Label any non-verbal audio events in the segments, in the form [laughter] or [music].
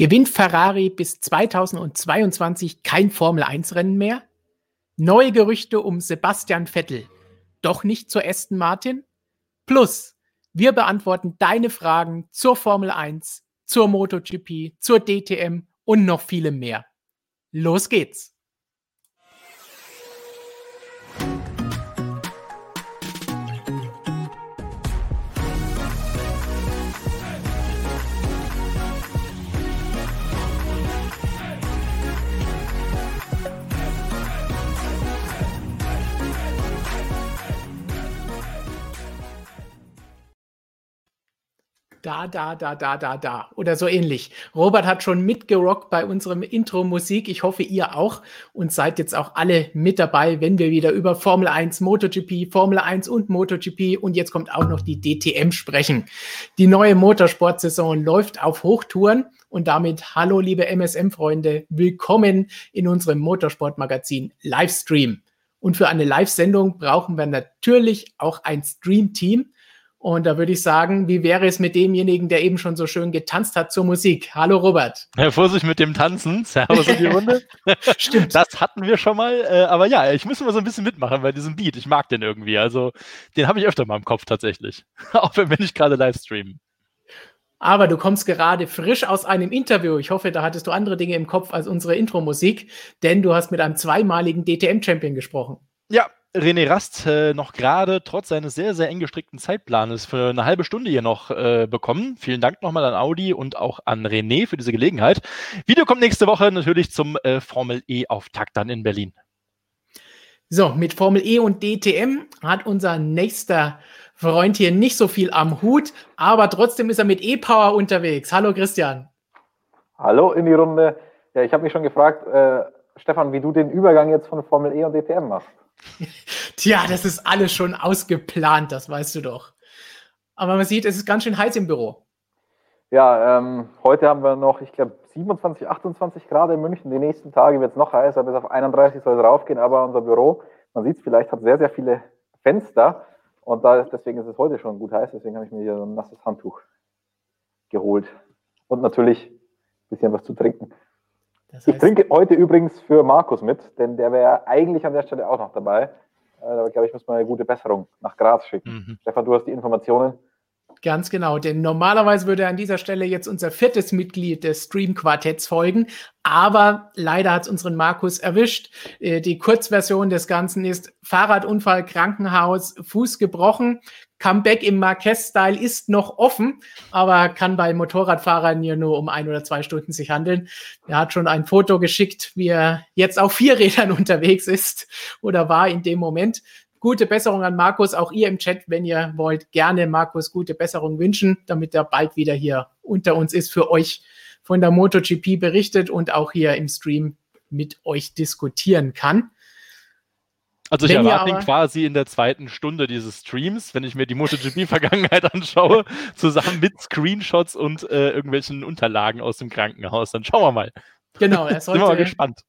Gewinnt Ferrari bis 2022 kein Formel-1-Rennen mehr? Neue Gerüchte um Sebastian Vettel. Doch nicht zur Aston Martin? Plus, wir beantworten deine Fragen zur Formel 1, zur MotoGP, zur DTM und noch viele mehr. Los geht's! Da, da, da, da, da, da oder so ähnlich. Robert hat schon mitgerockt bei unserem Intro-Musik. Ich hoffe, ihr auch und seid jetzt auch alle mit dabei, wenn wir wieder über Formel 1, MotoGP, Formel 1 und MotoGP und jetzt kommt auch noch die DTM sprechen. Die neue Motorsportsaison läuft auf Hochtouren und damit hallo liebe MSM-Freunde, willkommen in unserem Motorsportmagazin Livestream. Und für eine Live-Sendung brauchen wir natürlich auch ein Stream-Team. Und da würde ich sagen, wie wäre es mit demjenigen, der eben schon so schön getanzt hat zur Musik? Hallo Robert. Ja, Vorsicht mit dem Tanzen. Servus in die Runde. [laughs] Stimmt. Das hatten wir schon mal. Äh, aber ja, ich muss immer so ein bisschen mitmachen bei diesem Beat. Ich mag den irgendwie. Also den habe ich öfter mal im Kopf tatsächlich. [laughs] Auch wenn wir nicht gerade live streamen. Aber du kommst gerade frisch aus einem Interview. Ich hoffe, da hattest du andere Dinge im Kopf als unsere Intro-Musik, denn du hast mit einem zweimaligen DTM-Champion gesprochen. Ja, René Rast äh, noch gerade trotz seines sehr, sehr eng gestrickten Zeitplanes für eine halbe Stunde hier noch äh, bekommen. Vielen Dank nochmal an Audi und auch an René für diese Gelegenheit. Video kommt nächste Woche natürlich zum äh, Formel E-Auftakt dann in Berlin. So, mit Formel E und DTM hat unser nächster Freund hier nicht so viel am Hut, aber trotzdem ist er mit E-Power unterwegs. Hallo Christian. Hallo in die Runde. Ja, ich habe mich schon gefragt, äh, Stefan, wie du den Übergang jetzt von Formel E und DTM machst. Tja, das ist alles schon ausgeplant, das weißt du doch. Aber man sieht, es ist ganz schön heiß im Büro. Ja, ähm, heute haben wir noch, ich glaube, 27, 28 Grad in München. Die nächsten Tage wird es noch heißer, bis auf 31 soll es raufgehen. Aber unser Büro, man sieht es vielleicht, hat sehr, sehr viele Fenster. Und da deswegen ist es heute schon gut heiß. Deswegen habe ich mir hier so ein nasses Handtuch geholt. Und natürlich ein bisschen was zu trinken. Das heißt, ich trinke heute übrigens für Markus mit, denn der wäre eigentlich an der Stelle auch noch dabei. Äh, aber ich glaube, ich muss mal eine gute Besserung nach Graz schicken. Mhm. Stefan, du hast die Informationen. Ganz genau, denn normalerweise würde an dieser Stelle jetzt unser viertes Mitglied des Stream-Quartetts folgen, aber leider hat es unseren Markus erwischt. Äh, die Kurzversion des Ganzen ist Fahrradunfall, Krankenhaus, Fuß gebrochen. Comeback im Marquez-Style ist noch offen, aber kann bei Motorradfahrern hier nur um ein oder zwei Stunden sich handeln. Er hat schon ein Foto geschickt, wie er jetzt auf vier Rädern [laughs] unterwegs ist oder war in dem Moment. Gute Besserung an Markus, auch ihr im Chat, wenn ihr wollt, gerne Markus gute Besserung wünschen, damit er bald wieder hier unter uns ist, für euch von der MotoGP berichtet und auch hier im Stream mit euch diskutieren kann. Also ich wenn erwarte ihn quasi in der zweiten Stunde dieses Streams, wenn ich mir die MotoGP-Vergangenheit [laughs] anschaue, zusammen mit Screenshots und äh, irgendwelchen Unterlagen aus dem Krankenhaus. Dann schauen wir mal. Genau, er [laughs] sollte, gespannt.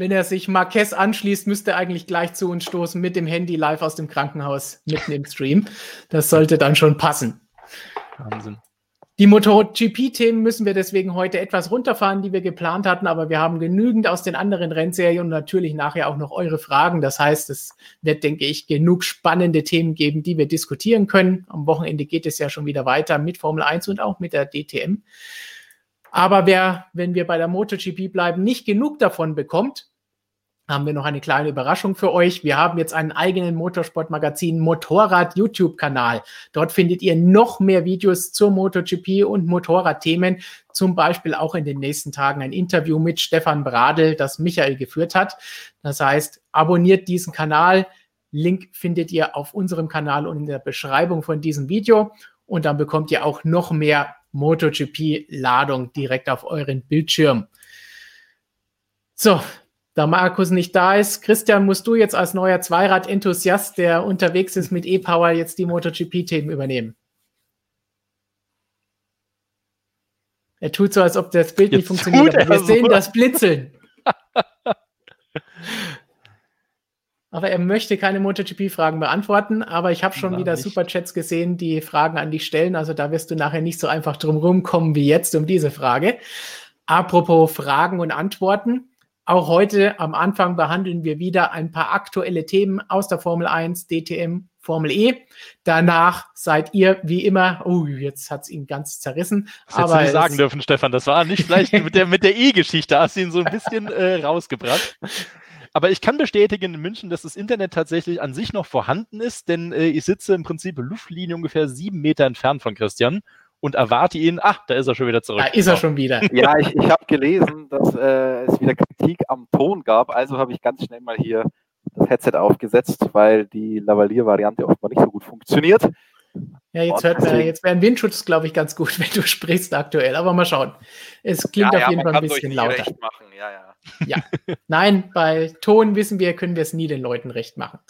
Wenn er sich Marquez anschließt, müsste er eigentlich gleich zu uns stoßen mit dem Handy live aus dem Krankenhaus mitten im Stream. Das sollte dann schon passen. Wahnsinn. Die MotoGP-Themen müssen wir deswegen heute etwas runterfahren, die wir geplant hatten, aber wir haben genügend aus den anderen Rennserien und natürlich nachher auch noch eure Fragen. Das heißt, es wird, denke ich, genug spannende Themen geben, die wir diskutieren können. Am Wochenende geht es ja schon wieder weiter mit Formel 1 und auch mit der DTM. Aber wer, wenn wir bei der MotoGP bleiben, nicht genug davon bekommt, haben wir noch eine kleine Überraschung für euch. Wir haben jetzt einen eigenen Motorsportmagazin Motorrad YouTube-Kanal. Dort findet ihr noch mehr Videos zur MotoGP und Motorradthemen. Zum Beispiel auch in den nächsten Tagen ein Interview mit Stefan Bradl, das Michael geführt hat. Das heißt, abonniert diesen Kanal. Link findet ihr auf unserem Kanal und in der Beschreibung von diesem Video. Und dann bekommt ihr auch noch mehr MotoGP-Ladung direkt auf euren Bildschirm. So, da Markus nicht da ist, Christian, musst du jetzt als neuer Zweirad-Enthusiast, der unterwegs ist mit E-Power, jetzt die MotoGP-Themen übernehmen. Er tut so, als ob das Bild jetzt nicht funktioniert, wir so. sehen das Blitzeln. [laughs] aber er möchte keine MotoGP-Fragen beantworten, aber ich habe schon War wieder nicht. Superchats gesehen, die Fragen an dich stellen, also da wirst du nachher nicht so einfach drum rumkommen wie jetzt um diese Frage. Apropos Fragen und Antworten. Auch heute am Anfang behandeln wir wieder ein paar aktuelle Themen aus der Formel 1, DTM, Formel E. Danach seid ihr wie immer, oh, jetzt hat es ihn ganz zerrissen. Das aber hättest du nicht sagen dürfen, Stefan. Das war nicht vielleicht mit der, mit der E-Geschichte, hast du ihn so ein bisschen äh, rausgebracht. Aber ich kann bestätigen in München, dass das Internet tatsächlich an sich noch vorhanden ist, denn äh, ich sitze im Prinzip Luftlinie ungefähr sieben Meter entfernt von Christian und erwarte ihn. Ach, da ist er schon wieder zurück. Da ist er schon wieder. [laughs] Ja, ich, ich habe gelesen, dass äh, es wieder Kritik am Ton gab. Also habe ich ganz schnell mal hier das Headset aufgesetzt, weil die Lavalier-Variante offenbar nicht so gut funktioniert. Ja, jetzt, hört man, jetzt wäre ein Windschutz, glaube ich, ganz gut, [laughs] wenn du sprichst aktuell. Aber mal schauen. Es klingt ja, auf jeden Fall ein bisschen lauter. Ja, ja. ja. Nein, bei Ton wissen wir, können wir es nie den Leuten recht machen.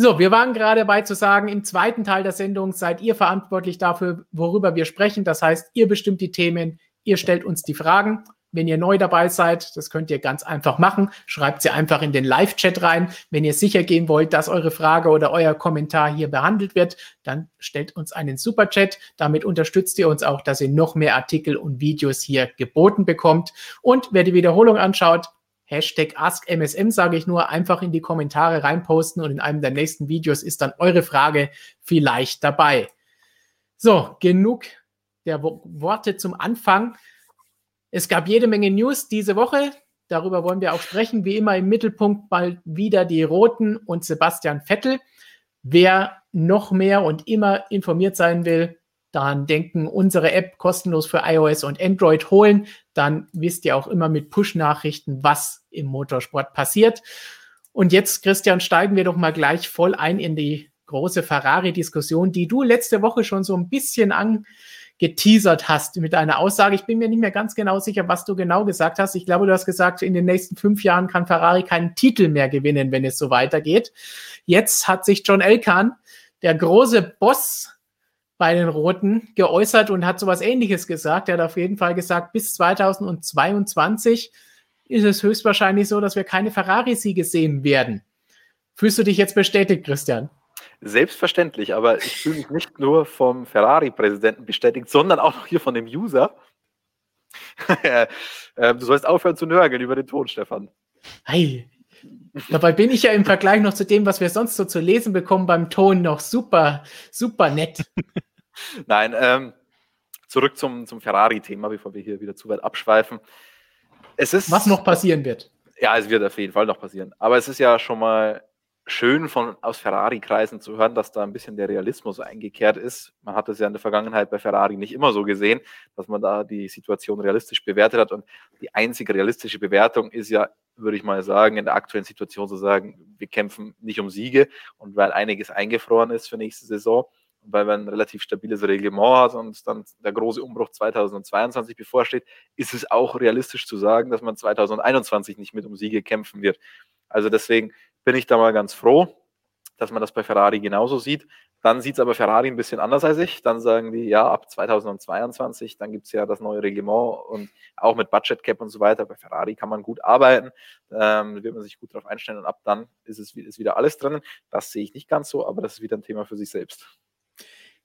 So, wir waren gerade dabei zu sagen, im zweiten Teil der Sendung seid ihr verantwortlich dafür, worüber wir sprechen. Das heißt, ihr bestimmt die Themen, ihr stellt uns die Fragen. Wenn ihr neu dabei seid, das könnt ihr ganz einfach machen. Schreibt sie einfach in den Live-Chat rein. Wenn ihr sicher gehen wollt, dass eure Frage oder euer Kommentar hier behandelt wird, dann stellt uns einen Super-Chat. Damit unterstützt ihr uns auch, dass ihr noch mehr Artikel und Videos hier geboten bekommt. Und wer die Wiederholung anschaut, Hashtag AskMSM sage ich nur, einfach in die Kommentare reinposten und in einem der nächsten Videos ist dann eure Frage vielleicht dabei. So, genug der Worte zum Anfang. Es gab jede Menge News diese Woche. Darüber wollen wir auch sprechen. Wie immer im Mittelpunkt bald wieder die Roten und Sebastian Vettel. Wer noch mehr und immer informiert sein will, daran denken, unsere App kostenlos für iOS und Android holen. Dann wisst ihr auch immer mit Push-Nachrichten, was im Motorsport passiert. Und jetzt, Christian, steigen wir doch mal gleich voll ein in die große Ferrari-Diskussion, die du letzte Woche schon so ein bisschen angeteasert hast mit einer Aussage. Ich bin mir nicht mehr ganz genau sicher, was du genau gesagt hast. Ich glaube, du hast gesagt, in den nächsten fünf Jahren kann Ferrari keinen Titel mehr gewinnen, wenn es so weitergeht. Jetzt hat sich John Elkan, der große Boss bei den Roten geäußert und hat sowas ähnliches gesagt. Er hat auf jeden Fall gesagt, bis 2022 ist es höchstwahrscheinlich so, dass wir keine Ferrari-Siege sehen werden. Fühlst du dich jetzt bestätigt, Christian? Selbstverständlich, aber ich fühle mich nicht nur vom Ferrari-Präsidenten bestätigt, sondern auch noch hier von dem User. [laughs] Äh, du sollst aufhören zu nörgeln über den Ton, Stefan. Hey, dabei bin ich ja im Vergleich noch zu dem, was wir sonst so zu lesen bekommen, beim Ton noch super, super nett. [laughs] Nein, ähm, zurück zum, zum Ferrari-Thema, bevor wir hier wieder zu weit abschweifen. Es ist, Was noch passieren wird. Ja, es wird auf jeden Fall noch passieren. Aber es ist ja schon mal schön von aus Ferrari-Kreisen zu hören, dass da ein bisschen der Realismus eingekehrt ist. Man hat es ja in der Vergangenheit bei Ferrari nicht immer so gesehen, dass man da die Situation realistisch bewertet hat. Und die einzige realistische Bewertung ist ja, würde ich mal sagen, in der aktuellen Situation zu sagen, wir kämpfen nicht um Siege und weil einiges eingefroren ist für nächste Saison, weil man ein relativ stabiles Reglement hat und dann der große Umbruch 2022 bevorsteht, ist es auch realistisch zu sagen, dass man 2021 nicht mit um Siege kämpfen wird. Also deswegen bin ich da mal ganz froh, dass man das bei Ferrari genauso sieht. Dann sieht es aber Ferrari ein bisschen anders als ich. Dann sagen die, ja, ab 2022, dann gibt es ja das neue Reglement und auch mit Budget Cap und so weiter. Bei Ferrari kann man gut arbeiten, ähm, wird man sich gut darauf einstellen und ab dann ist es ist wieder alles drin. Das sehe ich nicht ganz so, aber das ist wieder ein Thema für sich selbst.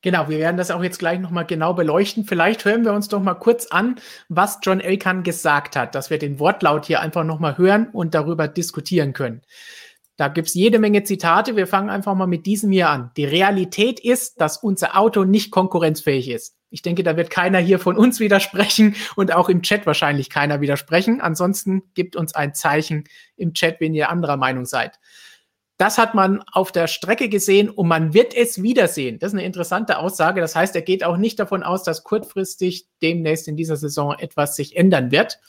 Genau, wir werden das auch jetzt gleich nochmal genau beleuchten. Vielleicht hören wir uns doch mal kurz an, was John Elkan gesagt hat, dass wir den Wortlaut hier einfach nochmal hören und darüber diskutieren können. Da gibt's jede Menge Zitate. Wir fangen einfach mal mit diesem hier an. Die Realität ist, dass unser Auto nicht konkurrenzfähig ist. Ich denke, da wird keiner hier von uns widersprechen und auch im Chat wahrscheinlich keiner widersprechen. Ansonsten gibt uns ein Zeichen im Chat, wenn ihr anderer Meinung seid. Das hat man auf der Strecke gesehen und man wird es wiedersehen. Das ist eine interessante Aussage. Das heißt, er geht auch nicht davon aus, dass kurzfristig demnächst in dieser Saison etwas sich ändern wird.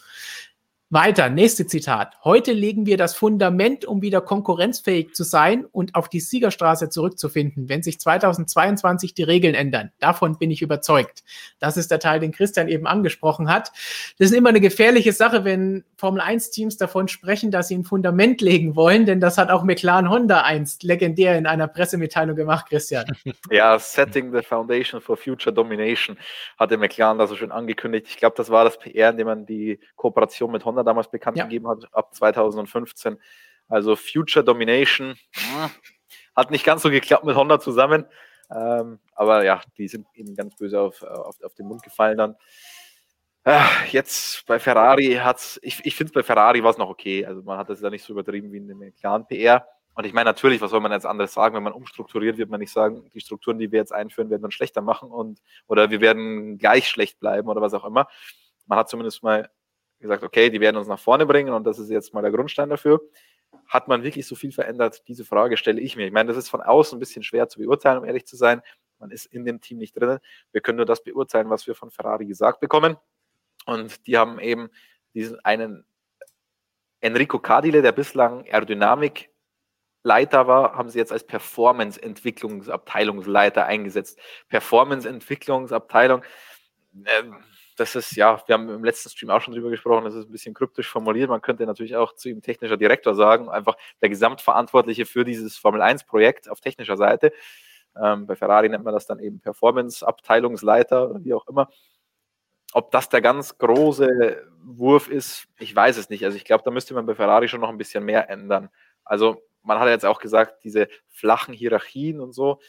Weiter, nächste Zitat. Heute legen wir das Fundament, um wieder konkurrenzfähig zu sein und auf die Siegerstraße zurückzufinden, wenn sich 2022 die Regeln ändern. Davon bin ich überzeugt. Das ist der Teil, den Christian eben angesprochen hat. Das ist immer eine gefährliche Sache, wenn Formel-1-Teams davon sprechen, dass sie ein Fundament legen wollen, denn das hat auch McLaren Honda einst legendär in einer Pressemitteilung gemacht, Christian. [laughs] Ja, Setting the Foundation for Future Domination hatte McLaren da so schön angekündigt. Ich glaube, das war das PR, indem man die Kooperation mit Honda damals bekannt ja. gegeben hat, ab 2015. Also Future Domination hm, hat nicht ganz so geklappt mit Honda zusammen. Ähm, aber ja, die sind eben ganz böse auf, auf, auf den Mund gefallen dann. Ach, jetzt bei Ferrari hat's, ich, ich finde bei Ferrari war es noch okay. Also man hat das ja nicht so übertrieben wie in dem McLaren PR. Und ich meine, natürlich, was soll man jetzt anderes sagen, wenn man umstrukturiert, wird man nicht sagen, die Strukturen, die wir jetzt einführen, werden dann schlechter machen und oder wir werden gleich schlecht bleiben oder was auch immer. Man hat zumindest mal gesagt, okay, die werden uns nach vorne bringen und das ist jetzt mal der Grundstein dafür. Hat man wirklich so viel verändert? Diese Frage stelle ich mir. Ich meine, das ist von außen ein bisschen schwer zu beurteilen, um ehrlich zu sein. Man ist in dem Team nicht drin. Wir können nur das beurteilen, was wir von Ferrari gesagt bekommen. Und die haben eben diesen einen Enrico Cardile, der bislang Aerodynamik Leiter war, haben sie jetzt als Performance-Entwicklungsabteilungsleiter eingesetzt. Performance-Entwicklungsabteilung, äh, das ist, ja, wir haben im letzten Stream auch schon drüber gesprochen, das ist ein bisschen kryptisch formuliert. Man könnte natürlich auch zu ihm technischer Direktor sagen, einfach der Gesamtverantwortliche für dieses Formel-1-Projekt auf technischer Seite. Ähm, bei Ferrari nennt man das dann eben Performance-Abteilungsleiter oder wie auch immer. Ob das der ganz große Wurf ist, ich weiß es nicht. Also ich glaube, da müsste man bei Ferrari schon noch ein bisschen mehr ändern. Also man hat jetzt auch gesagt, diese flachen Hierarchien und so,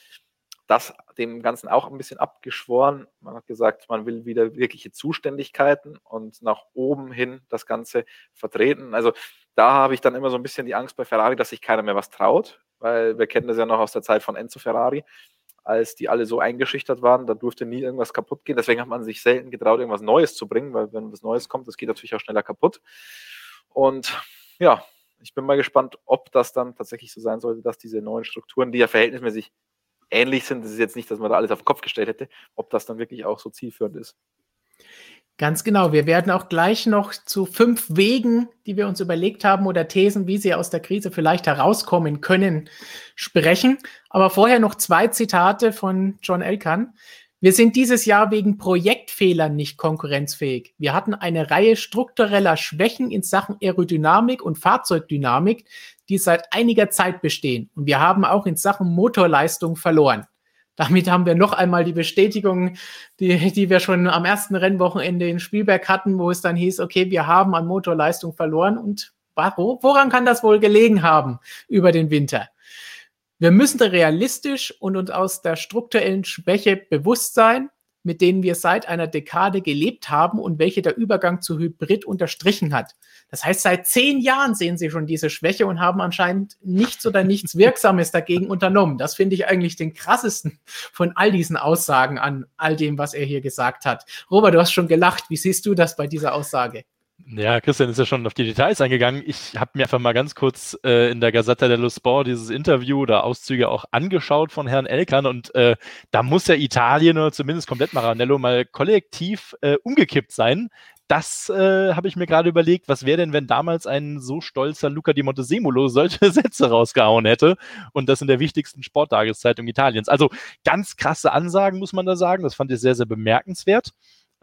das dem Ganzen auch ein bisschen abgeschworen. Man hat gesagt, man will wieder wirkliche Zuständigkeiten und nach oben hin das Ganze vertreten. Also da habe ich dann immer so ein bisschen die Angst bei Ferrari, dass sich keiner mehr was traut, weil wir kennen das ja noch aus der Zeit von Enzo Ferrari, als die alle so eingeschüchtert waren, da durfte nie irgendwas kaputt gehen. Deswegen hat man sich selten getraut, irgendwas Neues zu bringen, weil wenn was Neues kommt, das geht natürlich auch schneller kaputt. Und ja, ich bin mal gespannt, ob das dann tatsächlich so sein sollte, dass diese neuen Strukturen, die ja verhältnismäßig ähnlich sind, das ist jetzt nicht, dass man da alles auf den Kopf gestellt hätte, ob das dann wirklich auch so zielführend ist. Ganz genau. Wir werden auch gleich noch zu fünf Wegen, die wir uns überlegt haben oder Thesen, wie sie aus der Krise vielleicht herauskommen können, sprechen. Aber vorher noch zwei Zitate von John Elkan. Wir sind dieses Jahr wegen Projektfehlern nicht konkurrenzfähig. Wir hatten eine Reihe struktureller Schwächen in Sachen Aerodynamik und Fahrzeugdynamik, die seit einiger Zeit bestehen. Und wir haben auch in Sachen Motorleistung verloren. Damit haben wir noch einmal die Bestätigung, die, die wir schon am ersten Rennwochenende in Spielberg hatten, wo es dann hieß, okay, wir haben an Motorleistung verloren. Und woran kann das wohl gelegen haben über den Winter? Wir müssen realistisch und uns aus der strukturellen Schwäche bewusst sein, mit denen wir seit einer Dekade gelebt haben und welche der Übergang zu Hybrid unterstrichen hat. Das heißt, seit zehn Jahren sehen Sie schon diese Schwäche und haben anscheinend nichts oder nichts [laughs] Wirksames dagegen unternommen. Das finde ich eigentlich den krassesten von all diesen Aussagen an all dem, was er hier gesagt hat. Robert, du hast schon gelacht. Wie siehst du das bei dieser Aussage? Ja, Christian ist ja schon auf die Details eingegangen. Ich habe mir einfach mal ganz kurz äh, in der Gazzetta dello Sport dieses Interview oder Auszüge auch angeschaut von Herrn Elkan und äh, da muss ja Italien oder zumindest komplett Maranello mal kollektiv äh, umgekippt sein. Das äh, habe ich mir gerade überlegt, was wäre denn, wenn damals ein so stolzer Luca di Montesemolo solche [laughs] Sätze rausgehauen hätte und das in der wichtigsten Sporttageszeitung Italiens. Also ganz krasse Ansagen, muss man da sagen. Das fand ich sehr, sehr bemerkenswert.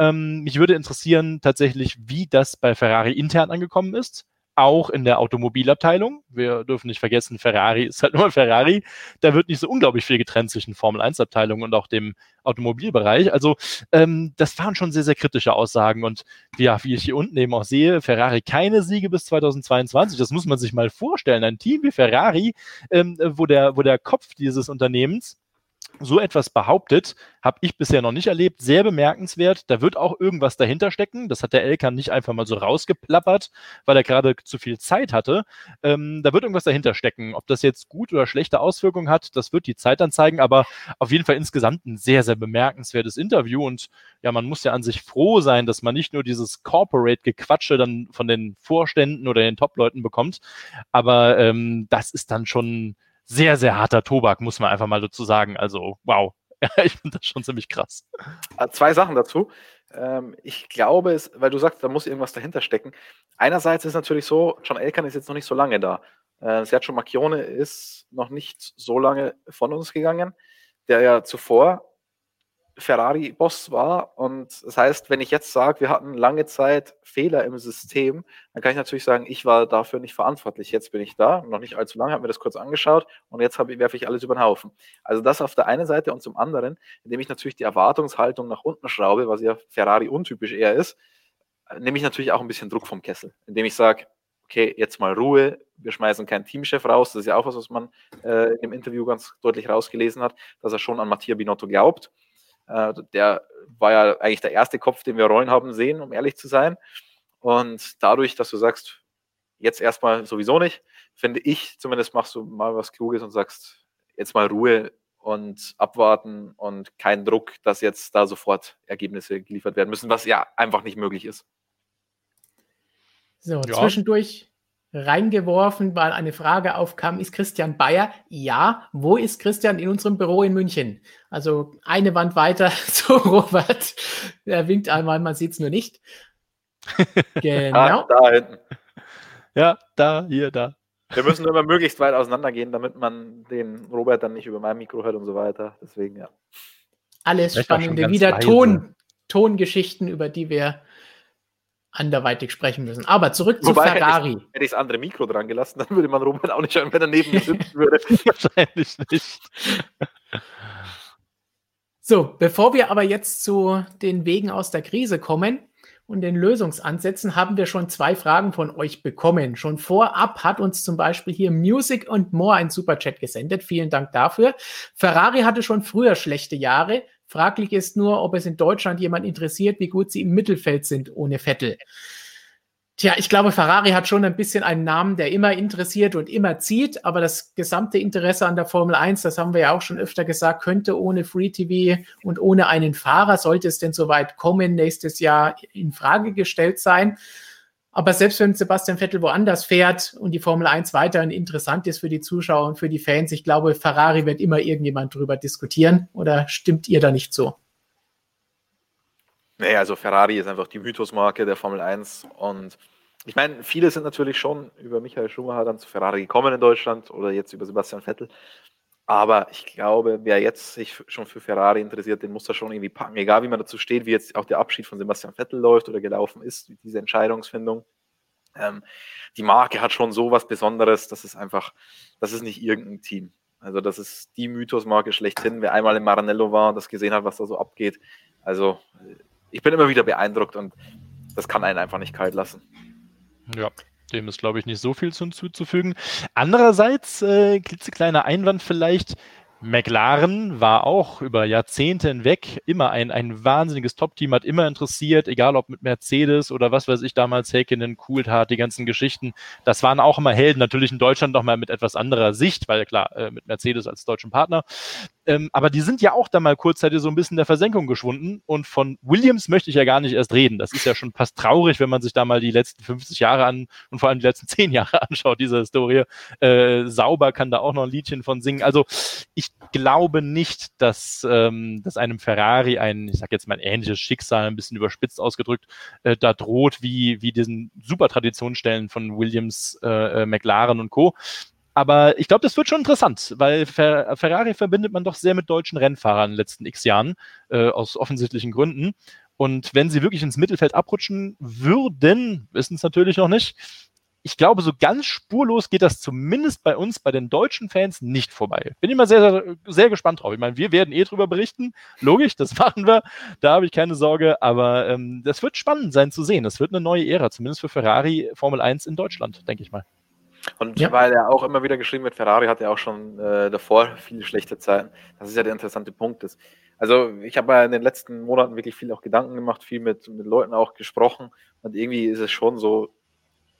Ähm, mich würde interessieren tatsächlich, wie das bei Ferrari intern angekommen ist. Auch in der Automobilabteilung. Wir dürfen nicht vergessen, Ferrari ist halt nur Ferrari. Da wird nicht so unglaublich viel getrennt zwischen Formel-1-Abteilung und auch dem Automobilbereich. Also ähm, das waren schon sehr, sehr kritische Aussagen. Und ja, wie ich hier unten eben auch sehe, Ferrari keine Siege bis 2022. Das muss man sich mal vorstellen. Ein Team wie Ferrari, ähm, wo, der, wo der Kopf dieses Unternehmens so etwas behauptet, habe ich bisher noch nicht erlebt. Sehr bemerkenswert. Da wird auch irgendwas dahinter stecken. Das hat der Elkan nicht einfach mal so rausgeplappert, weil er gerade zu viel Zeit hatte. Ähm, da wird irgendwas dahinter stecken. Ob das jetzt gut oder schlechte Auswirkungen hat, das wird die Zeit dann zeigen. Aber auf jeden Fall insgesamt ein sehr, sehr bemerkenswertes Interview. Und ja, man muss ja an sich froh sein, dass man nicht nur dieses Corporate-Gequatsche dann von den Vorständen oder den Top-Leuten bekommt. Aber ähm, das ist dann schon sehr, sehr harter Tobak, muss man einfach mal dazu sagen. Also, wow. [laughs] ich finde das schon ziemlich krass. Äh, zwei Sachen dazu. Ähm, ich glaube, es, weil du sagst, da muss irgendwas dahinter stecken. Einerseits ist natürlich so, John Elkan ist jetzt noch nicht so lange da. Äh, Sergio Macchione ist noch nicht so lange von uns gegangen, der ja zuvor Ferrari-Boss war. Und das heißt, wenn ich jetzt sage, wir hatten lange Zeit Fehler im System, dann kann ich natürlich sagen, ich war dafür nicht verantwortlich. Jetzt bin ich da, noch nicht allzu lange, habe mir das kurz angeschaut und jetzt ich, werfe ich alles über den Haufen. Also das auf der einen Seite und zum anderen, indem ich natürlich die Erwartungshaltung nach unten schraube, was ja Ferrari untypisch eher ist, nehme ich natürlich auch ein bisschen Druck vom Kessel, indem ich sage, okay, jetzt mal Ruhe, wir schmeißen keinen Teamchef raus. Das ist ja auch was, was man äh, im Interview ganz deutlich rausgelesen hat, dass er schon an Mattia Binotto glaubt der war ja eigentlich der erste Kopf, den wir rollen haben sehen, um ehrlich zu sein. Und dadurch, dass du sagst, jetzt erstmal sowieso nicht, finde ich, zumindest machst du mal was Kluges und sagst, jetzt mal Ruhe und abwarten und kein Druck, dass jetzt da sofort Ergebnisse geliefert werden müssen, was ja einfach nicht möglich ist. So, ja. zwischendurch reingeworfen, weil eine Frage aufkam, ist Christian Bayer? Ja, wo ist Christian? In unserem Büro in München. Also eine Wand weiter [laughs] zu Robert. Er winkt einmal, man sieht es nur nicht. [laughs] Genau. Ah, da hinten. Ja, da, hier, da. Wir müssen immer möglichst weit auseinandergehen, damit man den Robert dann nicht über mein Mikro hört und so weiter. Deswegen, ja. Alles spannende, wieder Ton, Tongeschichten, über die wir anderweitig sprechen müssen. Aber zurück Wobei, zu Ferrari. Hätte ich, hätte ich das andere Mikro dran gelassen, dann würde man Robert auch nicht hören, wenn er neben mir sitzen würde. [laughs] Wahrscheinlich nicht. So, bevor wir aber jetzt zu den Wegen aus der Krise kommen, und den Lösungsansätzen haben wir schon zwei Fragen von euch bekommen. Schon vorab hat uns zum Beispiel hier Music und More ein Superchat gesendet. Vielen Dank dafür. Ferrari hatte schon früher schlechte Jahre. Fraglich ist nur, ob es in Deutschland jemand interessiert, wie gut sie im Mittelfeld sind ohne Vettel. Tja, ich glaube, Ferrari hat schon ein bisschen einen Namen, der immer interessiert und immer zieht, aber das gesamte Interesse an der Formel 1, das haben wir ja auch schon öfter gesagt, könnte ohne Free TV und ohne einen Fahrer, sollte es denn soweit kommen, nächstes Jahr in Frage gestellt sein. Aber selbst wenn Sebastian Vettel woanders fährt und die Formel 1 weiterhin interessant ist für die Zuschauer und für die Fans, ich glaube, Ferrari wird immer irgendjemand drüber diskutieren. Oder stimmt ihr da nicht so? Nee, also Ferrari ist einfach die Mythosmarke der Formel 1 und ich meine, viele sind natürlich schon über Michael Schumacher dann zu Ferrari gekommen in Deutschland oder jetzt über Sebastian Vettel. Aber ich glaube, wer jetzt sich schon für Ferrari interessiert, den muss er schon irgendwie packen. Egal wie man dazu steht, wie jetzt auch der Abschied von Sebastian Vettel läuft oder gelaufen ist, diese Entscheidungsfindung. Ähm, die Marke hat schon so was Besonderes, das ist einfach, das ist nicht irgendein Team. Also das ist die Mythosmarke schlechthin. Wer einmal in Maranello war und das gesehen hat, was da so abgeht. Also ich bin immer wieder beeindruckt und das kann einen einfach nicht kalt lassen. Ja, dem ist, glaube ich, nicht so viel hinzuzufügen. Andererseits, äh, klitzekleiner Einwand vielleicht, McLaren war auch über Jahrzehnte hinweg immer ein, ein wahnsinniges Top-Team, hat immer interessiert, egal ob mit Mercedes oder was weiß ich damals, Häkkinen, Coulthard, die ganzen Geschichten. Das waren auch immer Helden, natürlich in Deutschland nochmal mit etwas anderer Sicht, weil klar, äh, mit Mercedes als deutschen Partner. Ähm, aber die sind ja auch da mal kurzzeitig so ein bisschen der Versenkung geschwunden. Und von Williams möchte ich ja gar nicht erst reden. Das ist ja schon fast traurig, wenn man sich da mal die letzten 50 Jahre an und vor allem die letzten [laughs] 10 Jahre anschaut, diese Historie. Äh, sauber kann da auch noch ein Liedchen von singen. Also ich glaube nicht, dass, ähm, dass einem Ferrari ein, ich sag jetzt mal ähnliches Schicksal, ein bisschen überspitzt ausgedrückt, äh, da droht, wie, wie diesen super Traditionsstellen von Williams, äh, äh McLaren und Co. Aber ich glaube, das wird schon interessant, weil Fer Ferrari verbindet man doch sehr mit deutschen Rennfahrern in den letzten x Jahren, äh, aus offensichtlichen Gründen. Und wenn sie wirklich ins Mittelfeld abrutschen würden, wissen es natürlich noch nicht. Ich glaube, so ganz spurlos geht das zumindest bei uns, bei den deutschen Fans, nicht vorbei. Bin immer sehr, sehr, sehr gespannt drauf. Ich meine, wir werden eh drüber berichten. Logisch, das [laughs] machen wir. Da habe ich keine Sorge. Aber ähm, das wird spannend sein zu sehen. Das wird eine neue Ära, zumindest für Ferrari Formel 1 in Deutschland, denke ich mal. Und ja. weil er auch immer wieder geschrieben wird, Ferrari hatte auch schon äh, davor viele schlechte Zeiten. Das ist ja der interessante Punkt. Ist. Also ich habe ja in den letzten Monaten wirklich viel auch Gedanken gemacht, viel mit, mit Leuten auch gesprochen. Und irgendwie ist es schon so,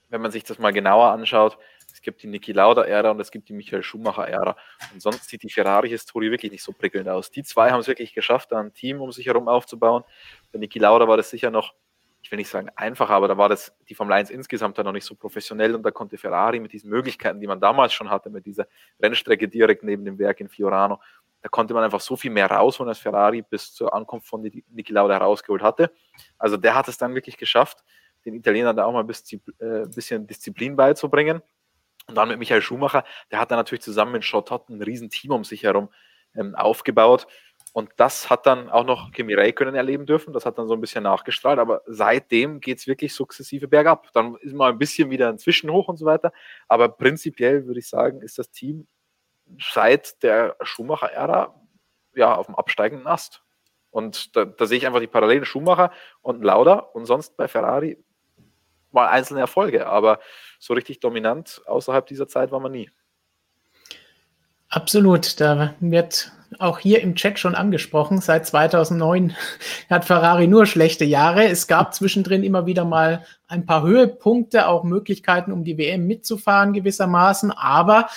wenn man sich das mal genauer anschaut, es gibt die Niki Lauda-Ära und es gibt die Michael Schumacher-Ära. Und sonst sieht die Ferrari-Historie wirklich nicht so prickelnd aus. Die zwei haben es wirklich geschafft, da ein Team um sich herum aufzubauen. Bei Niki Lauda war das sicher noch ich will nicht sagen einfacher, aber da war das die Formel 1 insgesamt dann noch nicht so professionell und da konnte Ferrari mit diesen Möglichkeiten, die man damals schon hatte, mit dieser Rennstrecke direkt neben dem Werk in Fiorano, da konnte man einfach so viel mehr rausholen, als Ferrari bis zur Ankunft von Niki Lauda rausgeholt hatte. Also der hat es dann wirklich geschafft, den Italienern da auch mal ein bisschen, äh, bisschen Disziplin beizubringen. Und dann mit Michael Schumacher, der hat dann natürlich zusammen mit Schottot ein riesen Team um sich herum ähm, aufgebaut. Und das hat dann auch noch Kimi Räikkönen erleben dürfen. Das hat dann so ein bisschen nachgestrahlt. Aber seitdem geht es wirklich sukzessive bergab. Dann ist mal ein bisschen wieder ein Zwischenhoch und so weiter. Aber prinzipiell würde ich sagen, ist das Team seit der Schumacher-Ära ja auf dem absteigenden Ast. Und da, da, sehe ich einfach die Parallelen Schumacher und Lauda und sonst bei Ferrari mal einzelne Erfolge. Aber so richtig dominant außerhalb dieser Zeit war man nie. Absolut, da wird auch hier im Chat schon angesprochen. Seit 2009 [laughs] hat Ferrari nur schlechte Jahre. Es gab zwischendrin immer wieder mal ein paar Höhepunkte, auch Möglichkeiten, um die WM mitzufahren gewissermaßen. Aber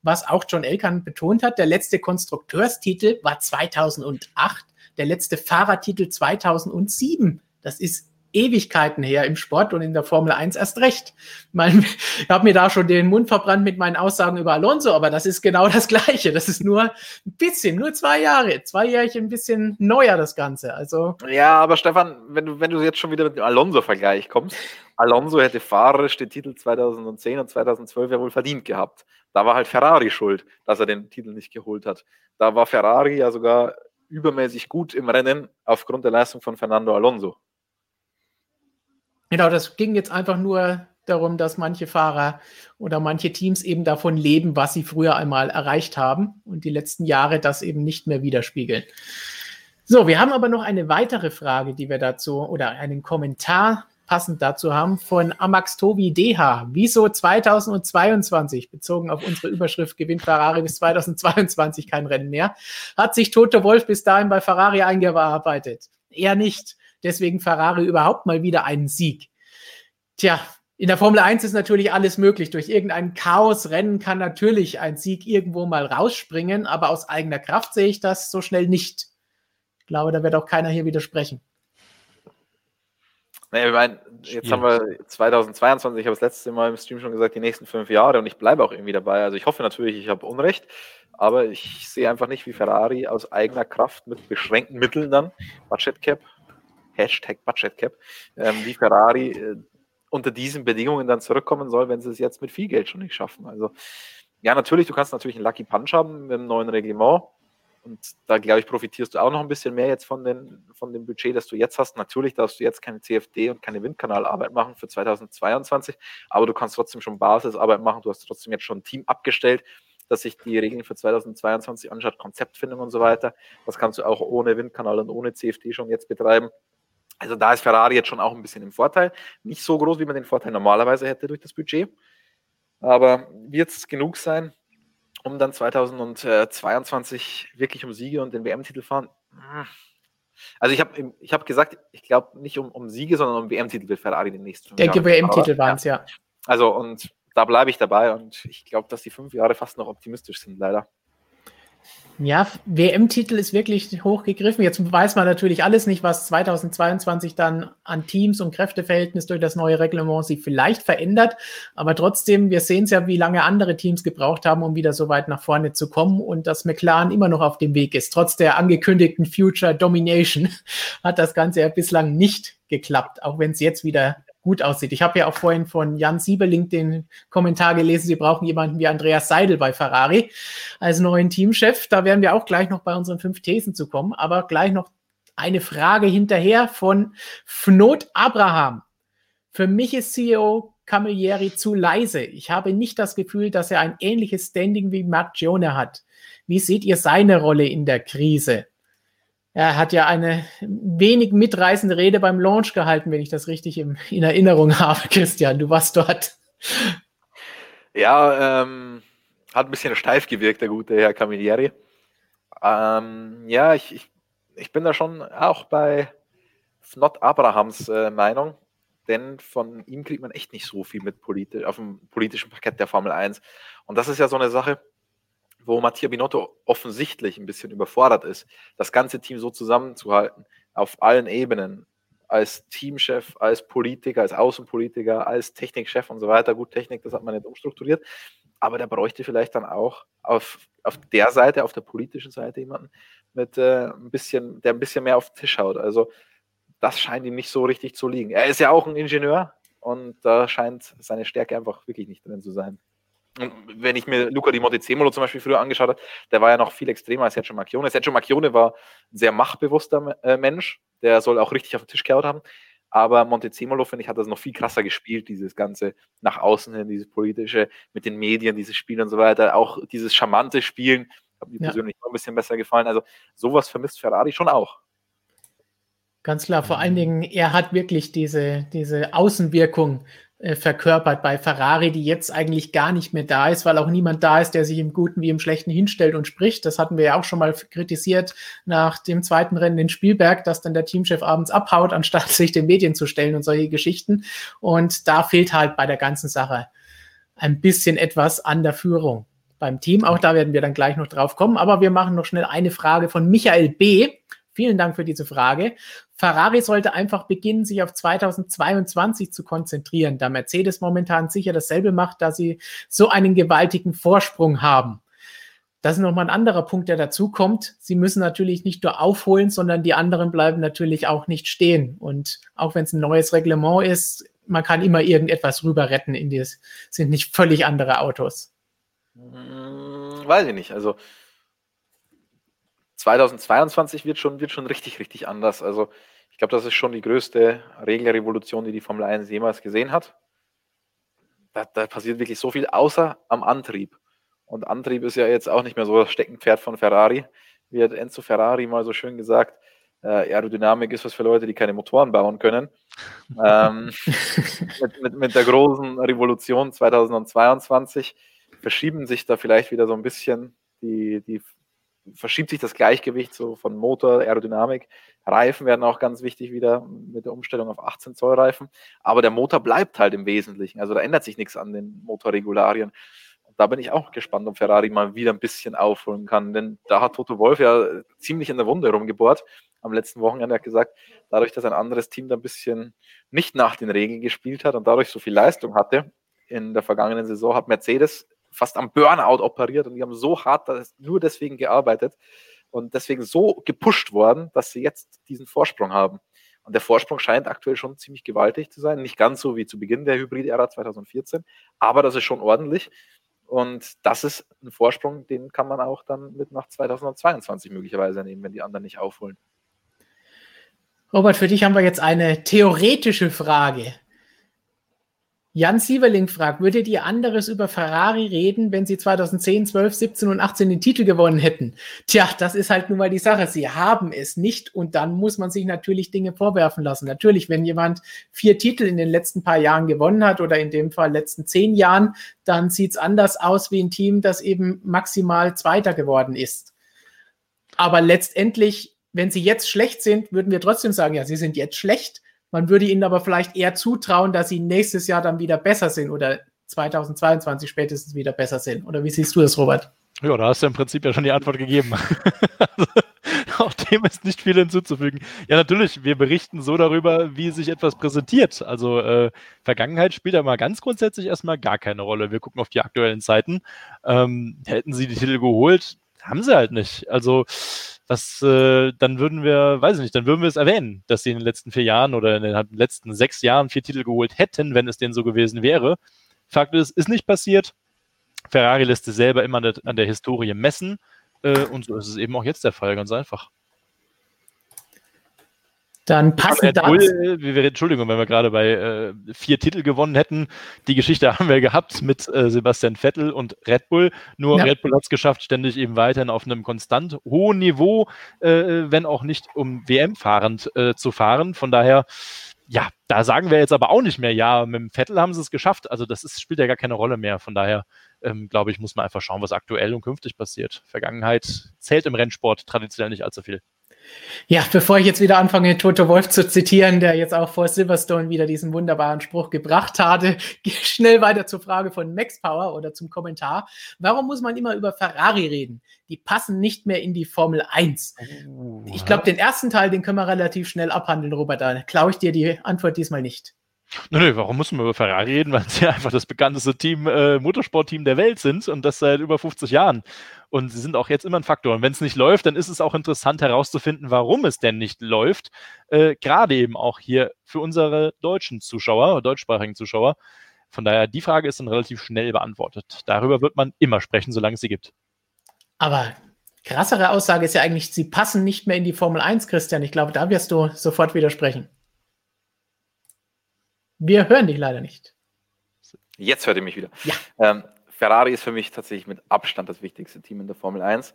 was auch John Elkan betont hat, der letzte Konstrukteurstitel war 2008, der letzte Fahrertitel 2007. Das ist Ewigkeiten her im Sport und in der Formel 1 erst recht. Ich habe mir da schon den Mund verbrannt mit meinen Aussagen über Alonso, aber das ist genau das Gleiche. Das ist nur ein bisschen, nur zwei Jahre, zwei Jährchen ein bisschen neuer das Ganze. Also ja, aber Stefan, wenn du, wenn du jetzt schon wieder mit dem Alonso-Vergleich kommst, Alonso hätte fahrerisch den Titel 2010 und 2012 ja wohl verdient gehabt. Da war halt Ferrari schuld, dass er den Titel nicht geholt hat. Da war Ferrari ja sogar übermäßig gut im Rennen aufgrund der Leistung von Fernando Alonso. Genau, das ging jetzt einfach nur darum, dass manche Fahrer oder manche Teams eben davon leben, was sie früher einmal erreicht haben und die letzten Jahre das eben nicht mehr widerspiegeln. So, wir haben aber noch eine weitere Frage, die wir dazu oder einen Kommentar passend dazu haben von Amax Tobi DH. Wieso 2022, bezogen auf unsere Überschrift, gewinnt Ferrari bis 2022 kein Rennen mehr? Hat sich Toto Wolf bis dahin bei Ferrari eingearbeitet? Eher nicht deswegen Ferrari überhaupt mal wieder einen Sieg. Tja, in der Formel 1 ist natürlich alles möglich. Durch irgendein Chaosrennen kann natürlich ein Sieg irgendwo mal rausspringen, aber aus eigener Kraft sehe ich das so schnell nicht. Ich glaube, da wird auch keiner hier widersprechen. Naja, ich meine, jetzt haben wir 2022, ich habe das letzte Mal im Stream schon gesagt, die nächsten fünf Jahre und ich bleibe auch irgendwie dabei. Also ich hoffe natürlich, ich habe Unrecht, aber ich sehe einfach nicht, wie Ferrari aus eigener Kraft mit beschränkten Mitteln dann, Budget Cap, Hashtag Budget Cap, ähm, wie Ferrari äh, unter diesen Bedingungen dann zurückkommen soll, wenn sie es jetzt mit viel Geld schon nicht schaffen. Also ja, natürlich, du kannst natürlich einen Lucky Punch haben mit dem neuen Reglement. Und da, glaube ich, profitierst du auch noch ein bisschen mehr jetzt von, den, von dem Budget, das du jetzt hast. Natürlich darfst du jetzt keine CFD und keine Windkanalarbeit machen für 2022, aber du kannst trotzdem schon Basisarbeit machen. Du hast trotzdem jetzt schon ein Team abgestellt, das sich die Regeln für 2022 anschaut, Konzeptfindung und so weiter. Das kannst du auch ohne Windkanal und ohne CFD schon jetzt betreiben. Also da ist Ferrari jetzt schon auch ein bisschen im Vorteil. Nicht so groß, wie man den Vorteil normalerweise hätte durch das Budget. Aber wird es genug sein, um dann 2022 wirklich um Siege und den WM-Titel fahren? Also ich habe ich hab gesagt, ich glaube nicht um, um Siege, sondern um WM-Titel wird Ferrari den nächsten Der WM-Titel waren es, ja. Also und da bleibe ich dabei und ich glaube, dass die fünf Jahre fast noch optimistisch sind, leider. Ja, WM-Titel ist wirklich hochgegriffen. Jetzt weiß man natürlich alles nicht, was 2022 dann an Teams und Kräfteverhältnis durch das neue Reglement sich vielleicht verändert. Aber trotzdem, wir sehen es ja, wie lange andere Teams gebraucht haben, um wieder so weit nach vorne zu kommen und dass McLaren immer noch auf dem Weg ist. Trotz der angekündigten Future Domination [laughs] hat das Ganze ja bislang nicht geklappt, auch wenn es jetzt wieder gut aussieht. Ich habe ja auch vorhin von Jan Siebeling den Kommentar gelesen, sie brauchen jemanden wie Andreas Seidel bei Ferrari als neuen Teamchef. Da werden wir auch gleich noch bei unseren fünf Thesen zu kommen, aber gleich noch eine Frage hinterher von Fnot Abraham. Für mich ist CEO Camilleri zu leise. Ich habe nicht das Gefühl, dass er ein ähnliches Standing wie Mark Gione hat. Wie seht ihr seine Rolle in der Krise? Er hat ja eine wenig mitreißende Rede beim Launch gehalten, wenn ich das richtig im, in Erinnerung habe, [laughs] Christian. Du warst dort. Ja, ähm, hat ein bisschen steif gewirkt, der gute Herr Camilleri. Ähm, ja, ich, ich, ich, bin da schon auch bei Not Abrahams äh, Meinung, denn von ihm kriegt man echt nicht so viel mit politi auf dem politischen Parkett der Formel 1. Und das ist ja so eine Sache, wo Mattia Binotto offensichtlich ein bisschen überfordert ist, das ganze Team so zusammenzuhalten, auf allen Ebenen, als Teamchef, als Politiker, als Außenpolitiker, als Technikchef und so weiter. Gut, Technik, das hat man nicht umstrukturiert, aber der bräuchte vielleicht dann auch auf, auf der Seite, auf der politischen Seite jemanden mit äh, ein bisschen, der ein bisschen mehr auf den Tisch haut. Also das scheint ihm nicht so richtig zu liegen. Er ist ja auch ein Ingenieur und da scheint seine Stärke einfach wirklich nicht drin zu sein. Und wenn ich mir Luca di Montezemolo zum Beispiel früher angeschaut habe, der war ja noch viel extremer als Sergio Macchione. Sergio Macchione war ein sehr machtbewusster äh, Mensch, der soll auch richtig auf den Tisch gehauen haben. Aber Montezemolo, finde ich, hat das noch viel krasser gespielt, dieses ganze nach außen hin, dieses politische mit den Medien, dieses Spiel und so weiter. Auch dieses charmante Spielen, hat mir ja. persönlich noch ein bisschen besser gefallen. Also sowas vermisst Ferrari schon auch. Ganz klar, vor allen Dingen, er hat wirklich diese, diese Außenwirkung verkörpert bei Ferrari, die jetzt eigentlich gar nicht mehr da ist, weil auch niemand da ist, der sich im Guten wie im Schlechten hinstellt und spricht. Das hatten wir ja auch schon mal kritisiert nach dem zweiten Rennen in Spielberg, dass dann der Teamchef abends abhaut, anstatt [laughs] sich den Medien zu stellen und solche Geschichten. Und da fehlt halt bei der ganzen Sache ein bisschen etwas an der Führung beim Team. Auch da werden wir dann gleich noch drauf kommen. Aber wir machen noch schnell eine Frage von Michael B. Vielen Dank für diese Frage. Ferrari sollte einfach beginnen, sich auf 2022 zu konzentrieren, da Mercedes momentan sicher dasselbe macht, da sie so einen gewaltigen Vorsprung haben. Das ist nochmal ein anderer Punkt, der dazu kommt. Sie müssen natürlich nicht nur aufholen, sondern die anderen bleiben natürlich auch nicht stehen. Und auch wenn es ein neues Reglement ist, man kann immer irgendetwas rüber retten in die, sind nicht völlig andere Autos. Hm, weiß ich nicht. Also 2022 wird schon, wird schon richtig, richtig anders. Also ich glaube, das ist schon die größte Regelrevolution, die die Formel 1 jemals gesehen hat. Da, da, passiert wirklich so viel, außer am Antrieb. Und Antrieb ist ja jetzt auch nicht mehr so das Steckenpferd von Ferrari. Wie hat Enzo Ferrari mal so schön gesagt, äh, Aerodynamik ist was für Leute, die keine Motoren bauen können. [laughs] ähm, mit, mit, mit der großen Revolution 2022 verschieben sich da vielleicht wieder so ein bisschen die, die verschiebt sich das Gleichgewicht so von Motor, Aerodynamik. Reifen werden auch ganz wichtig wieder mit der Umstellung auf 18 Zoll Reifen. Aber der Motor bleibt halt im Wesentlichen. Also da ändert sich nichts an den Motorregularien. Da bin ich auch gespannt, ob Ferrari mal wieder ein bisschen aufholen kann. Denn da hat Toto Wolf ja ziemlich in der Wunde rumgebohrt. Am letzten Wochenende hat gesagt, dadurch, dass ein anderes Team da ein bisschen nicht nach den Regeln gespielt hat und dadurch so viel Leistung hatte in der vergangenen Saison, hat Mercedes fast am Burnout operiert und die haben so hart nur deswegen gearbeitet und deswegen so gepusht worden, dass sie jetzt diesen Vorsprung haben. Und der Vorsprung scheint aktuell schon ziemlich gewaltig zu sein. Nicht ganz so wie zu Beginn der Hybrid-Ära 2014, aber das ist schon ordentlich. Und das ist ein Vorsprung, den kann man auch dann mit nach 2022 möglicherweise nehmen, wenn die anderen nicht aufholen. Robert, für dich haben wir jetzt eine theoretische Frage. Jan Sieverling fragt, würdet ihr anderes über Ferrari reden, wenn sie 2010, 12, 17 und 18 den Titel gewonnen hätten? Tja, das ist halt nun mal die Sache. Sie haben es nicht und dann muss man sich natürlich Dinge vorwerfen lassen. Natürlich, wenn jemand vier Titel in den letzten paar Jahren gewonnen hat oder in dem Fall letzten zehn Jahren, dann sieht es anders aus wie ein Team, das eben maximal Zweiter geworden ist. Aber letztendlich, wenn sie jetzt schlecht sind, würden wir trotzdem sagen, ja, sie sind jetzt schlecht man würde ihnen aber vielleicht eher zutrauen, dass sie nächstes Jahr dann wieder besser sind oder 2022 spätestens wieder besser sind. Oder wie siehst du das, Robert? Ja, da hast du im Prinzip ja schon die Antwort gegeben. [laughs] also, auch dem ist nicht viel hinzuzufügen. Ja, natürlich, wir berichten so darüber, wie sich etwas präsentiert. Also äh, Vergangenheit spielt da mal ganz grundsätzlich erstmal gar keine Rolle. Wir gucken auf die aktuellen Zeiten. Ähm, hätten sie die Titel geholt, haben sie halt nicht. Also was, äh, dann würden wir, weiß ich nicht, dann würden wir es erwähnen, dass sie in den letzten vier Jahren oder in den letzten sechs Jahren vier Titel geholt hätten, wenn es denn so gewesen wäre. Fakt ist, ist nicht passiert. Ferrari lässt es selber immer an der Historie messen. Äh, und so ist es eben auch jetzt der Fall, ganz einfach. Dann passen das. Bull, wir, Entschuldigung, wenn wir gerade bei äh, vier Titel gewonnen hätten. Die Geschichte [laughs] haben wir gehabt mit äh, Sebastian Vettel und Red Bull. Nur ja. Red Bull hat es geschafft, ständig eben weiterhin auf einem konstant hohen Niveau, äh, wenn auch nicht um WM fahrend äh, zu fahren. Von daher, ja, da sagen wir jetzt aber auch nicht mehr, ja, mit dem Vettel haben sie es geschafft. Also das ist, spielt ja gar keine Rolle mehr. Von daher, ähm, glaube ich, muss man einfach schauen, was aktuell und künftig passiert. Vergangenheit zählt im Rennsport traditionell nicht allzu viel. Ja, bevor ich jetzt wieder anfange, Toto Wolf zu zitieren, der jetzt auch vor Silverstone wieder diesen wunderbaren Spruch gebracht hatte, [laughs] schnell weiter zur Frage von Max Power oder zum Kommentar. Warum muss man immer über Ferrari reden? Die passen nicht mehr in die Formel 1. Oh, ich glaube, den ersten Teil, den können wir relativ schnell abhandeln, Robert. Da klaue ich dir die Antwort diesmal nicht. Nö, nö, warum müssen wir über Ferrari reden? [laughs] Weil sie einfach das bekannteste Team, äh, Motorsportteam der Welt sind und das seit über 50 Jahren. Und sie sind auch jetzt immer ein Faktor. Und wenn es nicht läuft, dann ist es auch interessant herauszufinden, warum es denn nicht läuft. Äh, Gerade eben auch hier für unsere deutschen Zuschauer, deutschsprachigen Zuschauer. Von daher, die Frage ist dann relativ schnell beantwortet. Darüber wird man immer sprechen, solange es sie gibt. Aber krassere Aussage ist ja eigentlich, sie passen nicht mehr in die Formel 1, Christian. Ich glaube, da wirst du sofort widersprechen. Wir hören dich leider nicht. Jetzt hört ihr mich wieder. Ja. Ähm, Ferrari ist für mich tatsächlich mit Abstand das wichtigste Team in der Formel 1.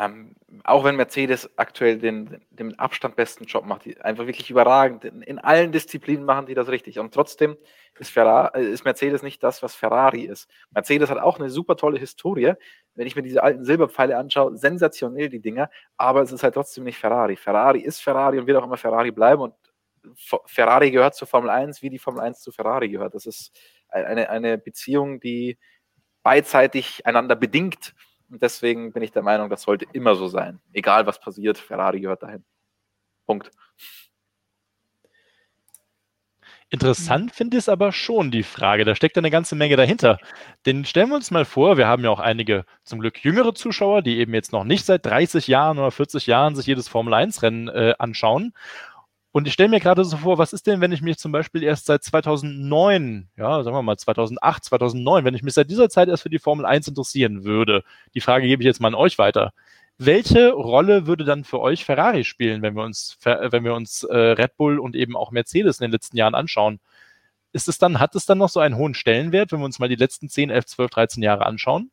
Ähm, auch wenn Mercedes aktuell den, den Abstand besten Job macht, die einfach wirklich überragend. In, in, allen Disziplinen machen die das richtig. Und trotzdem ist, Ferrari, äh, ist Mercedes nicht das, was Ferrari ist. Mercedes hat auch eine super tolle Historie. Wenn ich mir diese alten Silberpfeile anschaue, sensationell die Dinger, aber es ist halt trotzdem nicht Ferrari. Ferrari ist Ferrari und wird auch immer Ferrari bleiben. Und Ferrari gehört zur Formel 1, wie die Formel 1 zu Ferrari gehört. Das ist eine, eine Beziehung, die beidseitig einander bedingt. Und deswegen bin ich der Meinung, das sollte immer so sein. Egal was passiert, Ferrari gehört dahin. Punkt. Interessant finde ich es aber schon, die Frage. Da steckt eine ganze Menge dahinter. Denn stellen wir uns mal vor, wir haben ja auch einige zum Glück jüngere Zuschauer, die eben jetzt noch nicht seit 30 Jahren oder 40 Jahren sich jedes Formel-1-Rennen äh, anschauen. Und ich stelle mir gerade so vor, was ist denn, wenn ich mich zum Beispiel erst seit 2009, ja, sagen wir mal 2008, 2009, wenn ich mich seit dieser Zeit erst für die Formel 1 interessieren würde? Die Frage gebe ich jetzt mal an euch weiter. Welche Rolle würde dann für euch Ferrari spielen, wenn wir uns, wenn wir uns äh, Red Bull und eben auch Mercedes in den letzten Jahren anschauen? Ist es dann, hat es dann noch so einen hohen Stellenwert, wenn wir uns mal die letzten 10, 11, 12, 13 Jahre anschauen?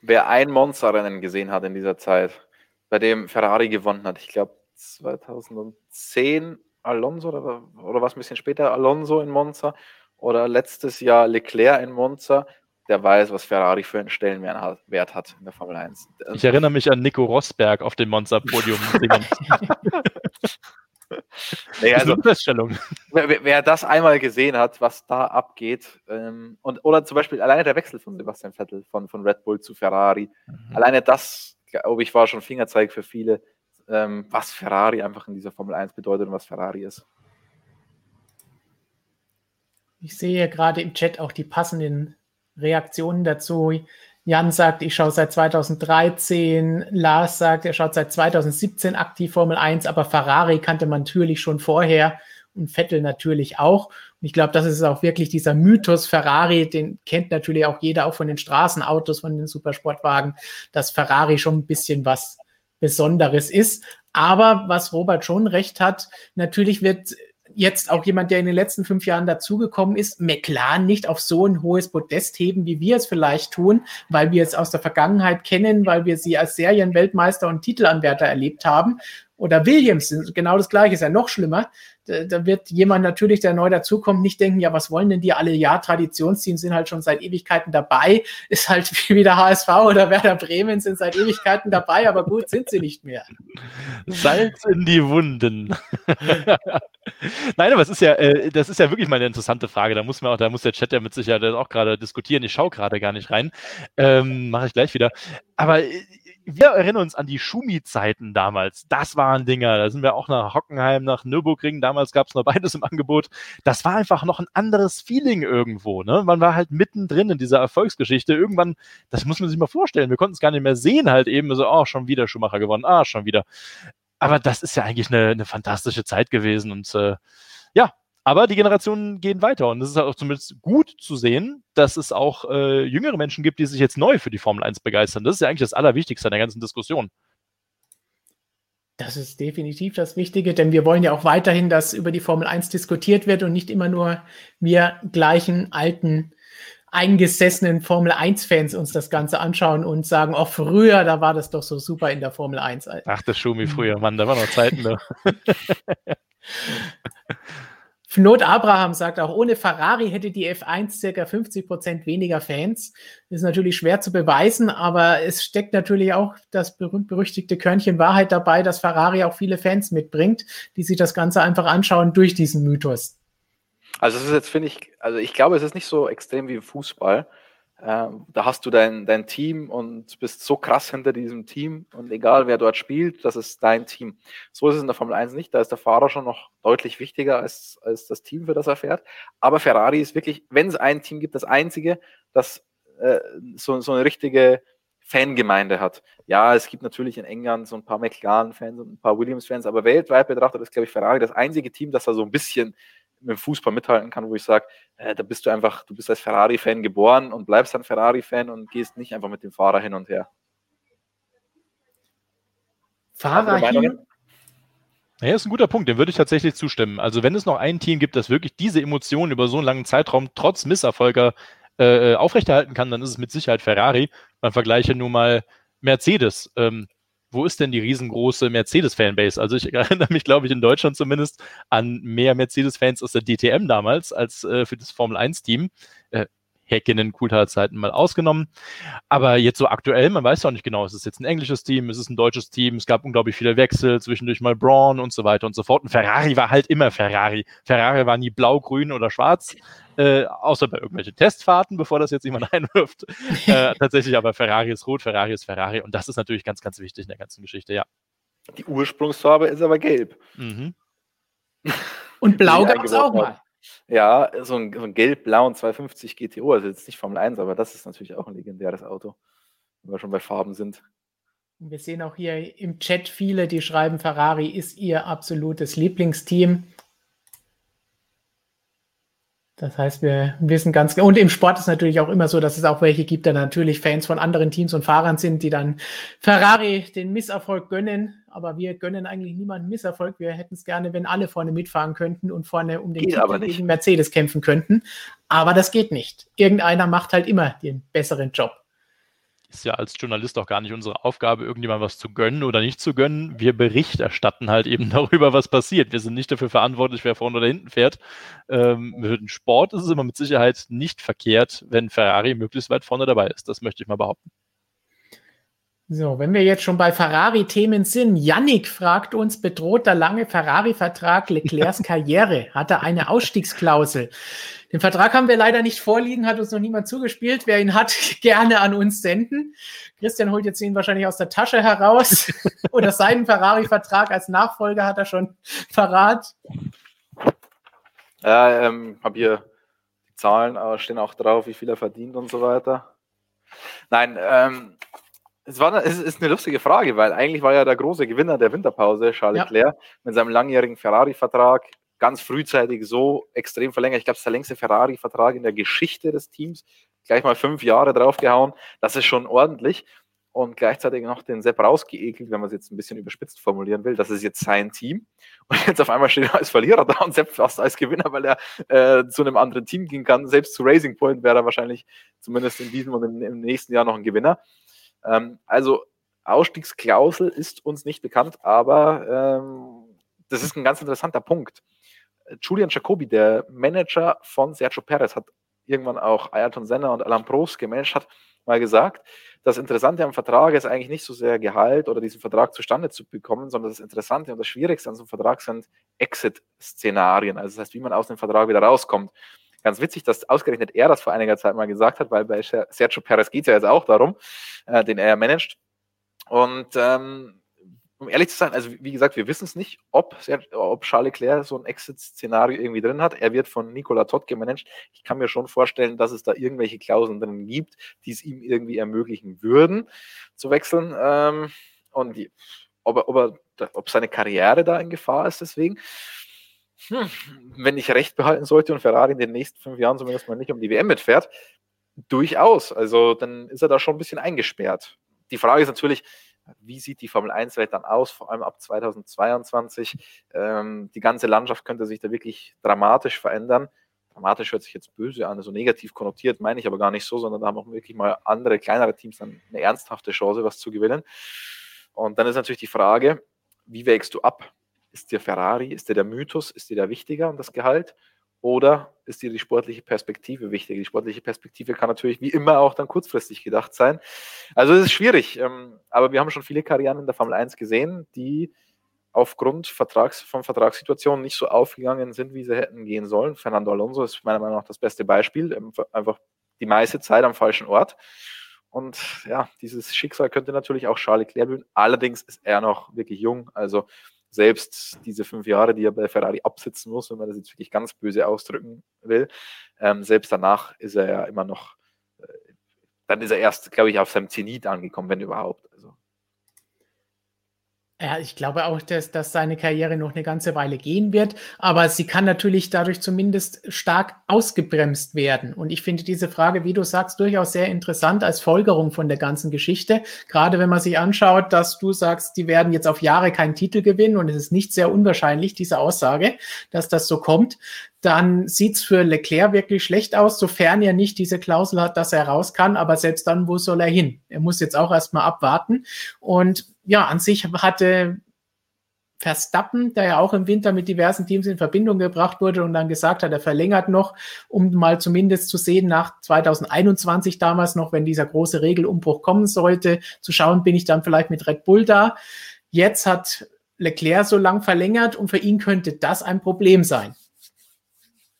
Wer ein Monsterrennen gesehen hat in dieser Zeit, bei dem Ferrari gewonnen hat, ich glaube 2010 Alonso oder, oder was ein bisschen später Alonso in Monza oder letztes Jahr Leclerc in Monza, der weiß, was Ferrari für einen Stellenwert hat in der Formel 1. Ich erinnere mich an Nico Rosberg auf dem Monza-Podium. [laughs] nee, also. Wer, wer, das einmal gesehen hat, was da abgeht, ähm, und, oder zum Beispiel alleine der Wechsel von Sebastian Vettel von, von Red Bull zu Ferrari, mhm. alleine das, glaube ich, war schon Fingerzeig für viele, ähm, was Ferrari einfach in dieser Formel 1 bedeutet und was Ferrari ist. Ich sehe gerade im Chat auch die passenden Reaktionen dazu. Jan sagt, ich schaue seit 2013. Lars sagt, er schaut seit 2017 aktiv Formel 1, aber Ferrari kannte man natürlich schon vorher und Vettel natürlich auch. Und ich glaube, das ist auch wirklich dieser Mythos Ferrari, den kennt natürlich auch jeder, auch von den Straßenautos, von den Supersportwagen, dass Ferrari schon ein bisschen was Besonderes ist. Aber was Robert schon recht hat, natürlich wird jetzt auch jemand, der in den letzten fünf Jahren dazugekommen ist, McLaren nicht auf so ein hohes Podest heben, wie wir es vielleicht tun, weil wir es aus der Vergangenheit kennen, weil wir sie als Serienweltmeister und Titelanwärter erlebt haben. Oder Williams, genau das gleiche, ist ja noch schlimmer da wird jemand natürlich, der neu dazukommt, nicht denken, ja, was wollen denn die alle? Ja, Traditionsteams sind halt schon seit Ewigkeiten dabei, ist halt [laughs] wie der HSV oder Werder Bremen sind seit Ewigkeiten dabei, aber gut, sind sie nicht mehr. Salz in die Wunden. Nein, aber es ist ja, äh, das ist ja wirklich mal eine interessante Frage. Da muss man auch, da muss der Chat ja mit Sicherheit auch gerade diskutieren. Ich schaue gerade gar nicht rein. Ähm, Mache ich gleich wieder. Aber äh, wir erinnern uns an die Schumi-Zeiten damals. Das waren Dinger. Da sind wir auch nach Hockenheim, nach Nürburgring. Damals gab es noch [laughs] beides im Angebot. Das war einfach noch ein anderes Feeling irgendwo. Ne? Man war halt mittendrin in dieser Erfolgsgeschichte. Irgendwann, das muss man sich mal vorstellen. Wir konnten es gar nicht mehr sehen, halt eben so, oh, schon wieder Schumacher gewonnen. Ah, schon wieder. Aber das ist ja eigentlich eine, eine fantastische Zeit gewesen. Und äh, ja, aber die Generationen gehen weiter und es ist auch zumindest gut zu sehen, dass es auch äh, jüngere Menschen gibt, die sich jetzt neu für die Formel 1 begeistern. Das ist ja eigentlich das Allerwichtigste an der ganzen Diskussion. Das ist definitiv das Wichtige, denn wir wollen ja auch weiterhin, dass über die Formel 1 diskutiert wird und nicht immer nur wir gleichen alten eingesessenen Formel 1-Fans uns das Ganze anschauen und sagen, oh, früher, da war das doch so super in der Formel 1. Ach, das Schumi früher, Mann, da waren noch Zeiten. [laughs] Fnot Abraham sagt auch, ohne Ferrari hätte die F1 circa 50 Prozent weniger Fans. Ist natürlich schwer zu beweisen, aber es steckt natürlich auch das berühmt-berüchtigte Körnchen Wahrheit dabei, dass Ferrari auch viele Fans mitbringt, die sich das Ganze einfach anschauen durch diesen Mythos. Also es ist jetzt, finde ich, also ich glaube, es ist nicht so extrem wie im Fußball. Ähm, da hast du dein, dein Team und bist so krass hinter diesem Team und egal wer dort spielt, das ist dein Team. So ist es in der Formel 1 nicht. Da ist der Fahrer schon noch deutlich wichtiger als, als das Team, für das er fährt. Aber Ferrari ist wirklich, wenn es ein Team gibt, das einzige, das äh, so, so eine richtige Fangemeinde hat. Ja, es gibt natürlich in England so ein paar McLaren-Fans und ein paar Williams-Fans, aber weltweit betrachtet ist, glaube ich, Ferrari das einzige Team, das da so ein bisschen mit dem Fußball mithalten kann, wo ich sage, äh, da bist du einfach, du bist als Ferrari-Fan geboren und bleibst dann Ferrari-Fan und gehst nicht einfach mit dem Fahrer hin und her. Fahrer hin? Ja, ist ein guter Punkt, dem würde ich tatsächlich zustimmen. Also wenn es noch ein Team gibt, das wirklich diese Emotionen über so einen langen Zeitraum trotz Misserfolger äh, aufrechterhalten kann, dann ist es mit Sicherheit Ferrari. Man vergleiche nur mal Mercedes. Ähm, wo ist denn die riesengroße Mercedes-Fanbase? Also ich [laughs] erinnere mich, glaube ich, in Deutschland zumindest an mehr Mercedes-Fans aus der DTM damals als äh, für das Formel-1-Team. Äh, Häkkinen, Coulthard-Zeiten mal ausgenommen. Aber jetzt so aktuell, man weiß ja auch nicht genau, ist es jetzt ein englisches Team, ist es ein deutsches Team, es gab unglaublich viele Wechsel, zwischendurch mal Braun und so weiter und so fort. Und Ferrari war halt immer Ferrari. Ferrari war nie blau, grün oder schwarz, äh, außer bei irgendwelchen Testfahrten, bevor das jetzt jemand [laughs] einwirft. äh, tatsächlich aber Ferrari ist rot, Ferrari ist Ferrari und das ist natürlich ganz, ganz wichtig in der ganzen Geschichte, ja. Die Ursprungsfarbe ist aber gelb. Mhm. Und blau gab es auch mal. Ja, so ein, so ein gelb-blauen 250 GTO, also jetzt nicht Formel 1, aber das ist natürlich auch ein legendäres Auto, wenn wir schon bei Farben sind. Wir sehen auch hier im Chat viele, die schreiben, Ferrari ist ihr absolutes Lieblingsteam. Das heißt, wir wissen ganz genau, und im Sport ist natürlich auch immer so, dass es auch welche gibt, die natürlich Fans von anderen Teams und Fahrern sind, die dann Ferrari den Misserfolg gönnen. Aber wir gönnen eigentlich niemanden Misserfolg. Wir hätten es gerne, wenn alle vorne mitfahren könnten und vorne um den geht Titel gegen Mercedes kämpfen könnten. Aber das geht nicht. Irgendeiner macht halt immer den besseren Job ist ja als Journalist auch gar nicht unsere Aufgabe, irgendjemand was zu gönnen oder nicht zu gönnen. Wir Bericht erstatten halt eben [laughs] darüber, was passiert. Wir sind nicht dafür verantwortlich, wer vorne oder hinten fährt. Ähm, für den Sport ist es immer mit Sicherheit nicht verkehrt, wenn Ferrari möglichst weit vorne dabei ist. Das möchte ich mal behaupten. So, wenn wir jetzt schon bei Ferrari-Themen sind, Yannick fragt uns, bedroht der lange Ferrari-Vertrag Leclercs Karriere? Hat er eine Ausstiegsklausel? Den Vertrag haben wir leider nicht vorliegen, hat uns noch niemand zugespielt. Wer ihn hat, [laughs] gerne an uns senden. Christian holt jetzt ihn wahrscheinlich aus der Tasche heraus. [laughs] Oder seinen Ferrari-Vertrag als Nachfolger hat er schon verrat. Ja, ähm, habe hier die Zahlen, aber stehen auch drauf, wie viel er verdient und so weiter. Nein, ähm, es, war, es ist eine lustige Frage, weil eigentlich war ja der große Gewinner der Winterpause Charles Leclerc mit seinem langjährigen Ferrari-Vertrag ganz frühzeitig so extrem verlängert. Ich glaube, es ist der längste Ferrari-Vertrag in der Geschichte des Teams. Gleich mal fünf Jahre draufgehauen. Das ist schon ordentlich. Und gleichzeitig noch den Sepp rausgeekelt, wenn man es jetzt ein bisschen überspitzt formulieren will. Das ist jetzt sein Team. Und jetzt auf einmal steht er als Verlierer da und Sepp fast als Gewinner, weil er äh, zu einem anderen Team gehen kann. Selbst zu Racing Point wäre er wahrscheinlich zumindest in diesem und im, im nächsten Jahr noch ein Gewinner. Ähm, also Ausstiegsklausel ist uns nicht bekannt, aber ähm, das ist ein ganz interessanter Punkt. Julian Jacobi, der Manager von Sergio Perez, hat irgendwann auch Ayrton Senna und Alain Prost gemanagt, hat mal gesagt, das Interessante am Vertrag ist eigentlich nicht so sehr Gehalt oder diesen Vertrag zustande zu bekommen, sondern das Interessante und das Schwierigste an so einem Vertrag sind Exit-Szenarien, also das heißt, wie man aus dem Vertrag wieder rauskommt. Ganz witzig, dass ausgerechnet er das vor einiger Zeit mal gesagt hat, weil bei Sergio Perez geht es ja jetzt auch darum, äh, den er managt. Und ähm, um ehrlich zu sein, also wie gesagt, wir wissen es nicht, ob, ob Charles Leclerc so ein Exit-Szenario irgendwie drin hat. Er wird von Nicola Todd gemanagt. Ich kann mir schon vorstellen, dass es da irgendwelche Klauseln drin gibt, die es ihm irgendwie ermöglichen würden, zu wechseln. Ähm, und ob, er, ob, er, ob seine Karriere da in Gefahr ist, deswegen. [laughs] Wenn ich recht behalten sollte und Ferrari in den nächsten fünf Jahren zumindest mal nicht um die WM mitfährt, durchaus. Also dann ist er da schon ein bisschen eingesperrt. Die Frage ist natürlich, wie sieht die Formel 1-Welt dann aus, vor allem ab 2022. Ähm, die ganze Landschaft könnte sich da wirklich dramatisch verändern. Dramatisch hört sich jetzt böse an, so also negativ konnotiert, meine ich aber gar nicht so, sondern da haben auch wirklich mal andere, kleinere Teams dann eine ernsthafte Chance, was zu gewinnen. Und dann ist natürlich die Frage, wie wägst du ab? Ist dir Ferrari, ist dir der Mythos, ist dir der wichtiger und das Gehalt? Oder ist dir die sportliche Perspektive wichtig? Die sportliche Perspektive kann natürlich wie immer auch dann kurzfristig gedacht sein. Also es ist schwierig, ähm, aber wir haben schon viele Karrieren in der Formel 1 gesehen, die aufgrund Vertrags, von Vertragssituationen nicht so aufgegangen sind, wie sie hätten gehen sollen. Fernando Alonso ist meiner Meinung nach das beste Beispiel. Ähm, einfach die meiste Zeit am falschen Ort. Und ja, dieses Schicksal könnte natürlich auch Charles Leclerc blühen. Allerdings ist er noch wirklich jung. Also selbst diese fünf Jahre, die er bei Ferrari absitzen muss, wenn man das jetzt wirklich ganz böse ausdrücken will, ähm, selbst danach ist er ja immer noch, äh, dann ist er erst, glaube ich, auf seinem Zenit angekommen, wenn überhaupt. Also ja, ich glaube auch, dass, dass seine Karriere noch eine ganze Weile gehen wird, aber sie kann natürlich dadurch zumindest stark ausgebremst werden. Und ich finde diese Frage, wie du sagst, durchaus sehr interessant als Folgerung von der ganzen Geschichte. Gerade wenn man sich anschaut, dass du sagst, die werden jetzt auf Jahre keinen Titel gewinnen und es ist nicht sehr unwahrscheinlich, diese Aussage, dass das so kommt dann sieht's für Leclerc wirklich schlecht aus, sofern er nicht diese Klausel hat, dass er raus kann. Aber selbst dann, wo soll er hin? Er muss jetzt auch erstmal abwarten. Und ja, an sich hatte Verstappen, der ja auch im Winter mit diversen Teams in Verbindung gebracht wurde und dann gesagt hat, er verlängert noch, um mal zumindest zu sehen, nach 2021 damals noch, wenn dieser große Regelumbruch kommen sollte, zu schauen, bin ich dann vielleicht mit Red Bull da. Jetzt hat Leclerc so lang verlängert und für ihn könnte das ein Problem sein.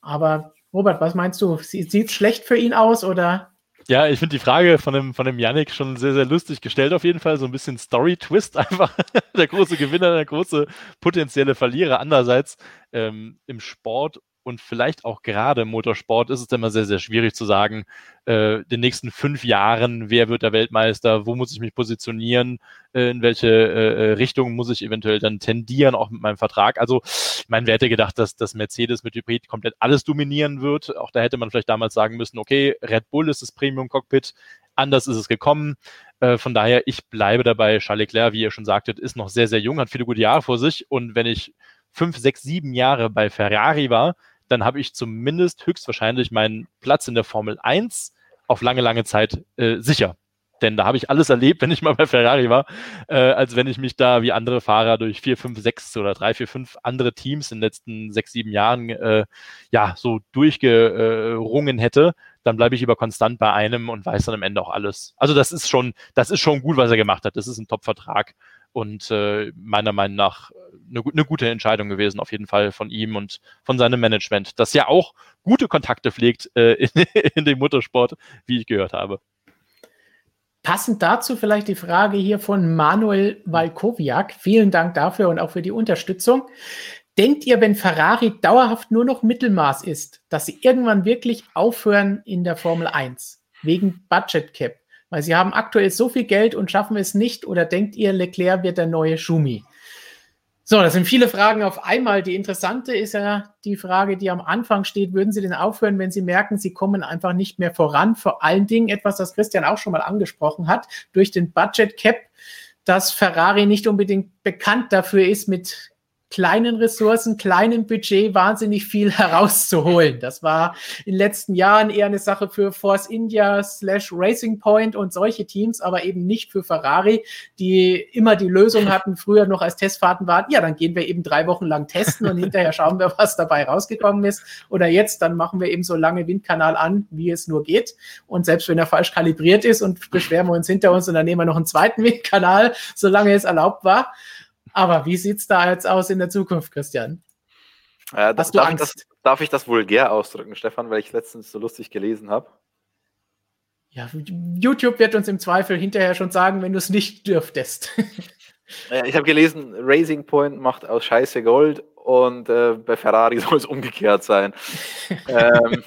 Aber Robert, was meinst du? Sieht es schlecht für ihn aus oder? Ja, ich finde die Frage von dem, von dem Yannick schon sehr, sehr lustig gestellt auf jeden Fall. So ein bisschen Story-Twist [laughs] einfach. der große Gewinner, der große potenzielle Verlierer. Andererseits ähm, im Sport und vielleicht auch gerade im Motorsport ist es immer sehr, sehr schwierig zu sagen, äh, den nächsten fünf Jahren, wer wird der Weltmeister, wo muss ich mich positionieren, äh, in welche äh, äh Richtung muss ich eventuell dann tendieren, auch mit meinem Vertrag. Also, ich meine, wer hätte gedacht, dass das Mercedes mit Hybrid komplett alles dominieren wird? Auch da hätte man vielleicht damals sagen müssen, okay, Red Bull ist das Premium-Cockpit, anders ist es gekommen. Äh, von daher, ich bleibe dabei. Charles Leclerc, wie ihr schon sagtet, ist noch sehr, sehr jung, hat viele gute Jahre vor sich. Und wenn ich fünf, sechs, sieben Jahre bei Ferrari war, dann habe ich zumindest höchstwahrscheinlich meinen Platz in der Formel 1 auf lange, lange Zeit äh, sicher. Denn da habe ich alles erlebt, [laughs] wenn ich mal bei Ferrari war, äh, als wenn ich mich da wie andere Fahrer durch vier, fünf, sechs oder drei, vier, fünf andere Teams in den letzten sechs, sieben Jahren äh, ja so durchgerungen hätte. Dann bleibe ich lieber konstant bei einem und weiß dann am Ende auch alles. Also das ist schon, das ist schon gut, was er gemacht hat. Das ist ein Top-Vertrag und äh, meiner Meinung nach eine, eine, gute Entscheidung gewesen, auf jeden Fall von ihm und von seinem Management, das ja auch gute Kontakte pflegt äh, in, [laughs] in dem Motorsport, wie ich gehört habe. Passend dazu vielleicht die Frage hier von Manuel Walkowiak. Vielen Dank dafür und auch für die Unterstützung. Denkt ihr, wenn Ferrari dauerhaft nur noch Mittelmaß ist, dass sie irgendwann wirklich aufhören in der Formel 1 wegen Budget Cap? Weil sie haben aktuell so viel Geld und schaffen es nicht. Oder denkt ihr, Leclerc wird der neue Schumi? So, das sind viele Fragen auf einmal. Die interessante ist ja die Frage, die am Anfang steht. Würden Sie denn aufhören, wenn Sie merken, Sie kommen einfach nicht mehr voran? Vor allen Dingen etwas, das Christian auch schon mal angesprochen hat, durch den Budget Cap, dass Ferrari nicht unbedingt bekannt dafür ist, mit kleinen Ressourcen, kleinem Budget wahnsinnig viel [laughs] herauszuholen. Das war in den letzten Jahren eher eine Sache für Force India slash Racing Point und solche Teams, aber eben nicht für Ferrari, die immer die Lösung [laughs] hatten, früher noch als Testfahrten waren, ja, dann gehen wir eben drei Wochen lang testen und hinterher schauen wir, was dabei rausgekommen ist. Oder jetzt, dann machen wir eben so lange Windkanal an, wie es nur geht. Und selbst wenn er falsch kalibriert ist und beschweren wir uns hinter uns und dann nehmen wir noch einen zweiten [laughs] Windkanal, solange es erlaubt war. Aber wie sieht es da jetzt aus in der Zukunft, Christian? Äh, Hast du darf, Angst? Ich das, darf ich das vulgär ausdrücken, Stefan, weil ich letztens so lustig gelesen habe? Ja, YouTube wird uns im Zweifel hinterher schon sagen, wenn du es nicht dürftest. [laughs] ich habe gelesen, Racing Point macht aus Scheiße Gold und äh, bei Ferrari [laughs] soll es umgekehrt sein. [laughs] ähm,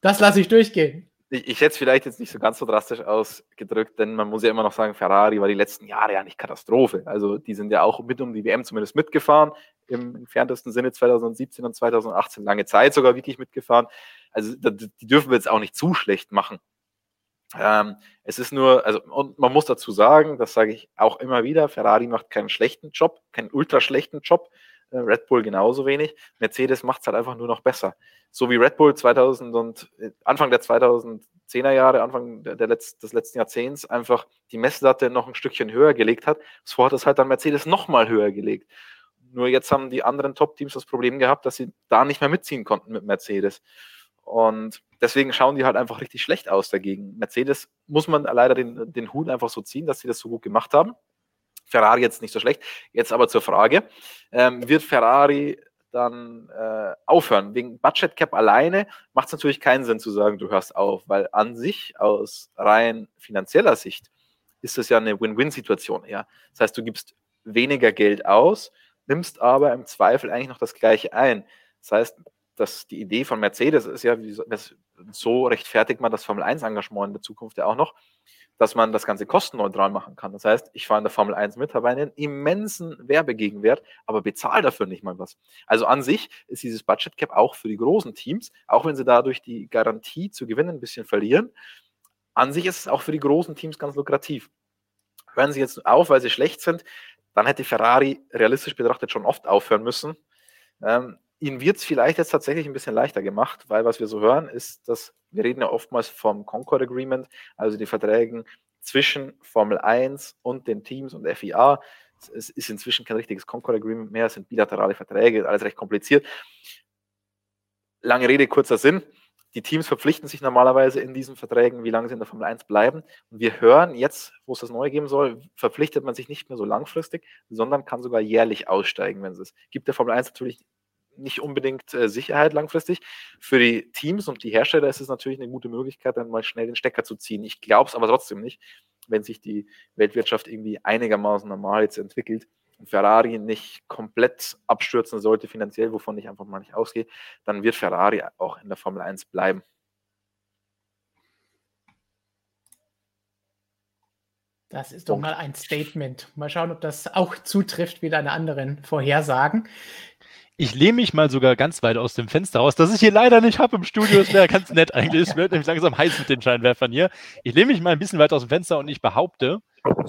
das lasse ich durchgehen ich, ich hätte es vielleicht jetzt nicht so ganz so drastisch ausgedrückt, denn man muss ja immer noch sagen, Ferrari war die letzten Jahre ja nicht Katastrophe. Also die sind ja auch mit um die WM zumindest mitgefahren, im entferntesten Sinne 2017 und 2018, lange Zeit sogar wirklich mitgefahren. Also die dürfen wir jetzt auch nicht zu schlecht machen. Ähm, es ist nur, also und man muss dazu sagen, das sage ich auch immer wieder, Ferrari macht keinen schlechten Job, keinen ultra schlechten Job. Äh, Red Bull genauso wenig. Mercedes macht es halt einfach nur noch besser. So wie Red Bull 2000 und äh, Anfang der 2010er Jahre, Anfang der, Letz-, des letzten Jahrzehnts einfach die Messlatte noch ein Stückchen höher gelegt hat. So hat es halt dann Mercedes nochmal höher gelegt. Nur jetzt haben die anderen Top-Teams das Problem gehabt, dass sie da nicht mehr mitziehen konnten mit Mercedes. Und deswegen schauen die halt einfach richtig schlecht aus dagegen. Mercedes muss man leider den, den Hut einfach so ziehen, dass sie das so gut gemacht haben. Ferrari jetzt nicht so schlecht. Jetzt aber zur Frage, ähm, wird Ferrari dann äh, aufhören? Wegen Budget Cap alleine macht es natürlich keinen Sinn zu sagen, du hörst auf, weil an sich aus rein finanzieller Sicht ist das ja eine Win-Win-Situation. Ja? Das heißt, du gibst weniger Geld aus, nimmst aber im Zweifel eigentlich noch das Gleiche ein. Das heißt, dass die Idee von Mercedes ist ja, so rechtfertigt man das Formel 1-Engagement in der Zukunft ja auch noch, dass man das Ganze kostenneutral machen kann. Das heißt, ich fahre in der Formel 1 mit, habe einen immensen Werbegegenwert, aber bezahle dafür nicht mal was. Also an sich ist dieses Budget Cap auch für die großen Teams, auch wenn sie dadurch die Garantie zu gewinnen ein bisschen verlieren, an sich ist es auch für die großen Teams ganz lukrativ. Hören sie jetzt auf, weil sie schlecht sind, dann hätte Ferrari realistisch betrachtet schon oft aufhören müssen. Ähm, ihnen wird es vielleicht jetzt tatsächlich ein bisschen leichter gemacht, weil was wir so hören, ist, dass wir reden ja oftmals vom Concord Agreement, also die Verträgen zwischen Formel 1 und den Teams und FIA. Es ist inzwischen kein richtiges Concord Agreement mehr, es sind bilaterale Verträge, alles recht kompliziert. Lange Rede, kurzer Sinn. Die Teams verpflichten sich normalerweise in diesen Verträgen, wie lange sie in der Formel 1 bleiben. Und wir hören jetzt, wo es das neu geben soll, verpflichtet man sich nicht mehr so langfristig, sondern kann sogar jährlich aussteigen, wenn es ist. Gibt der Formel 1 natürlich nicht unbedingt äh, Sicherheit langfristig. Für die Teams und die Hersteller ist es natürlich eine gute Möglichkeit, dann mal schnell den Stecker zu ziehen. Ich glaube es aber trotzdem nicht, wenn sich die Weltwirtschaft irgendwie einigermaßen normal jetzt entwickelt und Ferrari nicht komplett abstürzen sollte finanziell, wovon ich einfach mal nicht ausgehe, dann wird Ferrari auch in der Formel 1 bleiben. Das ist doch mal ein Statement. Mal schauen, ob das auch zutrifft wie deine anderen Vorhersagen. Ich lehne mich mal sogar ganz weit aus dem Fenster raus, das ich hier leider nicht habe im Studio. Das wäre ganz nett eigentlich. Es wird nämlich langsam heiß mit den Scheinwerfern hier. Ich lehne mich mal ein bisschen weit aus dem Fenster und ich behaupte,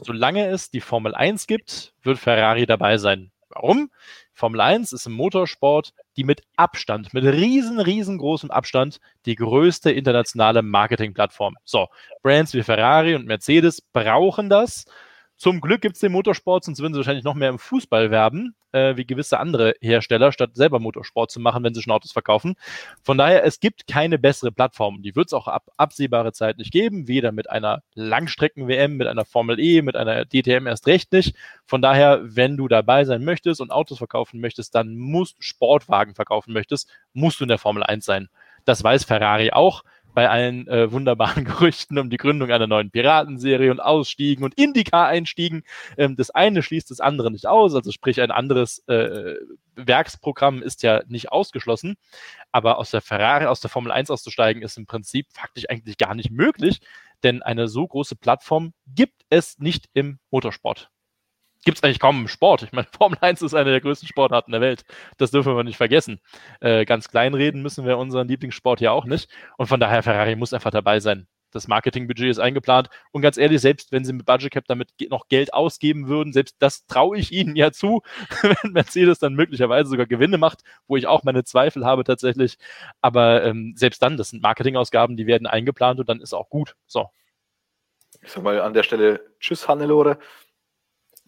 solange es die Formel 1 gibt, wird Ferrari dabei sein. Warum? Formel 1 ist im Motorsport die mit Abstand, mit riesen, riesengroßem Abstand, die größte internationale Marketingplattform. So, Brands wie Ferrari und Mercedes brauchen das zum Glück gibt es den Motorsport, sonst würden sie wahrscheinlich noch mehr im Fußball werben, äh, wie gewisse andere Hersteller, statt selber Motorsport zu machen, wenn sie schon Autos verkaufen. Von daher, es gibt keine bessere Plattform. Die wird es auch ab absehbare Zeit nicht geben, weder mit einer Langstrecken-WM, mit einer Formel E, mit einer DTM erst recht nicht. Von daher, wenn du dabei sein möchtest und Autos verkaufen möchtest, dann musst Sportwagen verkaufen möchtest, musst du in der Formel 1 sein. Das weiß Ferrari auch bei allen äh, wunderbaren [laughs] Gerüchten um die Gründung einer neuen Piratenserie und Ausstiegen und Indica-Einstiegen. Ähm, das eine schließt das andere nicht aus, also sprich ein anderes äh, Werksprogramm ist ja nicht ausgeschlossen, aber aus der Ferrari, aus der Formel 1 auszusteigen, ist im Prinzip faktisch eigentlich gar nicht möglich, denn eine so große Plattform gibt es nicht im Motorsport gibt es eigentlich kaum im Sport. Ich meine, [laughs] Formel 1 ist eine der größten Sportarten der Welt. Das dürfen wir nicht vergessen. Äh, ganz kleinreden müssen wir unseren Lieblingssport ja auch nicht. Und von daher, Ferrari muss einfach dabei sein. Das Marketingbudget ist eingeplant. Und ganz ehrlich, selbst wenn sie mit Budget Cap damit noch Geld ausgeben würden, selbst das traue ich ihnen ja zu, [laughs] wenn Mercedes dann möglicherweise sogar Gewinne macht, wo ich auch meine Zweifel habe tatsächlich. Aber ähm, selbst dann, das sind Marketingausgaben, die werden eingeplant und dann ist auch gut. So. Ich sag mal an der Stelle Tschüss, Hannelore.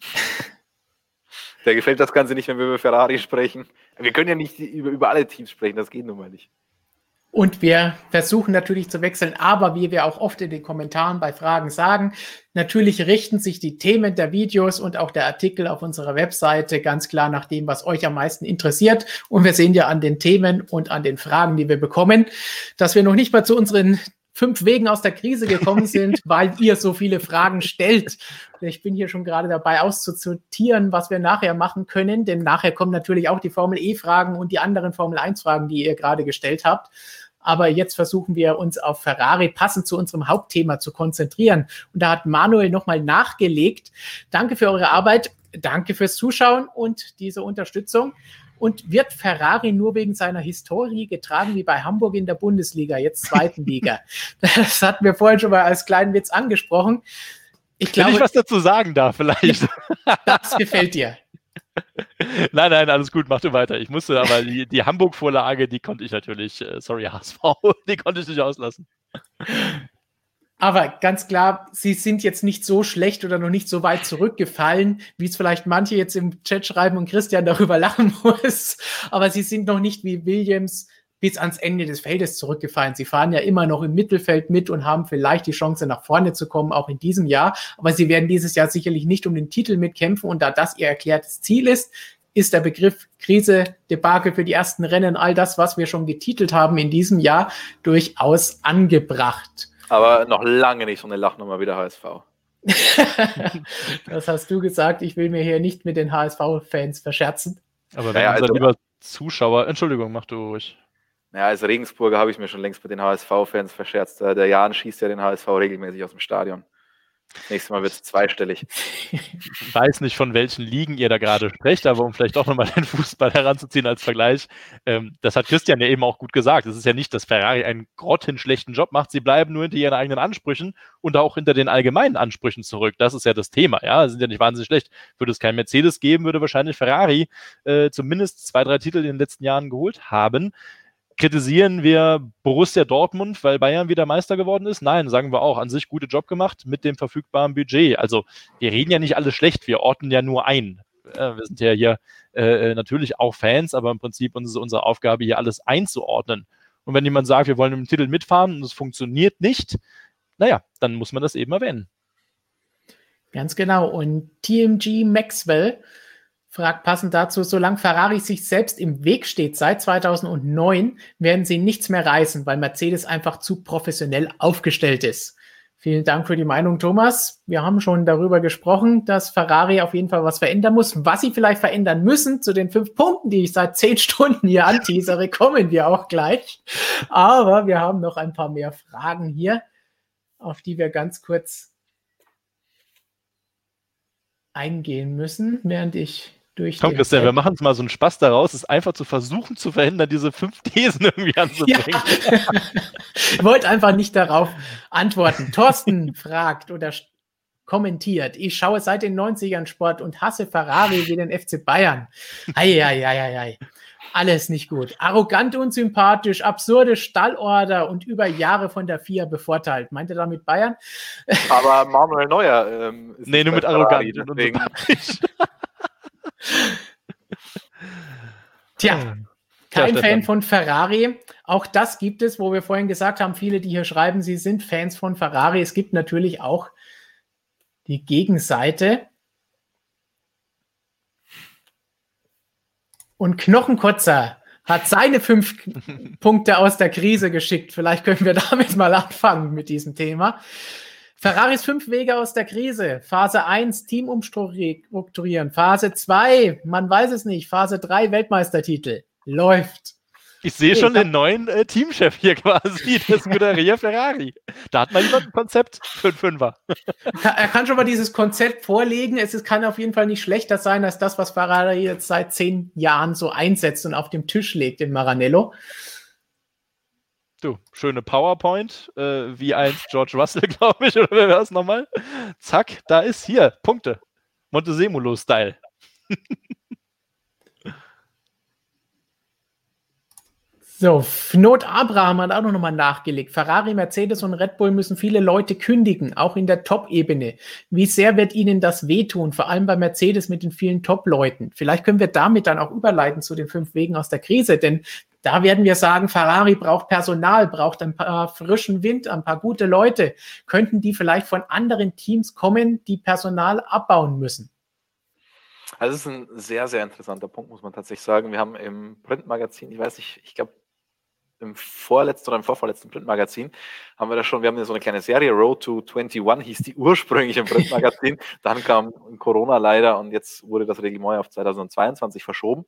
[laughs] Der gefällt das Ganze nicht, wenn wir über Ferrari sprechen. Wir können ja nicht über, über alle Teams sprechen, das geht nun mal nicht. Und wir versuchen natürlich zu wechseln, aber wie wir auch oft in den Kommentaren bei Fragen sagen, natürlich richten sich die Themen der Videos und auch der Artikel auf unserer Webseite ganz klar nach dem, was euch am meisten interessiert. Und wir sehen ja an den Themen und an den Fragen, die wir bekommen, dass wir noch nicht mal zu unseren fünf Wegen aus der Krise gekommen sind, [laughs] weil ihr so viele Fragen stellt. Ich bin hier schon gerade dabei auszuzotieren, was wir nachher machen können, denn nachher kommen natürlich auch die Formel E-Fragen und die anderen Formel 1-Fragen, die ihr gerade gestellt habt. Aber jetzt versuchen wir uns auf Ferrari passend zu unserem Hauptthema zu konzentrieren. Und da hat Manuel nochmal nachgelegt. Danke für eure Arbeit. Danke fürs Zuschauen und diese Unterstützung und wird Ferrari nur wegen seiner Historie getragen wie bei Hamburg in der Bundesliga, jetzt zweiten Liga. [laughs] Das hatten wir vorhin schon mal als kleinen Witz angesprochen. Ich glaube, Wenn ich was dazu sagen darf, vielleicht. Das gefällt dir. [laughs] Nein, nein, alles gut, mach du weiter. Ich musste aber die, die Hamburg-Vorlage, die konnte ich natürlich, äh, sorry, HSV, [laughs] die konnte ich nicht auslassen. Aber ganz klar, sie sind jetzt nicht so schlecht oder noch nicht so weit zurückgefallen, wie es vielleicht manche jetzt im Chat schreiben und Christian [laughs] darüber lachen muss. Aber sie sind noch nicht wie Williams bis ans Ende des Feldes zurückgefallen. Sie fahren ja immer noch im Mittelfeld mit und haben vielleicht die Chance, nach vorne zu kommen, auch in diesem Jahr. Aber sie werden dieses Jahr sicherlich nicht um den Titel mitkämpfen. Und da das ihr erklärtes Ziel ist, ist der Begriff Krise, Debakel für die ersten Rennen, all das, was wir schon getitelt haben in diesem Jahr, durchaus angebracht. Aber noch lange nicht so eine Lachnummer wie der HSV. das hast du gesagt. Ich will mir hier nicht mit den HSV-Fans verscherzen. Aber wenn naja, also, lieber Zuschauer, Entschuldigung, mach du ruhig. Ja, als Regensburger habe ich mir schon längst mit den HSV-Fans verscherzt. Der Jan schießt ja den HSV regelmäßig aus dem Stadion. Nächstes Mal wird es zweistellig. Ich weiß nicht, von welchen Ligen ihr da gerade sprecht, aber um vielleicht auch nochmal den Fußball heranzuziehen als Vergleich, ähm, das hat Christian ja eben auch gut gesagt. Es ist ja nicht, dass Ferrari einen grottenschlechten Job macht, sie bleiben nur hinter ihren eigenen Ansprüchen und auch hinter den allgemeinen Ansprüchen zurück. Das ist ja das Thema, ja. Sie sind ja nicht wahnsinnig schlecht. Würde es kein Mercedes geben, würde wahrscheinlich Ferrari äh, zumindest zwei, drei Titel in den letzten Jahren geholt haben. Kritisieren wir Borussia Dortmund, weil Bayern wieder Meister geworden ist? Nein, sagen wir auch, an sich gute Job gemacht mit dem verfügbaren Budget. Also wir reden ja nicht alles schlecht, wir ordnen ja nur ein. wir sind ja hier äh, natürlich auch Fans, aber im Prinzip ist unsere Aufgabe hier alles einzuordnen. Und wenn jemand sagt, wir wollen im Titel mitfahren und es funktioniert nicht, naja, dann muss man das eben erwähnen. Ganz genau. Und TMG Maxwell fragt passend dazu, solange Ferrari sich selbst im Weg steht seit 2009, werden sie nichts mehr reißen, weil Mercedes einfach zu professionell aufgestellt ist. Vielen Dank für die Meinung, Thomas. Wir haben schon darüber gesprochen, dass Ferrari auf jeden Fall was verändern muss. Was sie vielleicht verändern müssen, zu den fünf Punkten, die ich seit zehn [laughs] Stunden hier anteasere, kommen wir auch gleich. Aber wir haben noch ein paar mehr Fragen hier, auf die wir ganz kurz eingehen müssen, während ich durch. Komm, Christian, wir machen es mal so einen Spaß daraus, ist einfach zu versuchen zu verhindern, diese fünf [laughs] Thesen irgendwie anzubringen. Ja. [laughs] ich wollte einfach nicht darauf antworten. Thorsten [laughs] fragt oder kommentiert, ich schaue seit den 90ern Sport und hasse Ferrari wie den FC Bayern. Eieieiei. Alles nicht gut. Arrogant, unsympathisch, absurde Stallorder und über Jahre von der FIA bevorteilt. Meint ihr damit Bayern? Aber Manuel Neuer ähm, ist Nee, nur mit arrogant. Tja, kein ja, Fan von Ferrari. Auch das gibt es, wo wir vorhin gesagt haben, viele, die hier schreiben, sie sind Fans von Ferrari. Es gibt natürlich auch die Gegenseite. Und Knochenkotzer hat seine fünf [laughs] Punkte aus der Krise geschickt. Vielleicht können wir damit mal anfangen mit diesem Thema. Ferraris fünf Wege aus der Krise. Phase 1, Team umstrukturieren. Phase 2, man weiß es nicht. Phase 3, Weltmeistertitel. Läuft. Ich sehe schon den neuen äh, Teamchef hier [laughs] quasi, das Scuderia Ferrari. Da hat man jemand ein Konzept für einen Fünfer. [laughs] Er kann schon mal dieses Konzept vorlegen. Es ist, kann auf jeden Fall nicht schlechter sein als das, was Ferrari jetzt seit zehn Jahren so einsetzt und auf dem Tisch legt in Maranello. Du, schöne PowerPoint, äh, wie einst [laughs] George Russell, [laughs] glaube ich, oder wer wäre es nochmal? Zack, da ist hier, Punkte. Montesemulo-Style. [laughs] So, Not Abraham hat auch noch mal nachgelegt. Ferrari, Mercedes und Red Bull müssen viele Leute kündigen, auch in der Top-Ebene. Wie sehr wird ihnen das wehtun, vor allem bei Mercedes mit den vielen Top-Leuten? Vielleicht können wir damit dann auch überleiten zu den fünf Wegen aus der Krise, denn da werden wir sagen, Ferrari braucht Personal, braucht ein paar frischen Wind, ein paar gute Leute. Könnten die vielleicht von anderen Teams kommen, die Personal abbauen müssen? Also das ist ein sehr, sehr interessanter Punkt, muss man tatsächlich sagen. Wir haben im Printmagazin, ich weiß nicht, ich glaube, im vorletzten oder im vorvorletzten Printmagazin haben wir da schon, wir haben so eine kleine Serie, Road to 21 hieß die [laughs] ursprünglich im Printmagazin. Dann kam Corona leider und jetzt wurde das Reglement auf 2022 verschoben.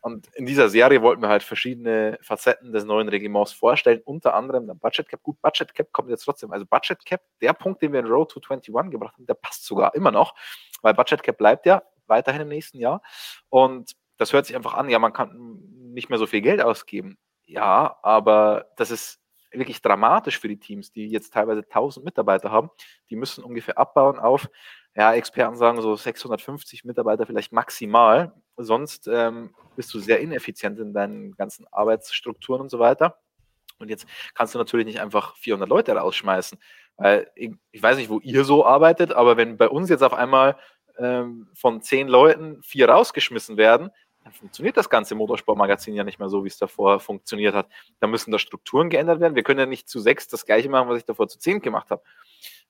Und in dieser Serie wollten wir halt verschiedene Facetten des neuen Reglements vorstellen, unter anderem der Budget Cap. Gut, Budget Cap kommt jetzt trotzdem. Also Budget Cap, der Punkt, den wir in Road to 21 gebracht haben, der passt sogar immer noch, weil Budget Cap bleibt ja weiterhin im nächsten Jahr. Und das hört sich einfach an, ja, man kann nicht mehr so viel Geld ausgeben. Ja, aber das ist wirklich dramatisch für die Teams, die jetzt teilweise 1000 Mitarbeiter haben. Die müssen ungefähr abbauen auf, ja, Experten sagen so 650 Mitarbeiter vielleicht maximal. Sonst ähm, bist du sehr ineffizient in deinen ganzen Arbeitsstrukturen und so weiter. Und jetzt kannst du natürlich nicht einfach 400 Leute rausschmeißen. Weil ich, ich weiß nicht, wo ihr so arbeitet, aber wenn bei uns jetzt auf einmal ähm, von zehn Leuten vier rausgeschmissen werden, dann funktioniert das ganze Motorsportmagazin ja nicht mehr so, wie es davor funktioniert hat. Da müssen da Strukturen geändert werden. Wir können ja nicht zu sechs das gleiche machen, was ich davor zu zehn gemacht habe.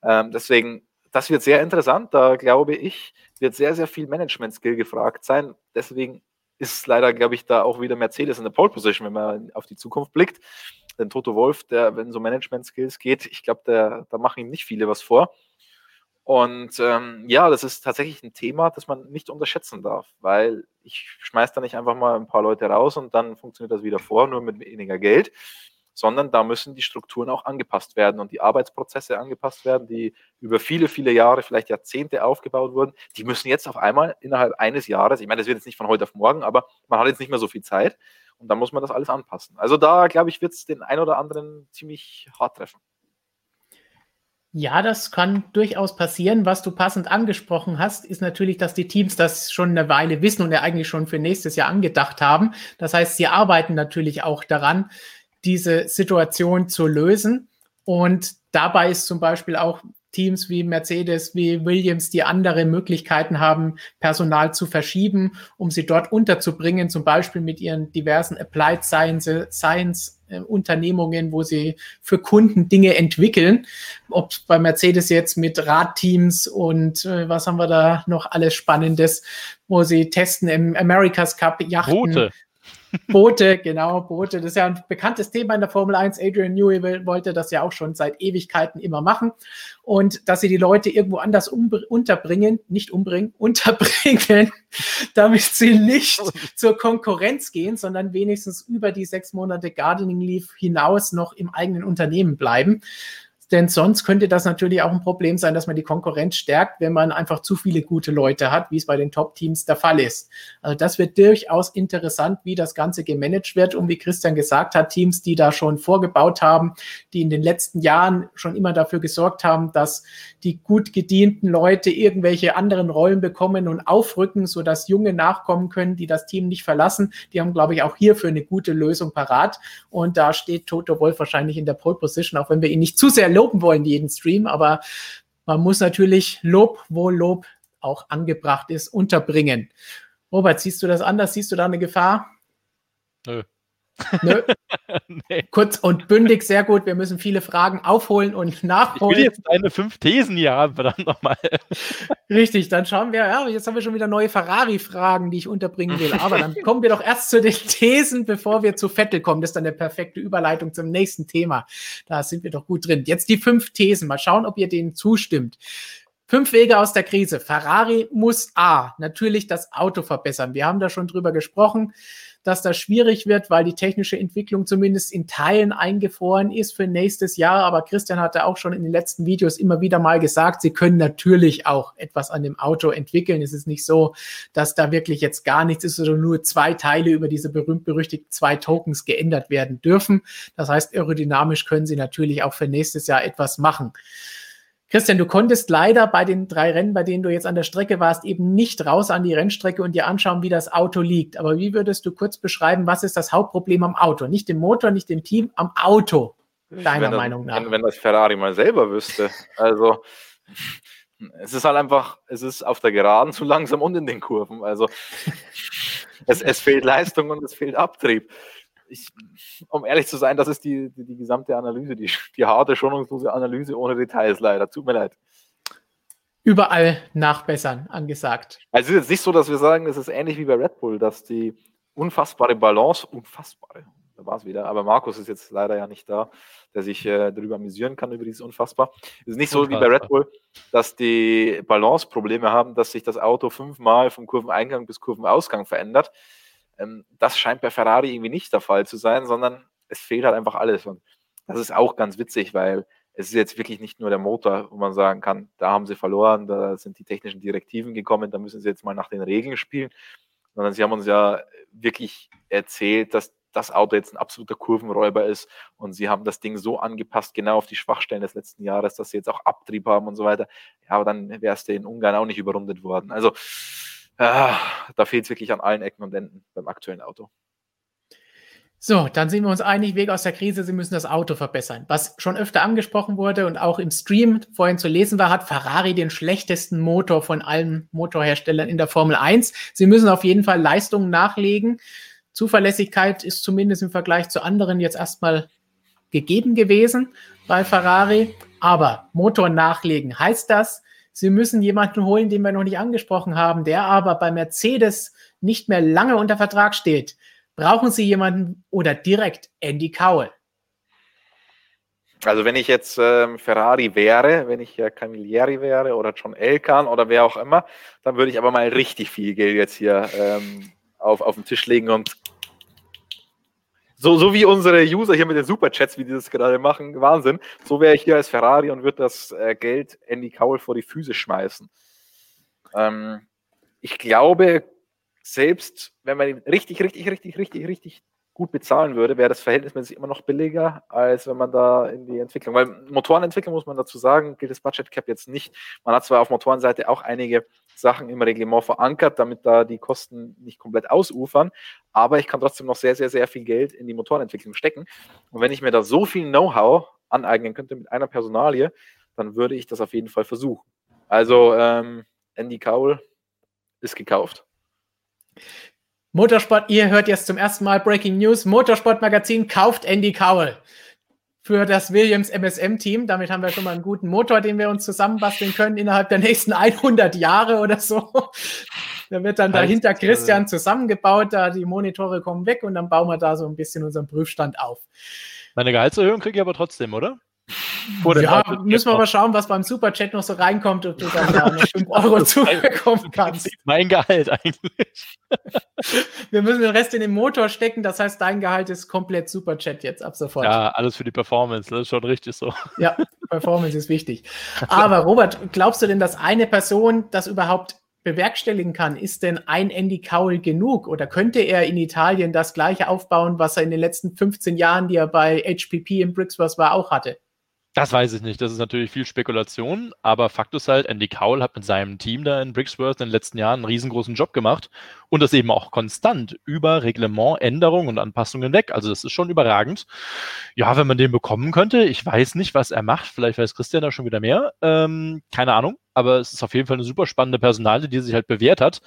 Ähm, deswegen, das wird sehr interessant. Da glaube ich, wird sehr, sehr viel Management-Skill gefragt sein. Deswegen ist leider, glaube ich, da auch wieder Mercedes in der Pole Position, wenn man auf die Zukunft blickt. Denn Toto Wolf, der, wenn so Management-Skills geht, ich glaube, da machen ihm nicht viele was vor. Und ähm, ja, das ist tatsächlich ein Thema, das man nicht unterschätzen darf, weil ich schmeiße da nicht einfach mal ein paar Leute raus und dann funktioniert das wieder vor, nur mit weniger Geld, sondern da müssen die Strukturen auch angepasst werden und die Arbeitsprozesse angepasst werden, die über viele, viele Jahre, vielleicht Jahrzehnte aufgebaut wurden. Die müssen jetzt auf einmal innerhalb eines Jahres, ich meine, das wird jetzt nicht von heute auf morgen, aber man hat jetzt nicht mehr so viel Zeit und dann muss man das alles anpassen. Also da, glaube ich, wird es den einen oder anderen ziemlich hart treffen. Ja, das kann durchaus passieren. Was du passend angesprochen hast, ist natürlich, dass die Teams das schon eine Weile wissen und ja eigentlich schon für nächstes Jahr angedacht haben. Das heißt, sie arbeiten natürlich auch daran, diese Situation zu lösen. Und dabei ist zum Beispiel auch Teams wie Mercedes, wie Williams, die andere Möglichkeiten haben, Personal zu verschieben, um sie dort unterzubringen, zum Beispiel mit ihren diversen Applied Science, Science äh, Unternehmungen, wo sie für Kunden Dinge entwickeln. Ob bei Mercedes jetzt mit Radteams und äh, was haben wir da noch alles Spannendes, wo sie testen im America's Cup Yachten. Boote. Boote, genau, Boote. Das ist ja ein bekanntes Thema in der Formel 1. Adrian Newey wollte das ja auch schon seit Ewigkeiten immer machen. Und dass sie die Leute irgendwo anders unterbringen, nicht umbringen, [laughs] unterbringen, damit sie nicht zur Konkurrenz gehen, sondern wenigstens über die sechs Monate Gardening Leave hinaus noch im eigenen Unternehmen bleiben. Denn sonst könnte das natürlich auch ein Problem sein, dass man die Konkurrenz stärkt, wenn man einfach zu viele gute Leute hat, wie es bei den Top-Teams der Fall ist. Also das wird durchaus interessant, wie das Ganze gemanagt wird. Und wie Christian gesagt hat, Teams, die da schon vorgebaut haben, die in den letzten Jahren schon immer dafür gesorgt haben, dass die gut gedienten Leute irgendwelche anderen Rollen bekommen und aufrücken, sodass junge nachkommen können, die das Team nicht verlassen. Die haben, glaube ich, auch hierfür eine gute Lösung parat. Und da steht Toto Wolf wahrscheinlich in der Pole Position, auch wenn wir ihn nicht zu sehr loben wollen, jeden Stream, aber man muss natürlich Lob, wo Lob auch angebracht ist, unterbringen. Robert, siehst du das anders? Siehst du da eine Gefahr? Nö. Nö. [laughs] nee. Kurz und bündig, sehr gut. Wir müssen viele Fragen aufholen und nachholen. Ich will jetzt deine fünf Thesen hier haben, verdammt nochmal. [laughs] Richtig, dann schauen wir, ja, jetzt haben wir schon wieder neue Ferrari-Fragen, die ich unterbringen will. Aber dann [laughs] kommen wir doch erst zu den Thesen, bevor wir zu Vettel kommen. Das ist dann eine perfekte Überleitung zum nächsten Thema. Da sind wir doch gut drin. Jetzt die fünf Thesen. Mal schauen, ob ihr denen zustimmt. Fünf Wege aus der Krise. Ferrari muss A, natürlich das Auto verbessern. Wir haben da schon drüber gesprochen dass das schwierig wird, weil die technische Entwicklung zumindest in Teilen eingefroren ist für nächstes Jahr. Aber Christian hatte auch schon in den letzten Videos immer wieder mal gesagt, sie können natürlich auch etwas an dem Auto entwickeln. Es ist nicht so, dass da wirklich jetzt gar nichts ist oder nur zwei Teile über diese berühmt-berüchtigten zwei Tokens geändert werden dürfen. Das heißt, aerodynamisch können sie natürlich auch für nächstes Jahr etwas machen. Christian, du konntest leider bei den drei Rennen, bei denen du jetzt an der Strecke warst, eben nicht raus an die Rennstrecke und dir anschauen, wie das Auto liegt. Aber wie würdest du kurz beschreiben, was ist das Hauptproblem am Auto? Nicht dem Motor, nicht dem Team, am Auto, deiner das, Meinung nach. Wenn, wenn das Ferrari mal selber wüsste. Also, es ist halt einfach, es ist auf der Geraden zu langsam und in den Kurven. Also, es, es fehlt Leistung und es fehlt Abtrieb ich, um ehrlich zu sein, das ist die, die, die gesamte Analyse, die, die harte, schonungslose Analyse ohne Details leider. Tut mir leid. Überall nachbessern, angesagt. Also es ist jetzt nicht so, dass wir sagen, es ist ähnlich wie bei Red Bull, dass die unfassbare Balance, unfassbare, da war es wieder, aber Markus ist jetzt leider ja nicht da, der sich äh, darüber amüsieren kann, über dieses Unfassbar. Es ist nicht so Unfassbar. wie bei Red Bull, dass die Balance-Probleme haben, dass sich das Auto fünfmal vom Kurveneingang bis Kurvenausgang verändert. Ähm, das scheint bei Ferrari irgendwie nicht der Fall zu sein, sondern es fehlt halt einfach alles. Und das ist auch ganz witzig, weil es ist jetzt wirklich nicht nur der Motor, wo man sagen kann, da haben sie verloren, da sind die technischen Direktiven gekommen, da müssen sie jetzt mal nach den Regeln spielen, sondern sie haben uns ja wirklich erzählt, dass das Auto jetzt ein absoluter Kurvenräuber ist und sie haben das Ding so angepasst, genau auf die Schwachstellen des letzten Jahres, dass sie jetzt auch Abtrieb haben und so weiter. Ja, aber dann wärst du in Ungarn auch nicht überrundet worden. Also Ah, da fehlt es wirklich an allen Ecken und Enden beim aktuellen Auto. So, dann sind wir uns einig, Weg aus der Krise, Sie müssen das Auto verbessern. Was schon öfter angesprochen wurde und auch im Stream vorhin zu lesen war, hat Ferrari den schlechtesten Motor von allen Motorherstellern in der Formel 1. Sie müssen auf jeden Fall Leistungen nachlegen. Zuverlässigkeit ist zumindest im Vergleich zu anderen jetzt erstmal gegeben gewesen bei Ferrari. Aber Motor nachlegen heißt das, Sie müssen jemanden holen, den wir noch nicht angesprochen haben, der aber bei Mercedes nicht mehr lange unter Vertrag steht. Brauchen Sie jemanden oder direkt Andy Cowell? Also wenn ich jetzt ähm, Ferrari wäre, wenn ich ja Camilleri wäre oder John Elkan oder wer auch immer, dann würde ich aber mal richtig viel Geld jetzt hier ähm, auf, auf den Tisch legen und so, so wie unsere User hier mit den Superchats, wie die das gerade machen, Wahnsinn. So wäre ich hier als Ferrari und würde das äh, Geld Andy Cowell vor die Füße schmeißen. Ähm, ich glaube, selbst wenn man ihn richtig, richtig, richtig, richtig, richtig gut bezahlen würde, wäre das verhältnismäßig immer noch billiger, als wenn man da in die Entwicklung, weil Motorenentwicklung muss man dazu sagen, gilt das Budget Cap jetzt nicht. Man hat zwar auf Motorenseite auch einige Sachen im Reglement verankert, damit da die Kosten nicht komplett ausufern, aber ich kann trotzdem noch sehr, sehr, sehr viel Geld in die Motorenentwicklung stecken. Und wenn ich mir da so viel Know-how aneignen könnte mit einer Personalie, dann würde ich das auf jeden Fall versuchen. Also ähm, Andy Cowell ist gekauft. Motorsport, ihr hört jetzt zum ersten Mal Breaking News. Motorsportmagazin kauft Andy Cowell für das Williams MSM-Team. Damit haben wir schon mal einen guten Motor, den wir uns zusammenbasteln können innerhalb der nächsten [laughs] 100 Jahre oder so. Da wird dann dahinter Christian zusammengebaut, da die Monitore kommen weg und dann bauen wir da so ein bisschen unseren Prüfstand auf. Meine Gehaltserhöhung kriege ich aber trotzdem, oder? Ja, müssen wir mal schauen, was beim Superchat noch so reinkommt, ob du dann [laughs] da noch 5 Euro zubekommen kannst. Mein Gehalt eigentlich. [laughs] Wir müssen den Rest in den Motor stecken, das heißt, dein Gehalt ist komplett Superchat jetzt ab sofort. Ja, alles für die Performance, das ist schon richtig so. [laughs] Ja, Performance ist wichtig. Aber Robert, glaubst du denn, dass eine Person das überhaupt bewerkstelligen kann, ist denn ein Andy Cowell genug oder könnte er in Italien das gleiche aufbauen, was er in den letzten 15 Jahren, die er bei HPP in Brixworth war, auch hatte? Das weiß ich nicht. Das ist natürlich viel Spekulation. Aber Fakt ist halt, Andy Cowell hat mit seinem Team da in Brixworth in den letzten Jahren einen riesengroßen Job gemacht und das eben auch konstant über Reglementänderungen und Anpassungen weg. Also das ist schon überragend. Ja, wenn man den bekommen könnte, ich weiß nicht, was er macht. Vielleicht weiß Christian da schon wieder mehr. Ähm, keine Ahnung. Aber es ist auf jeden Fall eine super spannende Personale, die sich halt bewährt hat.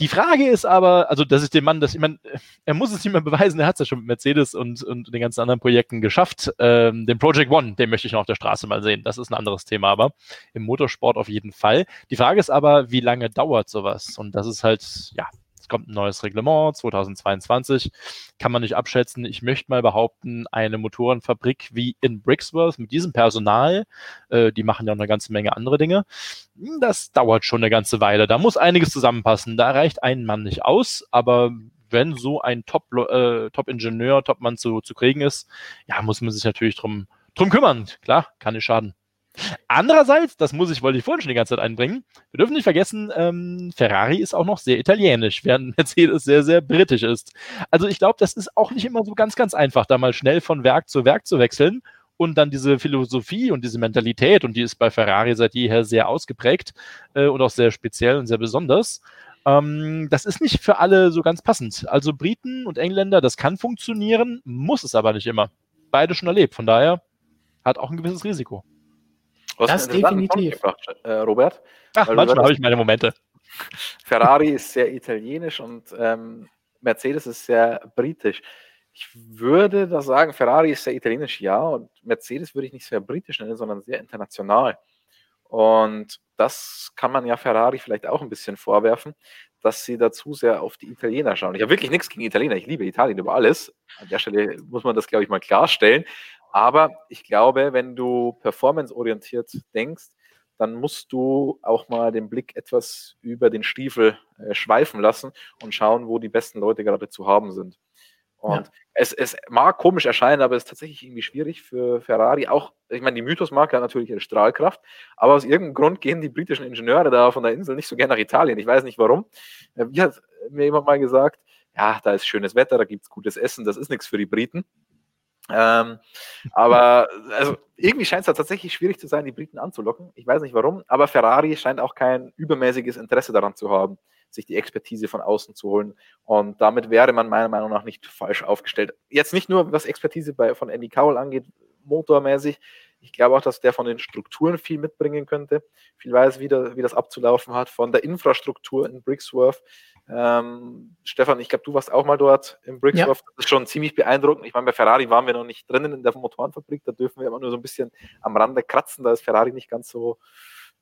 Die Frage ist aber, also dass ich dem Mann, dass ich meine, er muss es nicht mehr beweisen, er hat es ja schon mit Mercedes und, und den ganzen anderen Projekten geschafft. Ähm, den Project One, den möchte ich noch auf der Straße mal sehen. Das ist ein anderes Thema, aber im Motorsport auf jeden Fall. Die Frage ist aber, wie lange dauert sowas? Und das ist halt, ja, kommt ein neues Reglement 2022, kann man nicht abschätzen. Ich möchte mal behaupten, eine Motorenfabrik wie in Brixworth mit diesem Personal, äh, die machen ja noch eine ganze Menge andere Dinge, das dauert schon eine ganze Weile. Da muss einiges zusammenpassen. Da reicht ein Mann nicht aus, aber wenn so ein Top-Ingenieur, äh, Top Top-Mann zu, zu kriegen ist, ja, muss man sich natürlich drum, drum kümmern. Klar, kann nicht schaden. Andererseits, das muss ich, wollte ich vorhin schon die ganze Zeit einbringen, wir dürfen nicht vergessen, ähm, Ferrari ist auch noch sehr italienisch, während [laughs] Mercedes sehr, sehr britisch ist. Also ich glaube, das ist auch nicht immer so ganz, ganz einfach, da mal schnell von Werk zu Werk zu wechseln und dann diese Philosophie und diese Mentalität, und die ist bei Ferrari seit jeher sehr ausgeprägt äh, und auch sehr speziell und sehr besonders. Ähm, das ist nicht für alle so ganz passend. Also Briten und Engländer, das kann funktionieren, muss es aber nicht immer. Beide schon erlebt, von daher hat auch ein gewisses Risiko. Das definitiv. Gebracht, äh, Robert. Ach, manchmal habe ich meine Momente. Ferrari ist sehr italienisch und ähm, Mercedes ist sehr britisch. Ich würde da sagen, Ferrari ist sehr italienisch, ja, und Mercedes würde ich nicht sehr britisch nennen, sondern sehr international. Und das kann man ja Ferrari vielleicht auch ein bisschen vorwerfen, dass sie dazu sehr auf die Italiener schauen. Ich habe wirklich nichts gegen Italiener, ich liebe Italien über alles. An der Stelle muss man das, glaube ich, mal klarstellen. Aber ich glaube, wenn du performanceorientiert denkst, dann musst du auch mal den Blick etwas über den Stiefel äh, schweifen lassen und schauen, wo die besten Leute gerade zu haben sind. Und ja. es, es mag komisch erscheinen, aber es ist tatsächlich irgendwie schwierig für Ferrari. Auch, ich meine, die Mythos-Marke hat natürlich ihre Strahlkraft, aber aus irgendeinem Grund gehen die britischen Ingenieure da von der Insel nicht so gerne nach Italien. Ich weiß nicht warum. Äh, wie hat mir jemand mal gesagt, ja, da ist schönes Wetter, da gibt es gutes Essen, das ist nichts für die Briten. Ähm, aber also irgendwie scheint es tatsächlich schwierig zu sein, die Briten anzulocken. Ich weiß nicht warum, aber Ferrari scheint auch kein übermäßiges Interesse daran zu haben, sich die Expertise von außen zu holen. Und damit wäre man meiner Meinung nach nicht falsch aufgestellt. Jetzt nicht nur, was Expertise bei, von Andy Cowell angeht, motormäßig. Ich glaube auch, dass der von den Strukturen viel mitbringen könnte. Viel weiß, wie, der, wie das abzulaufen hat, von der Infrastruktur in Brixworth ähm, Stefan, ich glaube, du warst auch mal dort im Brixworth. Ja. Das ist schon ziemlich beeindruckend. Ich meine, bei Ferrari waren wir noch nicht drinnen in der Motorenfabrik. Da dürfen wir immer nur so ein bisschen am Rande kratzen. Da ist Ferrari nicht ganz so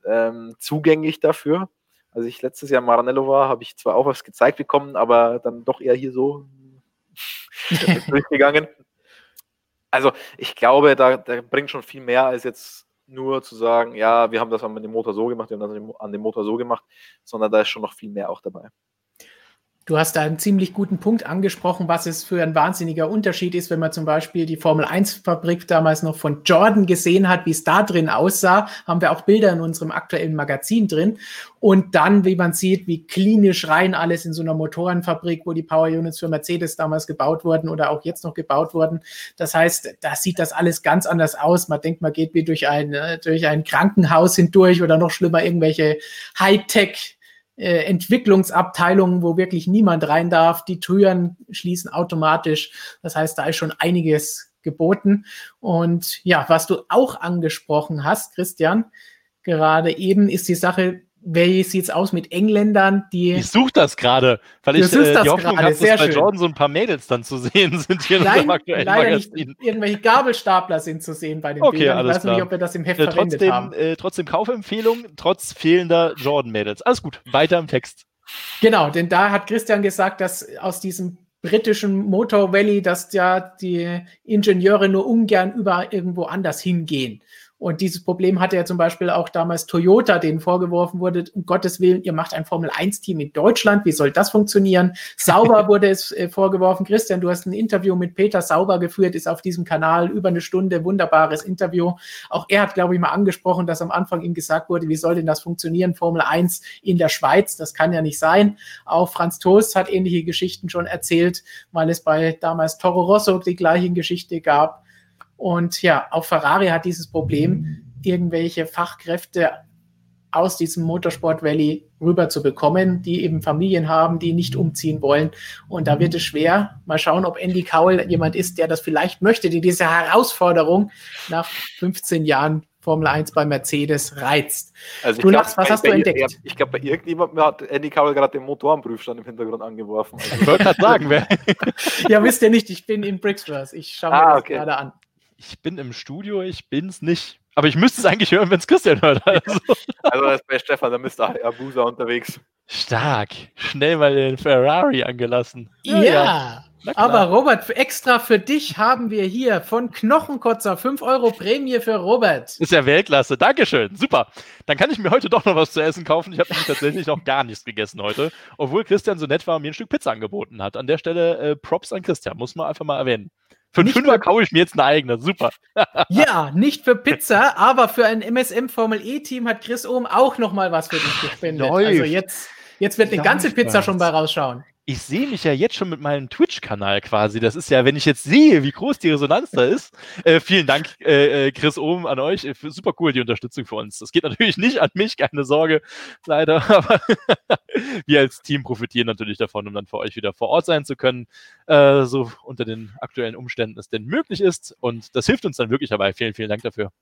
ähm, zugänglich dafür. Als ich letztes Jahr in Maranello war, habe ich zwar auch was gezeigt bekommen, aber dann doch eher hier so [laughs] durchgegangen. Also ich glaube, da, da bringt schon viel mehr als jetzt nur zu sagen, ja, wir haben das an dem Motor so gemacht, wir haben das an dem Motor so gemacht, sondern da ist schon noch viel mehr auch dabei. Du hast da einen ziemlich guten Punkt angesprochen, was es für ein wahnsinniger Unterschied ist, wenn man zum Beispiel die Formel 1 Fabrik damals noch von Jordan gesehen hat, wie es da drin aussah. Haben wir auch Bilder in unserem aktuellen Magazin drin. Und dann, wie man sieht, wie klinisch rein alles in so einer Motorenfabrik, wo die Power Units für Mercedes damals gebaut wurden oder auch jetzt noch gebaut wurden. Das heißt, da sieht das alles ganz anders aus. Man denkt, man geht wie durch ein, äh, durch ein Krankenhaus hindurch oder noch schlimmer irgendwelche Hightech äh, Entwicklungsabteilungen, wo wirklich niemand rein darf. Die Türen schließen automatisch. Das heißt, da ist schon einiges geboten. Und ja, was du auch angesprochen hast, Christian, gerade eben ist die Sache, wie sieht's aus mit Engländern, die. Ich suche das gerade, weil ich äh, die Hoffnung habe, dass bei schön. Jordan so ein paar Mädels dann zu sehen [laughs] sind hier Nein, in aktuellen leider Magazin. Nicht. Irgendwelche Gabelstapler sind zu sehen bei den okay, Bildern. Ich weiß klar. nicht, ob wir das im Heft äh, verwendet trotzdem, haben. Äh, trotzdem Kaufempfehlung, trotz fehlender Jordan-Mädels. Alles gut, weiter im Text. Genau, denn da hat Christian gesagt, dass aus diesem britischen Motor Valley, dass ja die Ingenieure nur ungern über irgendwo anders hingehen. Und dieses Problem hatte ja zum Beispiel auch damals Toyota, denen vorgeworfen wurde, um Gottes Willen, ihr macht ein Formel-1-Team in Deutschland, wie soll das funktionieren? Sauber [laughs] wurde es äh, vorgeworfen. Christian, du hast ein Interview mit Peter Sauber geführt, ist auf diesem Kanal über eine Stunde, wunderbares Interview. Auch er hat, glaube ich, mal angesprochen, dass am Anfang ihm gesagt wurde, wie soll denn das funktionieren, Formel 1 in der Schweiz? Das kann ja nicht sein. Auch Franz Toast hat ähnliche Geschichten schon erzählt, weil es bei damals Toro Rosso die gleiche Geschichte gab. Und ja, auch Ferrari hat dieses Problem, irgendwelche Fachkräfte aus diesem Motorsport Valley rüber zu bekommen, die eben Familien haben, die nicht umziehen wollen. Und da wird es schwer. Mal schauen, ob Andy Cowell jemand ist, der das vielleicht möchte, die diese Herausforderung nach 15 Jahren Formel 1 bei Mercedes reizt. Also du lachst, was hast du entdeckt? Ich glaube, bei irgendjemandem hat Andy Cowell gerade den Motorenprüfstand im Hintergrund angeworfen. [laughs] Also ich wollte gerade sagen, wer. ja, wisst ihr nicht, ich bin in Brixworth. Ich schaue mir ah, das okay. gerade an ich bin im Studio, ich bin's nicht. Aber ich müsste es eigentlich hören, wenn es Christian hört. Also, [laughs] also das ist bei Stefan, da müsste Abusa unterwegs. Stark. Schnell mal den Ferrari angelassen. Ja. ja. Aber Robert, extra für dich haben wir hier von Knochenkotzer 5 Euro Prämie für Robert. Ist ja Weltklasse. Dankeschön. Super. Dann kann ich mir heute doch noch was zu essen kaufen. Ich habe nämlich tatsächlich noch gar nichts gegessen heute. Obwohl Christian so nett war und mir ein Stück Pizza angeboten hat. An der Stelle äh, Props an Christian. Muss man einfach mal erwähnen. Für einen Fünfer kaufe ich mir jetzt eine eigene. Super. [laughs] ja, nicht für Pizza, [laughs] aber für ein MSM Formel E-Team hat Chris Ohm auch noch mal was für dich gespendet. Läuft. Also jetzt, jetzt wird eine ganze Pizza schon bei rausschauen ich sehe mich ja jetzt schon mit meinem Twitch-Kanal quasi. Das ist ja, wenn ich jetzt sehe, wie groß die Resonanz da ist. Äh, vielen Dank, äh, äh Chris Ohm, an euch. Äh, super cool, die Unterstützung für uns. Das geht natürlich [laughs] nicht an mich, keine Sorge, leider. [laughs] Aber wir als Team profitieren natürlich davon, um dann für euch wieder vor Ort sein zu können, äh, so unter den aktuellen Umständen es denn möglich ist. Und das hilft uns dann wirklich dabei. Vielen, vielen Dank dafür.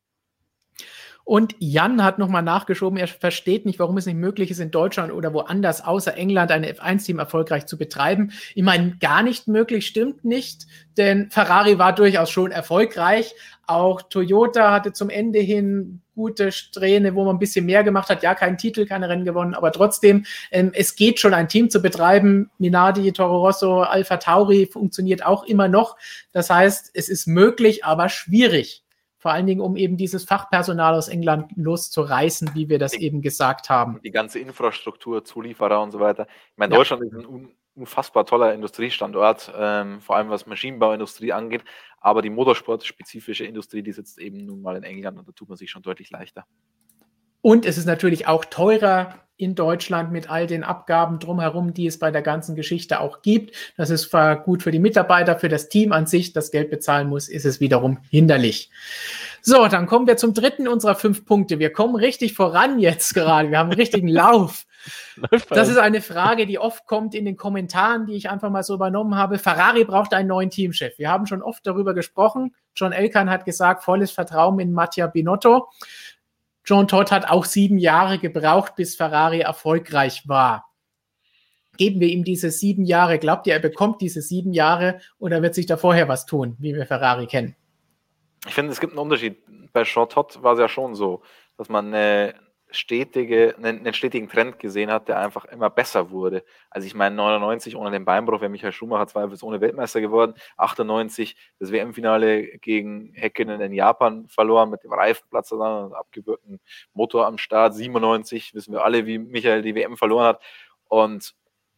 Und Jan hat nochmal nachgeschoben, er versteht nicht, warum es nicht möglich ist, in Deutschland oder woanders außer England ein F1-Team erfolgreich zu betreiben. Ich meine, gar nicht möglich stimmt nicht, denn Ferrari war durchaus schon erfolgreich. Auch Toyota hatte zum Ende hin gute Strähne, wo man ein bisschen mehr gemacht hat. Ja, keinen Titel, keine Rennen gewonnen, aber trotzdem, ähm, es geht schon, ein Team zu betreiben. Minardi, Toro Rosso, Alpha Tauri funktioniert auch immer noch. Das heißt, es ist möglich, aber schwierig vor allen Dingen, um eben dieses Fachpersonal aus England loszureißen, wie wir das die, eben gesagt haben. Die ganze Infrastruktur, Zulieferer und so weiter. Ich meine, ja. Deutschland ist ein unfassbar toller Industriestandort, ähm, vor allem was Maschinenbauindustrie angeht, aber die motorsportspezifische Industrie, die sitzt eben nun mal in England und da tut man sich schon deutlich leichter. Und es ist natürlich auch teurer in Deutschland mit all den Abgaben drumherum, die es bei der ganzen Geschichte auch gibt. Das ist gut für die Mitarbeiter, für das Team an sich, das Geld bezahlen muss, ist es wiederum hinderlich. So, dann kommen wir zum dritten unserer fünf Punkte. Wir kommen richtig voran jetzt gerade. Wir haben einen richtigen [laughs] Lauf. Das ist eine Frage, die oft kommt in den Kommentaren, die ich einfach mal so übernommen habe. Ferrari braucht einen neuen Teamchef. Wir haben schon oft darüber gesprochen. John Elkan hat gesagt, volles Vertrauen in Mattia Binotto. John Todd hat auch sieben Jahre gebraucht, bis Ferrari erfolgreich war. Geben wir ihm diese sieben Jahre. Glaubt ihr, er bekommt diese sieben Jahre oder wird sich da vorher was tun, wie wir Ferrari kennen? Ich finde, es gibt einen Unterschied. Bei Jean Todt war es ja schon so, dass man eine, stetige, einen, stetigen Trend gesehen hat, der einfach immer besser wurde. Also ich meine, 99 ohne den Beinbruch wäre Michael Schumacher zweifelsohne Weltmeister geworden. 98 das WM-Finale gegen Häkkinen in Japan verloren mit dem Reifenplatz und abgewürgten Motor am Start. 97 wissen wir alle, wie Michael die WM verloren hat. Und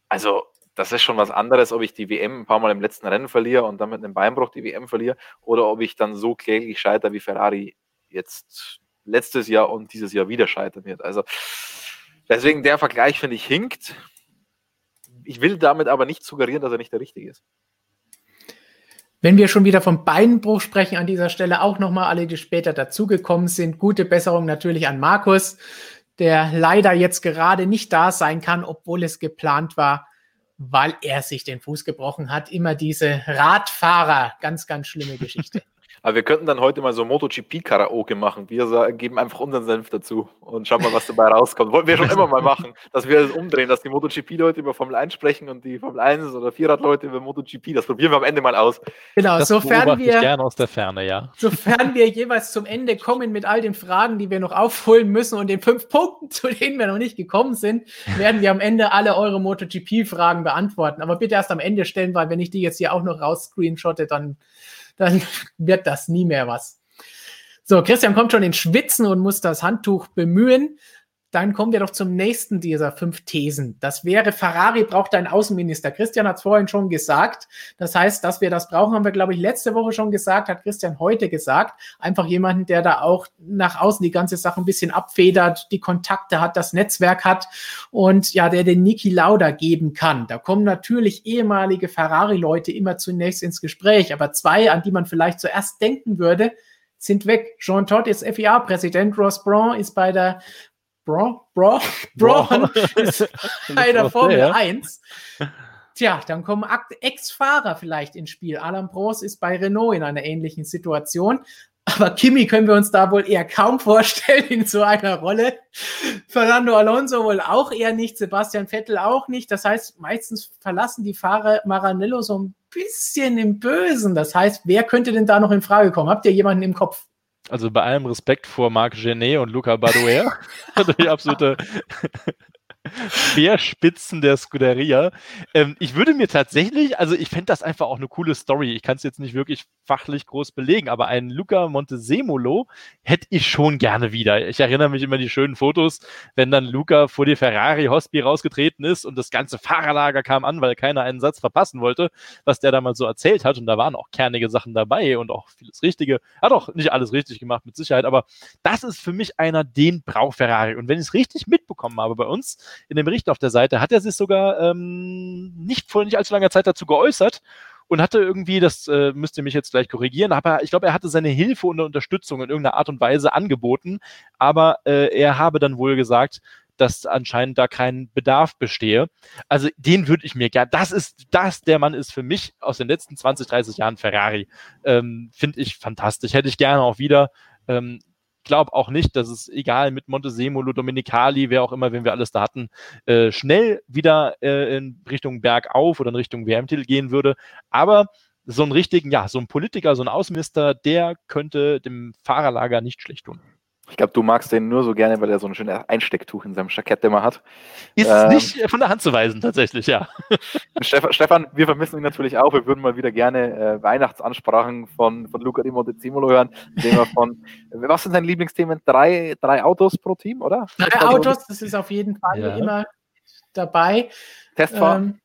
also das ist schon was anderes, ob ich die WM ein paar Mal im letzten Rennen verliere und dann mit einem Beinbruch die WM verliere oder ob ich dann so kläglich scheitere wie Ferrari jetzt letztes Jahr und dieses Jahr wieder scheitern wird. Also deswegen der Vergleich finde ich hinkt. Ich will damit aber nicht suggerieren, dass er nicht der richtige ist. Wenn wir schon wieder vom Beinbruch sprechen, an dieser Stelle auch nochmal alle, die später dazugekommen sind. Gute Besserung natürlich an Markus, der leider jetzt gerade nicht da sein kann, obwohl es geplant war weil er sich den Fuß gebrochen hat. Immer diese Radfahrer, ganz, ganz schlimme Geschichte. [laughs] Aber wir könnten dann heute mal so MotoGP-Karaoke machen. Wir geben einfach unseren Senf dazu und schauen mal, was dabei rauskommt. Wollten wir schon immer mal machen, dass wir das umdrehen, dass die MotoGP-Leute über Formel 1 sprechen und die Formel 1 oder Vierrad-Leute über MotoGP. Das probieren wir am Ende mal aus. Genau, das sofern wir, gerne aus der Ferne, ja. sofern wir jeweils zum Ende kommen mit all den Fragen, die wir noch aufholen müssen und den fünf Punkten, [laughs] zu denen wir noch nicht gekommen sind, werden wir am Ende alle eure MotoGP-Fragen beantworten. Aber bitte erst am Ende stellen, weil wenn ich die jetzt hier auch noch raus screenshotte, dann dann [laughs] wird das nie mehr was. So, Christian kommt schon in Schwitzen und muss das Handtuch bemühen. Dann kommen wir doch zum nächsten dieser fünf Thesen. Das wäre, Ferrari braucht einen Außenminister. Christian hat es vorhin schon gesagt. Das heißt, dass wir das brauchen, haben wir, glaube ich, letzte Woche schon gesagt, hat Christian heute gesagt. Einfach jemanden, der da auch nach außen die ganze Sache ein bisschen abfedert, die Kontakte hat, das Netzwerk hat und ja, der den Niki Lauda geben kann. Da kommen natürlich ehemalige Ferrari-Leute immer zunächst ins Gespräch, aber zwei, an die man vielleicht zuerst denken würde, sind weg. Jean Todt ist FIA-Präsident, Ross Braun ist bei der Braun, Braun, [laughs] Braun [laughs] ist bei der Formel ja. 1. Tja, dann kommen Ex-Fahrer vielleicht ins Spiel. Alain Prost ist bei Renault in einer ähnlichen Situation. Aber Kimi können wir uns da wohl eher kaum vorstellen in so einer Rolle. Fernando Alonso wohl auch eher nicht, Sebastian Vettel auch nicht. Das heißt, meistens verlassen die Fahrer Maranello so ein bisschen im Bösen. Das heißt, wer könnte denn da noch in Frage kommen? Habt ihr jemanden im Kopf? Also bei allem Respekt vor Marc Genet und Luca Badoer, [laughs] [laughs] die absolute Speerspitzen der Scuderia. Ähm, ich würde mir tatsächlich, also ich fände das einfach auch eine coole Story. Ich kann es jetzt nicht wirklich fachlich groß belegen, aber einen Luca Montesemolo hätte ich schon gerne wieder. Ich erinnere mich immer an die schönen Fotos, wenn dann Luca vor die Ferrari Hospi rausgetreten ist und das ganze Fahrerlager kam an, weil keiner einen Satz verpassen wollte, was der damals so erzählt hat. Und da waren auch kernige Sachen dabei und auch vieles Richtige. Hat auch nicht alles richtig gemacht, mit Sicherheit, aber das ist für mich einer, den braucht Ferrari. Und wenn ich es richtig mitbekommen habe bei uns, in dem Bericht auf der Seite hat er sich sogar ähm, nicht vor nicht allzu langer Zeit dazu geäußert und hatte irgendwie, das äh, müsst ihr mich jetzt gleich korrigieren, aber ich glaube, er hatte seine Hilfe und Unterstützung in irgendeiner Art und Weise angeboten, aber äh, er habe dann wohl gesagt, dass anscheinend da kein Bedarf bestehe. Also den würde ich mir gerne, das ist, das, der Mann ist für mich aus den letzten 20, 30 Jahren Ferrari. Ähm, Finde ich fantastisch. Hätte ich gerne auch wieder. Ähm, glaube auch nicht, dass es egal mit Montesemolo, Dominicali, wer auch immer, wenn wir alles da hatten, äh, schnell wieder äh, in Richtung Bergauf oder in Richtung WM-Titel gehen würde. Aber so einen richtigen, ja, so ein Politiker, so ein Außenminister, der könnte dem Fahrerlager nicht schlecht tun. Ich glaube, du magst den nur so gerne, weil er so ein schönes Einstecktuch in seinem Jackett immer hat. Ist ähm, nicht von der Hand zu weisen, tatsächlich, ja. [laughs] Stefan, wir vermissen ihn natürlich auch. Wir würden mal wieder gerne äh, Weihnachtsansprachen von, von Luca Di Montezimolo hören. Von, [laughs] was sind deine Lieblingsthemen? Drei, drei Autos pro Team, oder? Drei Autos, das ist auf jeden Fall ja. immer dabei. Testfahrten? Ähm,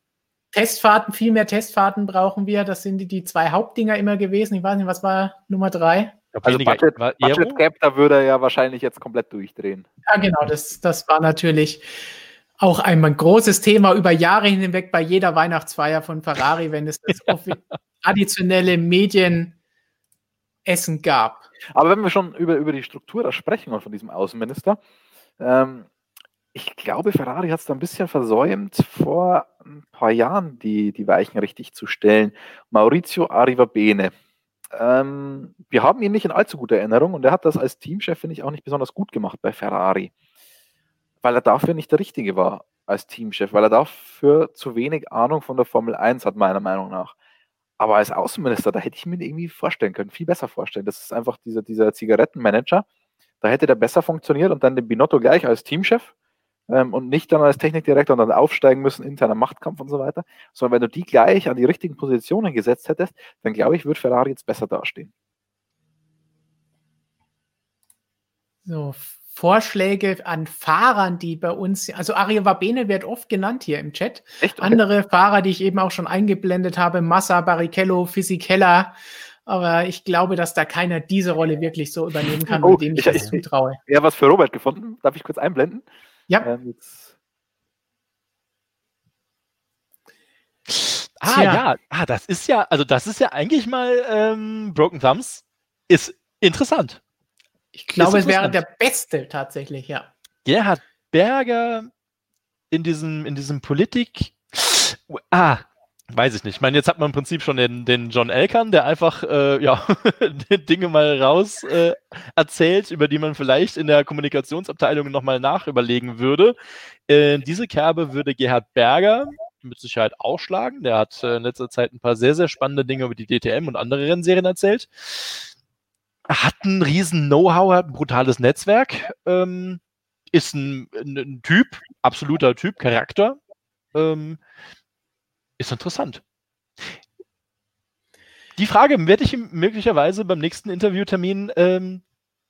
Testfahrten, viel mehr Testfahrten brauchen wir. Das sind die, die zwei Hauptdinger immer gewesen. Ich weiß nicht, was war Nummer drei? Also Budget, Budget Gap, da würde er ja wahrscheinlich jetzt komplett durchdrehen. Ja, genau, das, das war natürlich auch ein großes Thema über Jahre hinweg bei jeder Weihnachtsfeier von Ferrari, wenn es das [laughs] traditionelle Medienessen gab. Aber wenn wir schon über, über die Struktur da sprechen und von diesem Außenminister, ähm, ich glaube, Ferrari hat es da ein bisschen versäumt, vor ein paar Jahren die, die Weichen richtig zu stellen. Maurizio Arrivabene ähm, wir haben ihn nicht in allzu guter Erinnerung und er hat das als Teamchef, finde ich, auch nicht besonders gut gemacht bei Ferrari, weil er dafür nicht der Richtige war als Teamchef, weil er dafür zu wenig Ahnung von der Formel 1 hat, meiner Meinung nach. Aber als Außenminister, da hätte ich mir irgendwie vorstellen können, viel besser vorstellen. Das ist einfach dieser, dieser Zigarettenmanager. Da hätte der besser funktioniert und dann den Binotto gleich als Teamchef ähm, und nicht dann als Technikdirektor und dann aufsteigen müssen, interner Machtkampf und so weiter, sondern wenn du die gleich an die richtigen Positionen gesetzt hättest, dann glaube ich, wird Ferrari jetzt besser dastehen. So, Vorschläge an Fahrern, die bei uns, also Aria Bene wird oft genannt hier im Chat. Echt? Okay. Andere Fahrer, die ich eben auch schon eingeblendet habe, Massa, Barrichello, Fisichella. Aber ich glaube, dass da keiner diese Rolle wirklich so übernehmen kann, oh, dem ich, ich das zutraue. Ja, was für Robert gefunden. Darf ich kurz einblenden? Ja. Ähm, ah, Tja. ja. Ah, das ist ja, also das ist ja eigentlich mal ähm, Broken Thumbs. Ist interessant. Ich glaube, es wäre der beste tatsächlich, ja. Gerhard Berger in diesem, in diesem Politik. Ah, weiß ich nicht. Ich meine, jetzt hat man im Prinzip schon den, den John Elkan, der einfach äh, ja, [laughs] Dinge mal raus äh, erzählt, über die man vielleicht in der Kommunikationsabteilung nochmal nachüberlegen würde. Äh, diese Kerbe würde Gerhard Berger mit Sicherheit ausschlagen. Der hat äh, in letzter Zeit ein paar sehr, sehr spannende Dinge über die DTM und andere Rennserien erzählt hat ein riesen Know-how, hat ein brutales Netzwerk, ähm, ist ein, ein, ein, Typ, absoluter Typ, Charakter. Ähm, ist interessant. Die Frage werde ich ihm möglicherweise beim nächsten Interviewtermin ähm,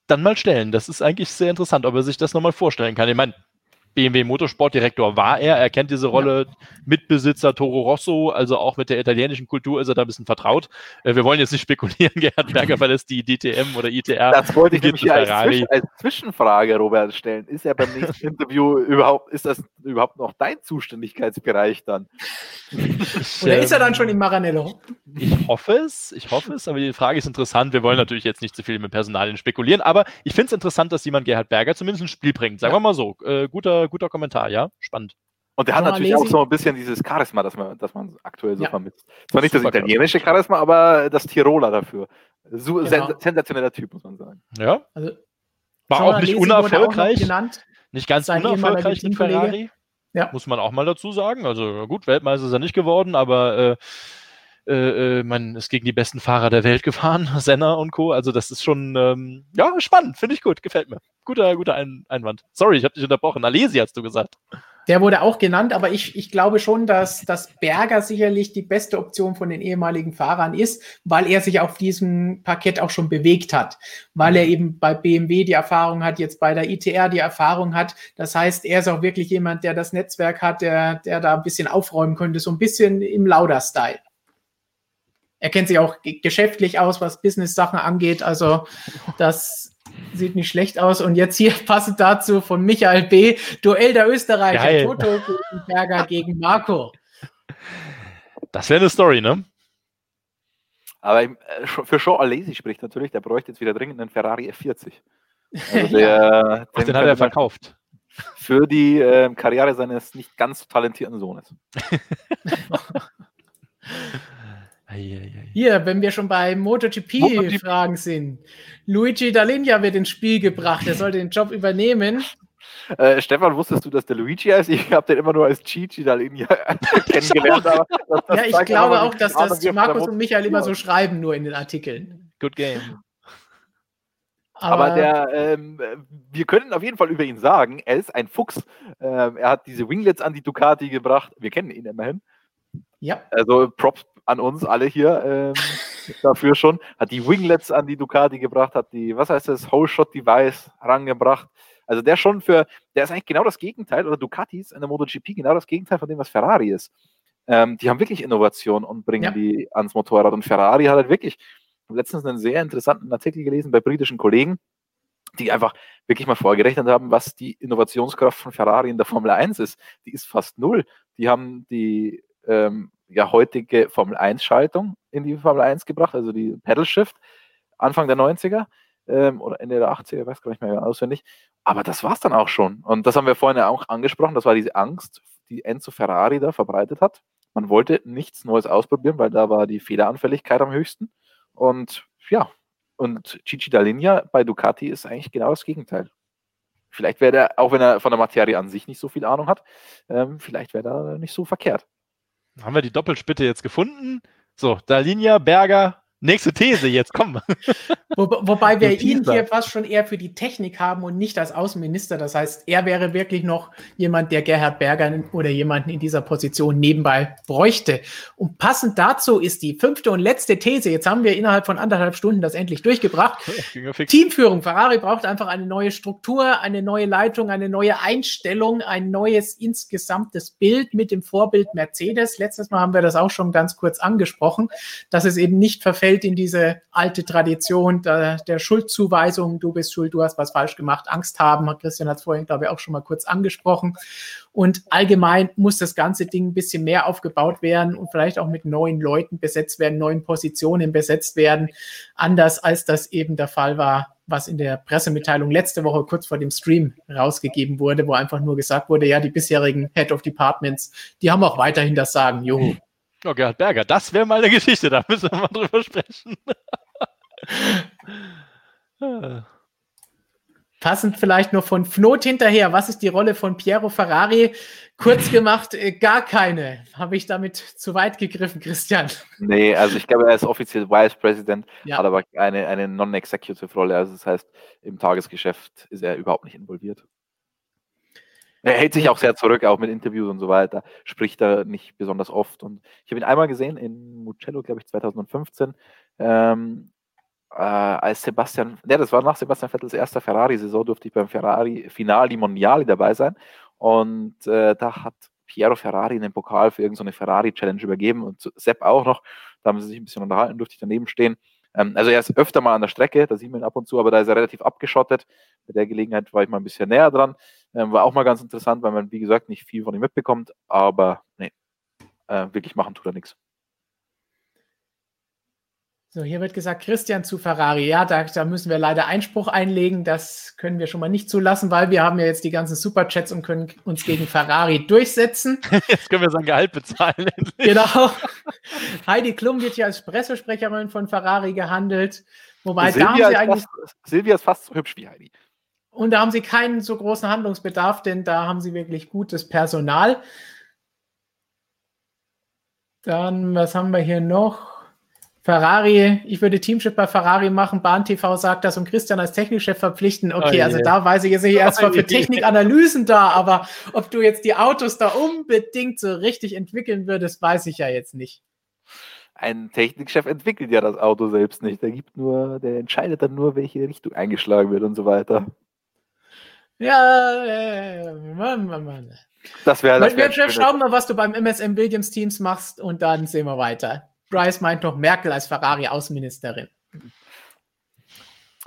dann mal stellen. Das ist eigentlich sehr interessant, ob er sich das nochmal vorstellen kann. Ich meine, BMW Motorsportdirektor war er. Er kennt diese Rolle. Ja. Mitbesitzer Toro Rosso, also auch mit der italienischen Kultur ist er da ein bisschen vertraut. Äh, wir wollen jetzt nicht spekulieren, [laughs] Gerhard Berger verlässt die DTM oder ITR. Das wollte ich nämlich als, Zwisch als, Zwischenfrage, Robert, stellen. Ist er beim nächsten [laughs] Interview überhaupt, ist das überhaupt noch dein Zuständigkeitsbereich dann? oder ist er dann schon in Maranello? Ich hoffe es, ich hoffe es, aber die Frage ist interessant. Wir wollen natürlich jetzt nicht zu viel mit Personalien spekulieren, aber ich finde es interessant, dass jemand Gerhard Berger zumindest ein Spiel bringt. Sagen ja. wir mal so. Äh, guter guter, Kommentar, ja. Spannend. Und der hat natürlich auch so ein bisschen dieses Charisma, das man, das man aktuell so ja. vermisst. Zwar nicht das italienische Charisma, aber das Tiroler dafür. So genau. sensationeller Typ, muss man sagen. Ja. Also, War auch nicht unerfolgreich. Auch genannt, nicht ganz unerfolgreich mit Ferrari. Ja. Muss man auch mal dazu sagen. Also gut, Weltmeister ist er nicht geworden, aber äh, äh, äh, man ist gegen die besten Fahrer der Welt gefahren, [laughs] Senna und Co. Also das ist schon, ähm, ja, spannend, finde ich gut, gefällt mir. Guter, guter Ein Einwand. Sorry, ich habe dich unterbrochen. Alesi hast du gesagt. Der wurde auch genannt, aber ich, ich glaube schon, dass, dass Berger sicherlich die beste Option von den ehemaligen Fahrern ist, weil er sich auf diesem Parkett auch schon bewegt hat, weil er eben bei BMW die Erfahrung hat, jetzt bei der ITR die Erfahrung hat. Das heißt, er ist auch wirklich jemand, der das Netzwerk hat, der, der da ein bisschen aufräumen könnte, so ein bisschen im Lauder-Style. Er kennt sich auch geschäftlich aus, was Business-Sachen angeht. Also das sieht nicht schlecht aus. Und jetzt hier [laughs] passend dazu von Michael B. Duell der Österreicher. Geil. Toto Berger [laughs] gegen Marco. Das wäre eine Story, ne? Aber äh, für Sean Alesi spricht natürlich, der bräuchte jetzt wieder dringend einen Ferrari F40. [laughs] Also der, Ach, den hat er verkauft. Für die äh, Karriere seines nicht ganz talentierten Sohnes. Hier, wenn wir schon bei MotoGP-Fragen sind. Luigi Dall'Igna wird ins Spiel gebracht. Er sollte den Job übernehmen. Äh, Stefan, wusstest du, dass der Luigi heißt? Ich habe den immer nur als Gigi Dall'Igna [laughs] kennengelernt. Aber das, das ja, ich glaube auch, dass das Markus und Michael immer so schreiben, nur in den Artikeln. Good game. Aber, aber der, ähm, wir können auf jeden Fall über ihn sagen, er ist ein Fuchs. Ähm, er hat diese Winglets an die Ducati gebracht. Wir kennen ihn immerhin. Ja. Also Props an uns alle hier ähm, dafür schon. Hat die Winglets an die Ducati gebracht, hat die, was heißt das, Whole Shot Device rangebracht. Also der schon für, der ist eigentlich genau das Gegenteil, oder Ducati ist in der MotoGP genau das Gegenteil von dem, was Ferrari ist. Ähm, die haben wirklich Innovation und bringen ja. die ans Motorrad. Und Ferrari hat halt wirklich, letztens einen sehr interessanten Artikel gelesen bei britischen Kollegen, die einfach wirklich mal vorgerechnet haben, was die Innovationskraft von Ferrari in der Formel 1 ist. Die ist fast null. Die haben die ähm, ja, heutige Formel 1-Schaltung in die Formel 1 gebracht, also die Pedal Shift, Anfang der 90er ähm, oder Ende der 80er, weiß gar nicht mehr auswendig. Aber das war es dann auch schon. Und das haben wir vorhin auch angesprochen, das war diese Angst, die Enzo Ferrari da verbreitet hat. Man wollte nichts Neues ausprobieren, weil da war die Fehleranfälligkeit am höchsten. Und ja, und Gigi Dall'Igna bei Ducati ist eigentlich genau das Gegenteil. Vielleicht wäre er, auch wenn er von der Materie an sich nicht so viel Ahnung hat, ähm, vielleicht wäre er nicht so verkehrt. Haben wir die Doppelspitte jetzt gefunden? So, Dalinia, Berger, Nächste These, jetzt komm. [laughs] Wo, wobei wir ihn hier fast schon eher für die Technik haben und nicht als Außenminister. Das heißt, er wäre wirklich noch jemand, der Gerhard Berger oder jemanden in dieser Position nebenbei bräuchte. Und passend dazu ist die fünfte und letzte These. Jetzt haben wir innerhalb von anderthalb Stunden das endlich durchgebracht. [laughs] Teamführung. Ferrari braucht einfach eine neue Struktur, eine neue Leitung, eine neue Einstellung, ein neues insgesamtes Bild mit dem Vorbild Mercedes. Letztes Mal haben wir das auch schon ganz kurz angesprochen, dass es eben nicht verfällt fällt in diese alte Tradition der, der Schuldzuweisung, du bist schuld, du hast was falsch gemacht, Angst haben. Christian hat es vorhin, glaube ich, auch schon mal kurz angesprochen. Und allgemein muss das ganze Ding ein bisschen mehr aufgebaut werden und vielleicht auch mit neuen Leuten besetzt werden, neuen Positionen besetzt werden, anders als das eben der Fall war, was in der Pressemitteilung letzte Woche kurz vor dem Stream rausgegeben wurde, wo einfach nur gesagt wurde, ja, die bisherigen Head of Departments, die haben auch weiterhin das Sagen, juhu. Oh, Gerhard Berger, das wäre mal eine Geschichte, da müssen wir mal drüber sprechen. Passend vielleicht noch von Fnot hinterher. Was ist die Rolle von Piero Ferrari? Kurz gemacht, äh, gar keine. Habe ich damit zu weit gegriffen, Christian? Nee, also ich glaube, er ist offiziell Vice President, ja. hat aber eine, eine Non-Executive Rolle. Also das heißt, im Tagesgeschäft ist er überhaupt nicht involviert. Er hält sich auch sehr zurück, auch mit Interviews und so weiter, spricht da nicht besonders oft. Und ich habe ihn einmal gesehen in Mugello, glaube ich, 2015, ähm, äh, als Sebastian, ja, das war nach Sebastian Vettels erster Ferrari-Saison, durfte ich beim Ferrari Finali Mondiali dabei sein. Und äh, da hat Piero Ferrari einen Pokal für irgendeine Ferrari-Challenge übergeben und Sepp auch noch. Da haben sie sich ein bisschen unterhalten, durfte ich daneben stehen. Ähm, also er ist öfter mal an der Strecke, da sieht man ihn ab und zu, aber da ist er relativ abgeschottet. Bei der Gelegenheit war ich mal ein bisschen näher dran. Ähm, war auch mal ganz interessant, weil man, wie gesagt, nicht viel von ihm mitbekommt, aber nee, äh, wirklich machen tut er nichts. So, hier wird gesagt, Christian zu Ferrari. Ja, da, da, müssen wir leider Einspruch einlegen. Das können wir schon mal nicht zulassen, weil wir haben ja jetzt die ganzen Superchats und können uns gegen Ferrari durchsetzen. [laughs] Jetzt können wir sein Gehalt bezahlen. genau. Heidi Klum wird hier als Pressesprecherin von Ferrari gehandelt. Wobei Silvia da haben sie eigentlich. Fast, Silvia ist fast so hübsch wie Heidi. Und da haben sie keinen so großen Handlungsbedarf, denn da haben sie wirklich gutes Personal. Dann, was haben wir hier noch? Ferrari, ich würde Teamchef bei Ferrari machen, Bahn TV sagt das und Christian als Technikchef verpflichten. Okay, oh also da weiß ich jetzt nicht, erstmal für Technikanalysen da, aber ob du jetzt die Autos da unbedingt so richtig entwickeln würdest, weiß ich ja jetzt nicht. Ein Technikchef entwickelt ja das Auto selbst nicht. Der gibt nur, der entscheidet dann nur, welche Richtung eingeschlagen wird und so weiter. Ja, äh, Mann, Mann, Mann. Das wäre das. Wir schauen mal, was du beim MSM Williams Teams machst und dann sehen wir weiter. Bryce meint noch Merkel als Ferrari-Außenministerin.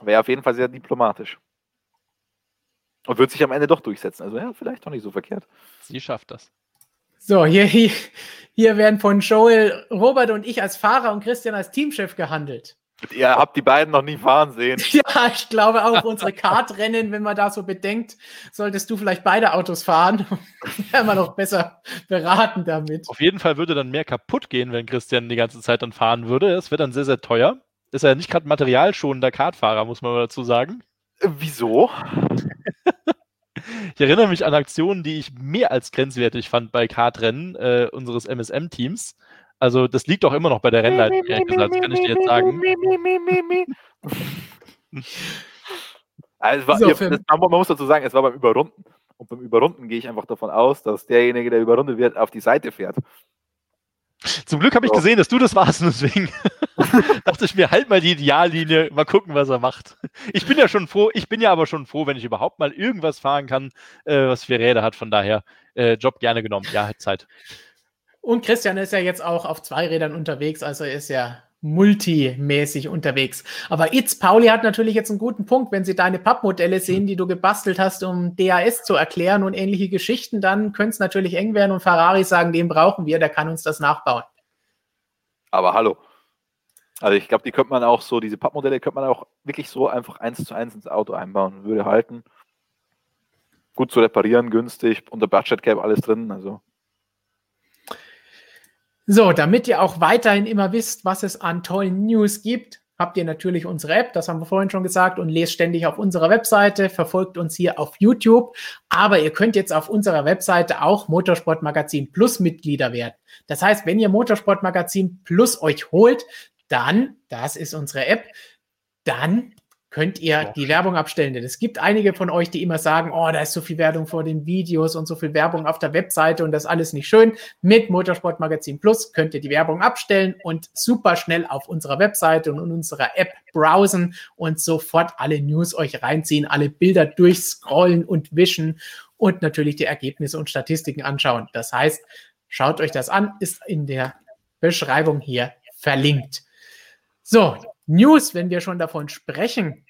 Wäre auf jeden Fall sehr diplomatisch. Und wird sich am Ende doch durchsetzen. Also ja, vielleicht doch nicht so verkehrt. Sie schafft das. So, hier, hier, hier werden von Joel, Robert und ich als Fahrer und Christian als Teamchef gehandelt. Ihr habt die beiden noch nie fahren sehen. [laughs] Ja, ich glaube auch unsere Kartrennen, wenn man da so bedenkt, solltest du vielleicht beide Autos fahren. [laughs] Wären wir noch besser beraten damit. Auf jeden Fall würde dann mehr kaputt gehen, wenn Christian die ganze Zeit dann fahren würde. Es wäre dann sehr, sehr teuer. Ist ja nicht gerade materialschonender Kartfahrer, muss man mal dazu sagen. Äh, wieso? [laughs] ich erinnere mich an Aktionen, die ich mehr als grenzwertig fand bei Kartrennen äh, unseres MSM-Teams. Also das liegt doch immer noch bei der Rennleitung, ehrlich gesagt, das kann ich dir jetzt sagen. [laughs] Also war, so, das, man muss dazu sagen, es war beim Überrunden. Und beim Überrunden gehe ich einfach davon aus, dass derjenige, der überrundet wird, auf die Seite fährt. Zum Glück habe ich gesehen, dass du das warst und [laughs] deswegen [laughs] dachte ich mir, halt mal die Ideallinie, mal gucken, was er macht. Ich bin ja schon froh, ich bin ja aber schon froh, wenn ich überhaupt mal irgendwas fahren kann, äh, was vier Räder hat. Von daher, äh, Job gerne genommen. Ja, Zeit. Und Christian ist ja jetzt auch auf zwei Rädern unterwegs, also er ist ja multimäßig unterwegs. Aber Itz Pauli hat natürlich jetzt einen guten Punkt. Wenn Sie deine Pappmodelle sehen, die du gebastelt hast, um DAS zu erklären und ähnliche Geschichten, dann könnte es natürlich eng werden und Ferrari sagen, den brauchen wir, der kann uns das nachbauen. Aber hallo. Also ich glaube, die könnte man auch so, diese Pappmodelle könnte man auch wirklich so einfach eins zu eins ins Auto einbauen. Würde halten. Gut zu reparieren, günstig, unter Budget Cap alles drin. Also so, damit ihr auch weiterhin immer wisst, was es an tollen News gibt, habt ihr natürlich unsere App, das haben wir vorhin schon gesagt, und lest ständig auf unserer Webseite, verfolgt uns hier auf YouTube. Aber ihr könnt jetzt auf unserer Webseite auch Motorsportmagazin Plus Mitglieder werden. Das heißt, wenn ihr Motorsportmagazin Plus euch holt, dann, das ist unsere App, dann könnt ihr die Werbung abstellen. Denn es gibt einige von euch, die immer sagen, oh, da ist so viel Werbung vor den Videos und so viel Werbung auf der Webseite und das alles nicht schön. Mit Motorsportmagazin Plus könnt ihr die Werbung abstellen und super schnell auf unserer Webseite und in unserer App browsen und sofort alle News euch reinziehen, alle Bilder durchscrollen und wischen und natürlich die Ergebnisse und Statistiken anschauen. Das heißt, schaut euch das an, ist in der Beschreibung hier verlinkt. So, News, wenn wir schon davon sprechen.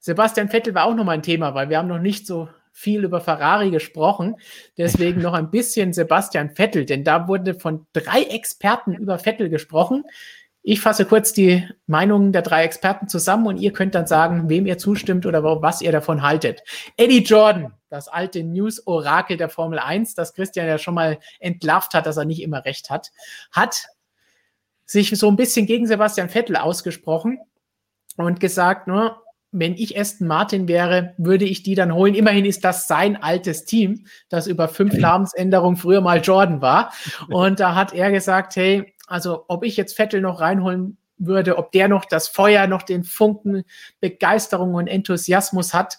Sebastian Vettel war auch noch mal ein Thema, weil wir haben noch nicht so viel über Ferrari gesprochen. Deswegen noch ein bisschen Sebastian Vettel, denn da wurde von drei Experten über Vettel gesprochen. Ich fasse kurz die Meinungen der drei Experten zusammen und ihr könnt dann sagen, wem ihr zustimmt oder was ihr davon haltet. Eddie Jordan, das alte News-Orakel der Formel 1, das Christian ja schon mal entlarvt hat, dass er nicht immer recht hat, hat sich so ein bisschen gegen Sebastian Vettel ausgesprochen und gesagt, nur wenn ich Aston Martin wäre, würde ich die dann holen. Immerhin ist das sein altes Team, das über fünf Namensänderungen früher mal Jordan war. [laughs] Und da hat er gesagt, hey, also ob ich jetzt Vettel noch reinholen würde, ob der noch das Feuer, noch den Funken Begeisterung und Enthusiasmus hat,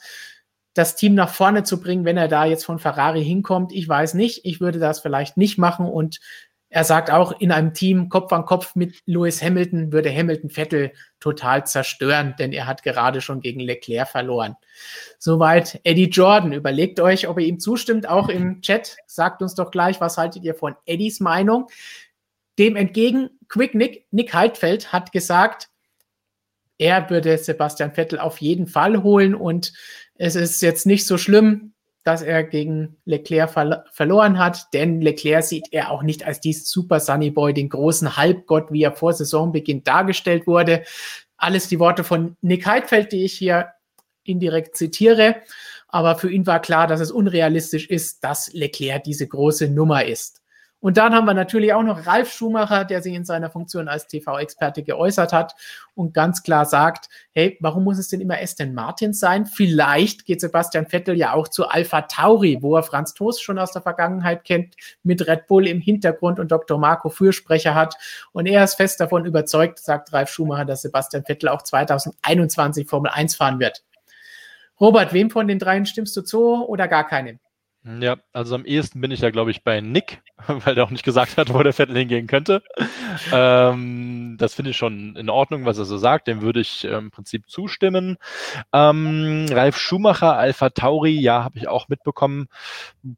das Team nach vorne zu bringen, wenn er da jetzt von Ferrari hinkommt. Ich weiß nicht. Ich würde das vielleicht nicht machen und er sagt auch, in einem Team Kopf an Kopf mit Lewis Hamilton würde Hamilton Vettel total zerstören, denn er hat gerade schon gegen Leclerc verloren. Soweit Eddie Jordan. Überlegt euch, ob ihr ihm zustimmt, auch im Chat. Sagt uns doch gleich, was haltet ihr von Eddies Meinung? Dem entgegen, Quick Nick, Nick Heidfeld hat gesagt, er würde Sebastian Vettel auf jeden Fall holen und es ist jetzt nicht so schlimm, dass er gegen Leclerc ver verloren hat, denn Leclerc sieht er auch nicht als diesen Super Sunny Boy, den großen Halbgott, wie er vor Saisonbeginn dargestellt wurde. Alles die Worte von Nick Heidfeld, die ich hier indirekt zitiere. Aber für ihn war klar, dass es unrealistisch ist, dass Leclerc diese große Nummer ist. Und dann haben wir natürlich auch noch Ralf Schumacher, der sich in seiner Funktion als TV-Experte geäußert hat und ganz klar sagt, hey, warum muss es denn immer Aston Martin sein? Vielleicht geht Sebastian Vettel ja auch zu Alpha Tauri, wo er Franz Toast schon aus der Vergangenheit kennt, mit Red Bull im Hintergrund und Dr. Marco Fürsprecher hat. Und er ist fest davon überzeugt, sagt Ralf Schumacher, dass Sebastian Vettel auch 2021 Formel 1 fahren wird. Robert, wem von den dreien stimmst du zu oder gar keinem? Ja, also am ehesten bin ich ja, glaube ich, bei Nick, [laughs] weil der auch nicht gesagt hat, wo der Vettel hingehen könnte. ähm, das finde ich schon in Ordnung, was er so sagt. Dem würde ich äh, im Prinzip zustimmen. Ähm, Ralf Schumacher, Alpha Tauri, ja, habe ich auch mitbekommen.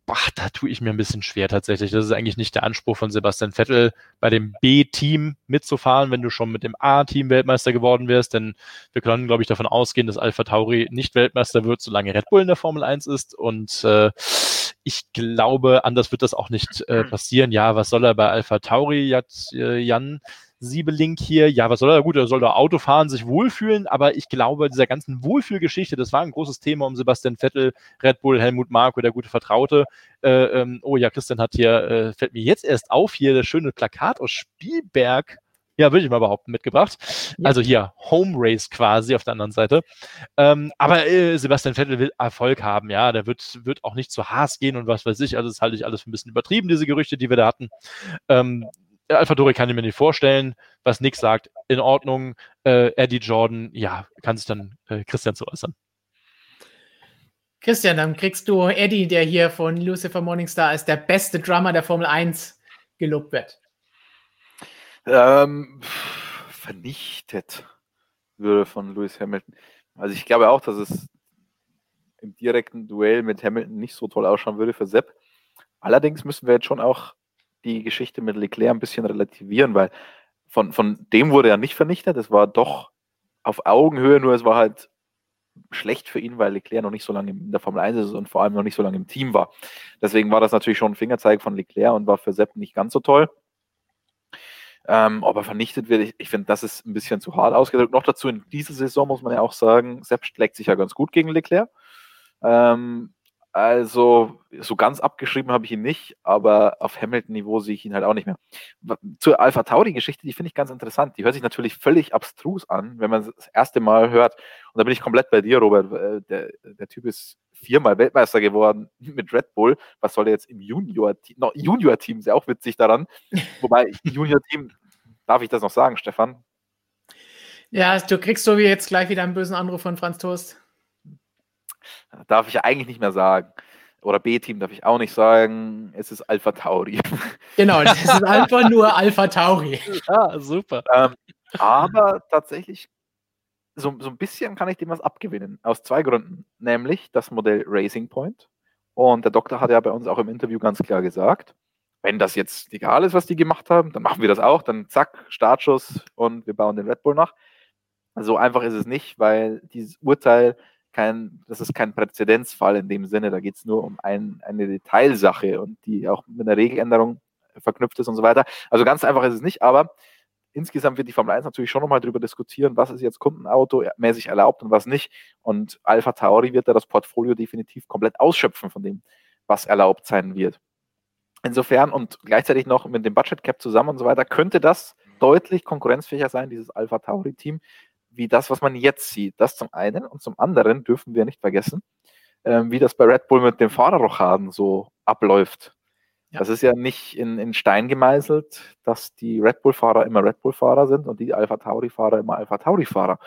Boah, da tue ich mir ein bisschen schwer tatsächlich. Das ist eigentlich nicht der Anspruch von Sebastian Vettel, bei dem B-Team mitzufahren, wenn du schon mit dem A-Team Weltmeister geworden wirst. Denn wir können, glaube ich, davon ausgehen, dass Alpha Tauri nicht Weltmeister wird, solange Red Bull in der Formel 1 ist. Und äh, ich glaube, anders wird das auch nicht äh, passieren. Ja, was soll er bei Alpha Tauri äh, Jan? Siebelink hier, ja, was soll er? Gut, er soll da Auto fahren, sich wohlfühlen, aber ich glaube, dieser ganzen Wohlfühlgeschichte, das war ein großes Thema um Sebastian Vettel, Red Bull, Helmut Marko, der gute Vertraute. Äh, ähm, oh ja, Christian hat hier, äh, fällt mir jetzt erst auf, hier das schöne Plakat aus Spielberg ja, würde ich mal behaupten, mitgebracht. Ja. Also hier Home Race quasi auf der anderen Seite. Ähm, aber äh, Sebastian Vettel will Erfolg haben, ja. Der wird, wird auch nicht zu Haas gehen und was weiß ich. Also das halte ich alles für ein bisschen übertrieben, diese Gerüchte, die wir da hatten. Ähm, Alpha Dori kann ich mir nicht vorstellen. Was Nick sagt, in Ordnung. Äh, Eddie Jordan, ja, kann sich dann äh, Christian zu äußern. Christian, dann kriegst du Eddie, der hier von Lucifer Morningstar als der beste Drummer der Formel 1 gelobt wird. Ähm, vernichtet würde von Lewis Hamilton. Also ich glaube auch, dass es im direkten Duell mit Hamilton nicht so toll ausschauen würde für Sepp. Allerdings müssen wir jetzt schon auch die Geschichte mit Leclerc ein bisschen relativieren, weil von, von dem wurde er nicht vernichtet. Es war doch auf Augenhöhe, nur es war halt schlecht für ihn, weil Leclerc noch nicht so lange in der Formel 1 ist und vor allem noch nicht so lange im Team war. Deswegen war das natürlich schon ein Fingerzeig von Leclerc und war für Sepp nicht ganz so toll. Ähm, ob er vernichtet wird, ich, ich finde, das ist ein bisschen zu hart ausgedrückt. Noch dazu in dieser Saison muss man ja auch sagen, Sepp schlägt sich ja ganz gut gegen Leclerc. Ähm, also, so ganz abgeschrieben habe ich ihn nicht, aber auf Hamilton-Niveau sehe ich ihn halt auch nicht mehr. Zur Alpha Tauri-Geschichte, die finde ich ganz interessant. Die hört sich natürlich völlig abstrus an, wenn man es das erste Mal hört. Und da bin ich komplett bei dir, Robert. Äh, der, der Typ ist viermal Weltmeister geworden [laughs] mit Red Bull. Was soll er jetzt im Junior-Team? Noch Junior-Team ist ja auch witzig daran. [laughs] Wobei, Junior-Team, darf ich das noch sagen, Stefan? Ja, du kriegst so wie jetzt gleich wieder einen bösen Anruf von Franz Toast. Darf ich ja eigentlich nicht mehr sagen. Oder B-Team darf ich auch nicht sagen. Es ist Alpha Tauri. [laughs] Genau, es ist einfach nur Alpha Tauri. Ja, [laughs] super. Ähm, aber tatsächlich, so, so ein bisschen kann ich dem was abgewinnen. Aus zwei Gründen. Nämlich das Modell Racing Point. Und der Doktor hat ja bei uns auch im Interview ganz klar gesagt, wenn das jetzt egal ist, was die gemacht haben, dann machen wir das auch. Dann zack, Startschuss und wir bauen den Red Bull nach. So einfach ist es nicht, weil dieses Urteil kein, das ist kein Präzedenzfall in dem Sinne, da geht es nur um ein, eine Detailsache und die auch mit einer Regeländerung verknüpft ist und so weiter. Also ganz einfach ist es nicht, aber insgesamt wird die Formel 1 natürlich schon nochmal darüber diskutieren, was ist jetzt Kundenauto mäßig erlaubt und was nicht. Und Alpha Tauri wird da das Portfolio definitiv komplett ausschöpfen von dem, was erlaubt sein wird. Insofern und gleichzeitig noch mit dem Budget Cap zusammen und so weiter, könnte das deutlich konkurrenzfähiger sein, dieses Alpha Tauri Team, wie das, was man jetzt sieht. Das zum einen und zum anderen dürfen wir nicht vergessen, ähm, wie das bei Red Bull mit dem Fahrerrochaden so abläuft. Ja. Das ist ja nicht in, in Stein gemeißelt, dass die Red Bull-Fahrer immer Red Bull-Fahrer sind und die Alpha Tauri-Fahrer immer Alpha Tauri-Fahrer.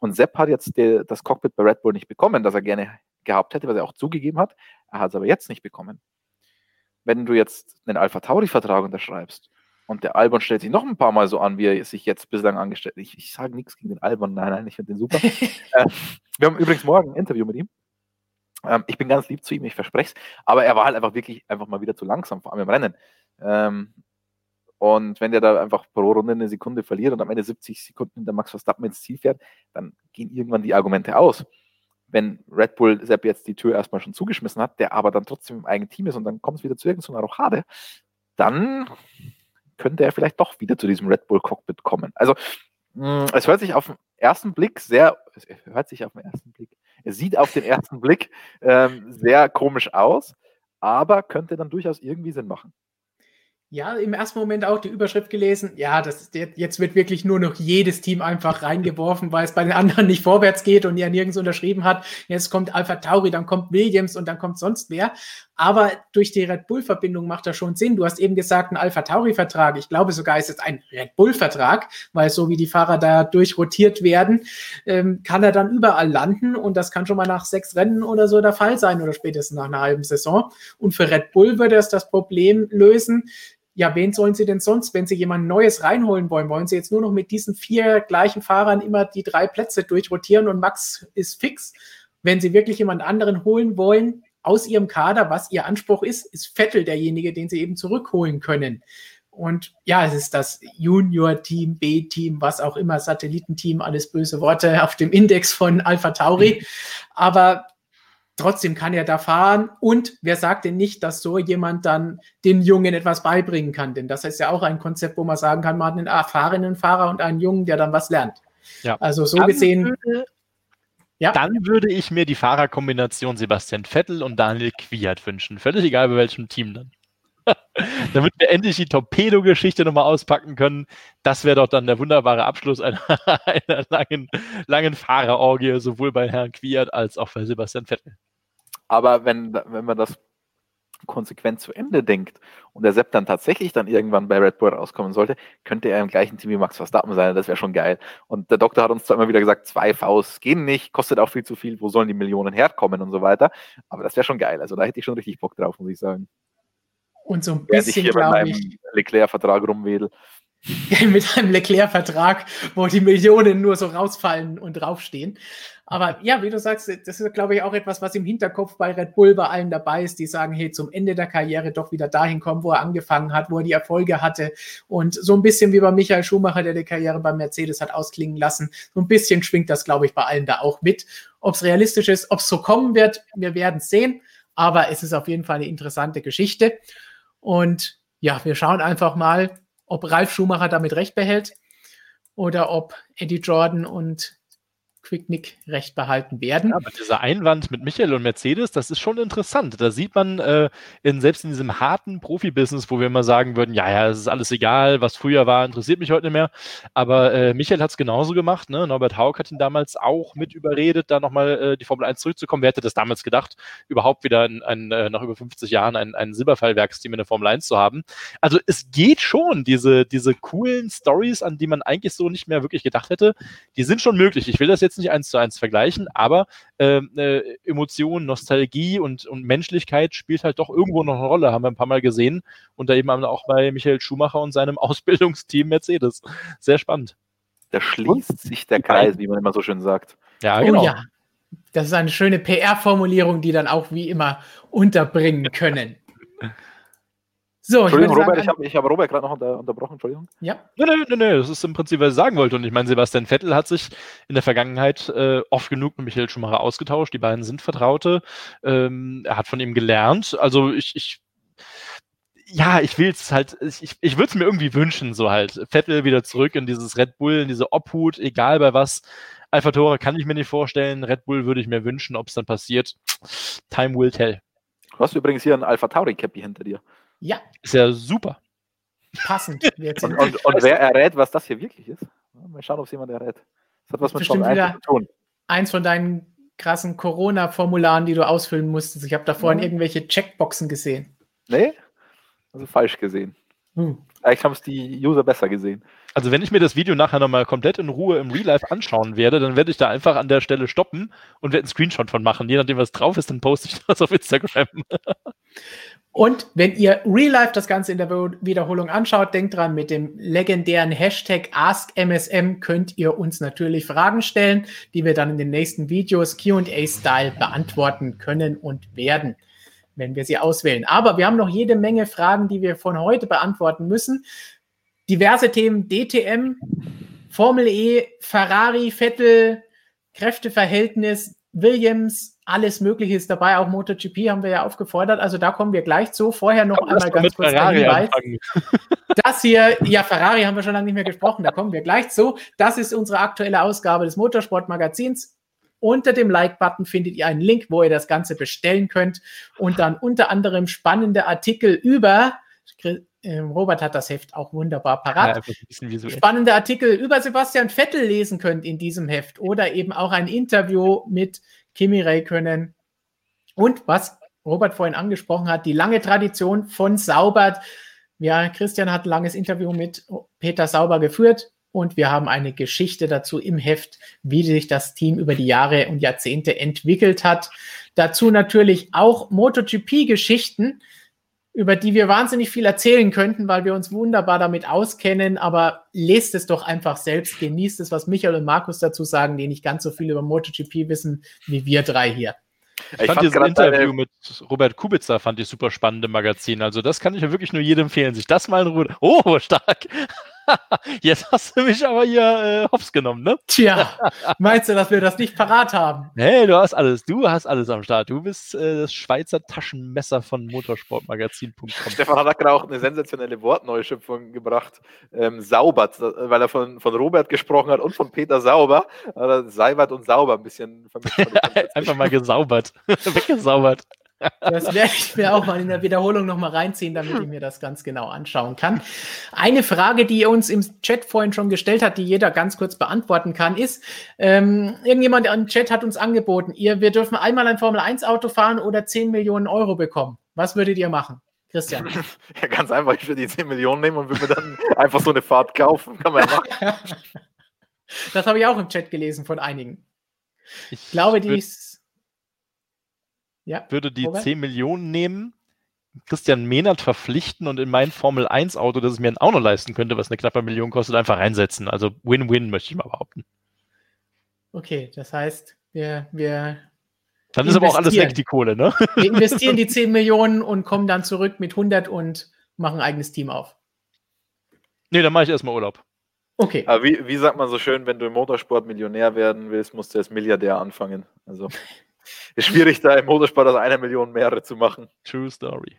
Und Sepp hat jetzt die, das Cockpit bei Red Bull nicht bekommen, das er gerne gehabt hätte, was er auch zugegeben hat. Er hat es aber jetzt nicht bekommen. Wenn du jetzt einen Alpha Tauri-Vertrag unterschreibst und der Albon stellt sich noch ein paar Mal so an, wie er sich jetzt bislang angestellt hat. Ich, ich sage nichts gegen den Albon, nein, nein, ich finde den super. [laughs] äh, wir haben übrigens morgen ein Interview mit ihm. Ähm, ich bin ganz lieb zu ihm, ich verspreche es. Aber er war halt einfach wirklich einfach mal wieder zu langsam, vor allem im Rennen. Ähm, und wenn der da einfach pro Runde eine Sekunde verliert und am Ende 70 Sekunden hinter Max Verstappen ins Ziel fährt, dann gehen irgendwann die Argumente aus. Wenn Red Bull Sepp jetzt die Tür erstmal schon zugeschmissen hat, der aber dann trotzdem im eigenen Team ist und dann kommt es wieder zu irgendeiner Rochade, dann könnte er vielleicht doch wieder zu diesem Red Bull Cockpit kommen. Also mm, es hört sich auf den ersten Blick sehr, es hört sich auf den ersten Blick, es sieht auf den ersten Blick ähm, sehr komisch aus, aber könnte dann durchaus irgendwie Sinn machen. Ja, im ersten Moment auch die Überschrift gelesen. Ja, das, jetzt wird wirklich nur noch jedes Team einfach reingeworfen, weil es bei den anderen nicht vorwärts geht und ja nirgends unterschrieben hat. Jetzt kommt Alpha Tauri, dann kommt Williams und dann kommt sonst wer. Aber durch die Red Bull-Verbindung macht das schon Sinn. Du hast eben gesagt, ein Alpha Tauri-Vertrag. Ich glaube sogar, ist es ein Red Bull-Vertrag, weil so wie die Fahrer da durchrotiert werden, ähm, kann er dann überall landen und das kann schon mal nach sechs Rennen oder so der Fall sein oder spätestens nach einer halben Saison. Und für Red Bull würde es das Problem lösen, ja, wen sollen sie denn sonst, wenn sie jemand Neues reinholen wollen? Wollen sie jetzt nur noch mit diesen vier gleichen Fahrern immer die drei Plätze durchrotieren und Max ist fix? Wenn sie wirklich jemand anderen holen wollen aus ihrem Kader, was ihr Anspruch ist, ist Vettel derjenige, den sie eben zurückholen können. Und ja, es ist das Junior-Team, B-Team, was auch immer, Satellitenteam, alles böse Worte auf dem Index von Alpha Tauri. Aber trotzdem kann er da fahren. Und wer sagt denn nicht, dass so jemand dann den Jungen etwas beibringen kann? Denn das ist ja auch ein Konzept, wo man sagen kann, man hat einen erfahrenen Fahrer und einen Jungen, der dann was lernt. Ja. Also so dann gesehen. Würde, ja. Dann würde ich mir die Fahrerkombination Sebastian Vettel und Daniel Kwiat wünschen. Völlig egal bei welchem Team dann. [laughs] Damit wir endlich die Torpedo-Geschichte nochmal auspacken können. Das wäre doch dann der wunderbare Abschluss einer, [laughs] einer langen, langen Fahrerorgie, sowohl bei Herrn Quiert als auch bei Sebastian Vettel. Aber wenn, wenn man das konsequent zu Ende denkt und der Sepp dann tatsächlich dann irgendwann bei Red Bull rauskommen sollte, könnte er im gleichen Team wie Max Verstappen sein. Das wäre schon geil. Und der Doktor hat uns zwar immer wieder gesagt, zwei Vs gehen nicht, kostet auch viel zu viel, wo sollen die Millionen herkommen und so weiter. Aber das wäre schon geil. Also da hätte ich schon richtig Bock drauf, muss ich sagen. Und so ein bisschen, glaube ich. Leclerc-Vertrag rumwedel. [laughs] mit einem Leclerc-Vertrag, wo die Millionen nur so rausfallen und draufstehen. Aber ja, wie du sagst, das ist, glaube ich, auch etwas, was im Hinterkopf bei Red Bull bei allen dabei ist, die sagen, hey, zum Ende der Karriere doch wieder dahin kommen, wo er angefangen hat, wo er die Erfolge hatte. Und so ein bisschen wie bei Michael Schumacher, der die Karriere beim Mercedes hat ausklingen lassen. So ein bisschen schwingt das, glaube ich, bei allen da auch mit. Ob es realistisch ist, ob es so kommen wird, wir werden es sehen. Aber es ist auf jeden Fall eine interessante Geschichte. Und ja, wir schauen einfach mal, ob Ralf Schumacher damit recht behält oder ob Eddie Jordan und Quicknick-Recht behalten werden. Ja, aber dieser Einwand mit Michael und Mercedes, das ist schon interessant. Da sieht man äh, in, selbst in diesem harten Profibusiness, wo wir immer sagen würden, ja, ja, es ist alles egal, was früher war, interessiert mich heute nicht mehr. Aber äh, Michael hat es genauso gemacht. Ne? Norbert Haug hat ihn damals auch mit überredet, da nochmal äh, die Formel 1 zurückzukommen. Wer hätte das damals gedacht, überhaupt wieder ein, ein, äh, nach über 50 Jahren ein, ein Silberfallwerksteam in der Formel 1 zu haben? Also es geht schon, diese, diese coolen Stories, an die man eigentlich so nicht mehr wirklich gedacht hätte, die sind schon möglich. Ich will das jetzt nicht eins zu eins vergleichen, aber äh, äh, Emotion, Nostalgie und, und Menschlichkeit spielt halt doch irgendwo noch eine Rolle, haben wir ein paar Mal gesehen. Und da eben auch bei Michael Schumacher und seinem [laughs] Ausbildungsteam Mercedes. Sehr spannend. Da schließt sich der Kreis, wie man immer so schön sagt. Ja, genau. Oh ja. Das ist eine schöne PR-Formulierung, die dann auch wie immer unterbringen können. [laughs] So, Entschuldigung, ich Robert, sagen, ich habe hab Robert gerade noch unter, unterbrochen, Entschuldigung. Ja. Nein, nein, nein, nee, das ist im Prinzip, was ich sagen wollte. Und ich meine, Sebastian Vettel hat sich in der Vergangenheit äh, oft genug mit Michael Schumacher ausgetauscht. Die beiden sind Vertraute. Ähm, er hat von ihm gelernt. Also ich, ich ja, ich will es halt, ich, ich würde es mir irgendwie wünschen, so halt. Vettel wieder zurück in dieses Red Bull, in diese Obhut, egal bei was. Alpha Tore kann ich mir nicht vorstellen. Red Bull würde ich mir wünschen, ob es dann passiert. Time will tell. Du hast übrigens hier ein Alpha Tauri Cappy hinter dir. Ja. Ist ja super. Passend. [laughs] und, und, und, wer errät, was das hier wirklich ist? Mal schauen, ob es jemand errät. Das hat was mit Bestimmt wieder zu tun. Eins von deinen krassen Corona-Formularen, die du ausfüllen musstest. Ich habe da vorhin ja. irgendwelche Checkboxen gesehen. Nee, also falsch gesehen. Hm. Eigentlich haben es die User besser gesehen. Also wenn ich mir das Video nachher nochmal komplett in Ruhe im Real Life anschauen werde, dann werde ich da einfach an der Stelle stoppen und werde einen Screenshot von machen. Je nachdem, was drauf ist, dann poste ich [laughs] das auf Instagram. Und wenn ihr Real Life das Ganze in der Wiederholung anschaut, denkt dran, mit dem legendären Hashtag AskMSM könnt ihr uns natürlich Fragen stellen, die wir dann in den nächsten Videos QA-Style beantworten können und werden, wenn wir sie auswählen. Aber wir haben noch jede Menge Fragen, die wir von heute beantworten müssen. Diverse Themen DTM, Formel E, Ferrari, Vettel, Kräfteverhältnis, Williams, alles Mögliche ist dabei. Auch MotoGP haben wir ja aufgefordert. Also da kommen wir gleich zu. Vorher noch Aber einmal ganz kurz Ferrari Hinweis. [laughs] Das hier, ja, Ferrari haben wir schon lange nicht mehr gesprochen. Da kommen wir gleich zu. Das ist unsere aktuelle Ausgabe des Motorsportmagazins. Unter dem Like-Button findet ihr einen Link, wo ihr das Ganze bestellen könnt und dann unter anderem spannende Artikel über Robert hat das Heft auch wunderbar parat. Ja, Spannende Artikel über Sebastian Vettel lesen könnt in diesem Heft oder eben auch ein Interview mit Kimi Räikkönen. Und was Robert vorhin angesprochen hat, die lange Tradition von Saubert. Ja, Christian hat ein langes Interview mit Peter Sauber geführt und wir haben eine Geschichte dazu im Heft, wie sich das Team über die Jahre und Jahrzehnte entwickelt hat. Dazu natürlich auch MotoGP-Geschichten über die wir wahnsinnig viel erzählen könnten, weil wir uns wunderbar damit auskennen. Aber lest es doch einfach selbst, genießt es, was Michael und Markus dazu sagen, die nicht ganz so viel über MotoGP wissen wie wir drei hier. Ich, ich fand dieses Interview mit Robert Kubica fand ich super spannend im Magazin. Also das kann ich ja wirklich nur jedem empfehlen, sich das mal in Ruhe. Oh, stark! [laughs] Jetzt hast du mich aber hier äh, hops genommen, ne? Tja, [laughs] meinst du, dass wir das nicht parat haben? Nee, du hast alles. Du hast alles am Start. Du bist äh, das Schweizer Taschenmesser von motorsportmagazin.com. Stefan hat gerade auch eine sensationelle Wortneuschöpfung gebracht. Ähm, Saubert, weil er von, von Robert gesprochen hat und von Peter Sauber. Seibert und Sauber ein bisschen vermischt. [laughs] Einfach mal gesaubert. Weggesaubert. Das werde ich mir auch mal in der Wiederholung nochmal reinziehen, damit ich mir das ganz genau anschauen kann. Eine Frage, die ihr uns im Chat vorhin schon gestellt hat, die jeder ganz kurz beantworten kann, ist, ähm, irgendjemand im Chat hat uns angeboten, ihr, wir dürfen einmal ein Formel-1-Auto fahren oder 10 Millionen Euro bekommen. Was würdet ihr machen? Christian. [laughs] Ja, ganz einfach, ich würde die 10 Millionen nehmen und würde mir dann einfach so eine Fahrt kaufen. Kann man ja machen. Das habe ich auch im Chat gelesen von einigen. Ich, ich glaube, die ist ja, würde die Robert? 10 Millionen nehmen, Christian Mehnert verpflichten und in mein Formel 1 Auto, das es mir auch noch leisten könnte, was eine knappe Million kostet, einfach reinsetzen. Also Win-Win, möchte ich mal behaupten. Okay, das heißt, wir, wir dann ist aber auch alles weg, die Kohle, ne? Wir investieren die 10 Millionen und kommen dann zurück mit 100 und machen ein eigenes Team auf. Nee, dann mache ich erstmal Urlaub. Okay. Aber wie, wie sagt man so schön, wenn du im Motorsport Millionär werden willst, musst du als Milliardär anfangen. Also [laughs] ist schwierig, da im Motorsport aus einer Million mehrere zu machen. True Story.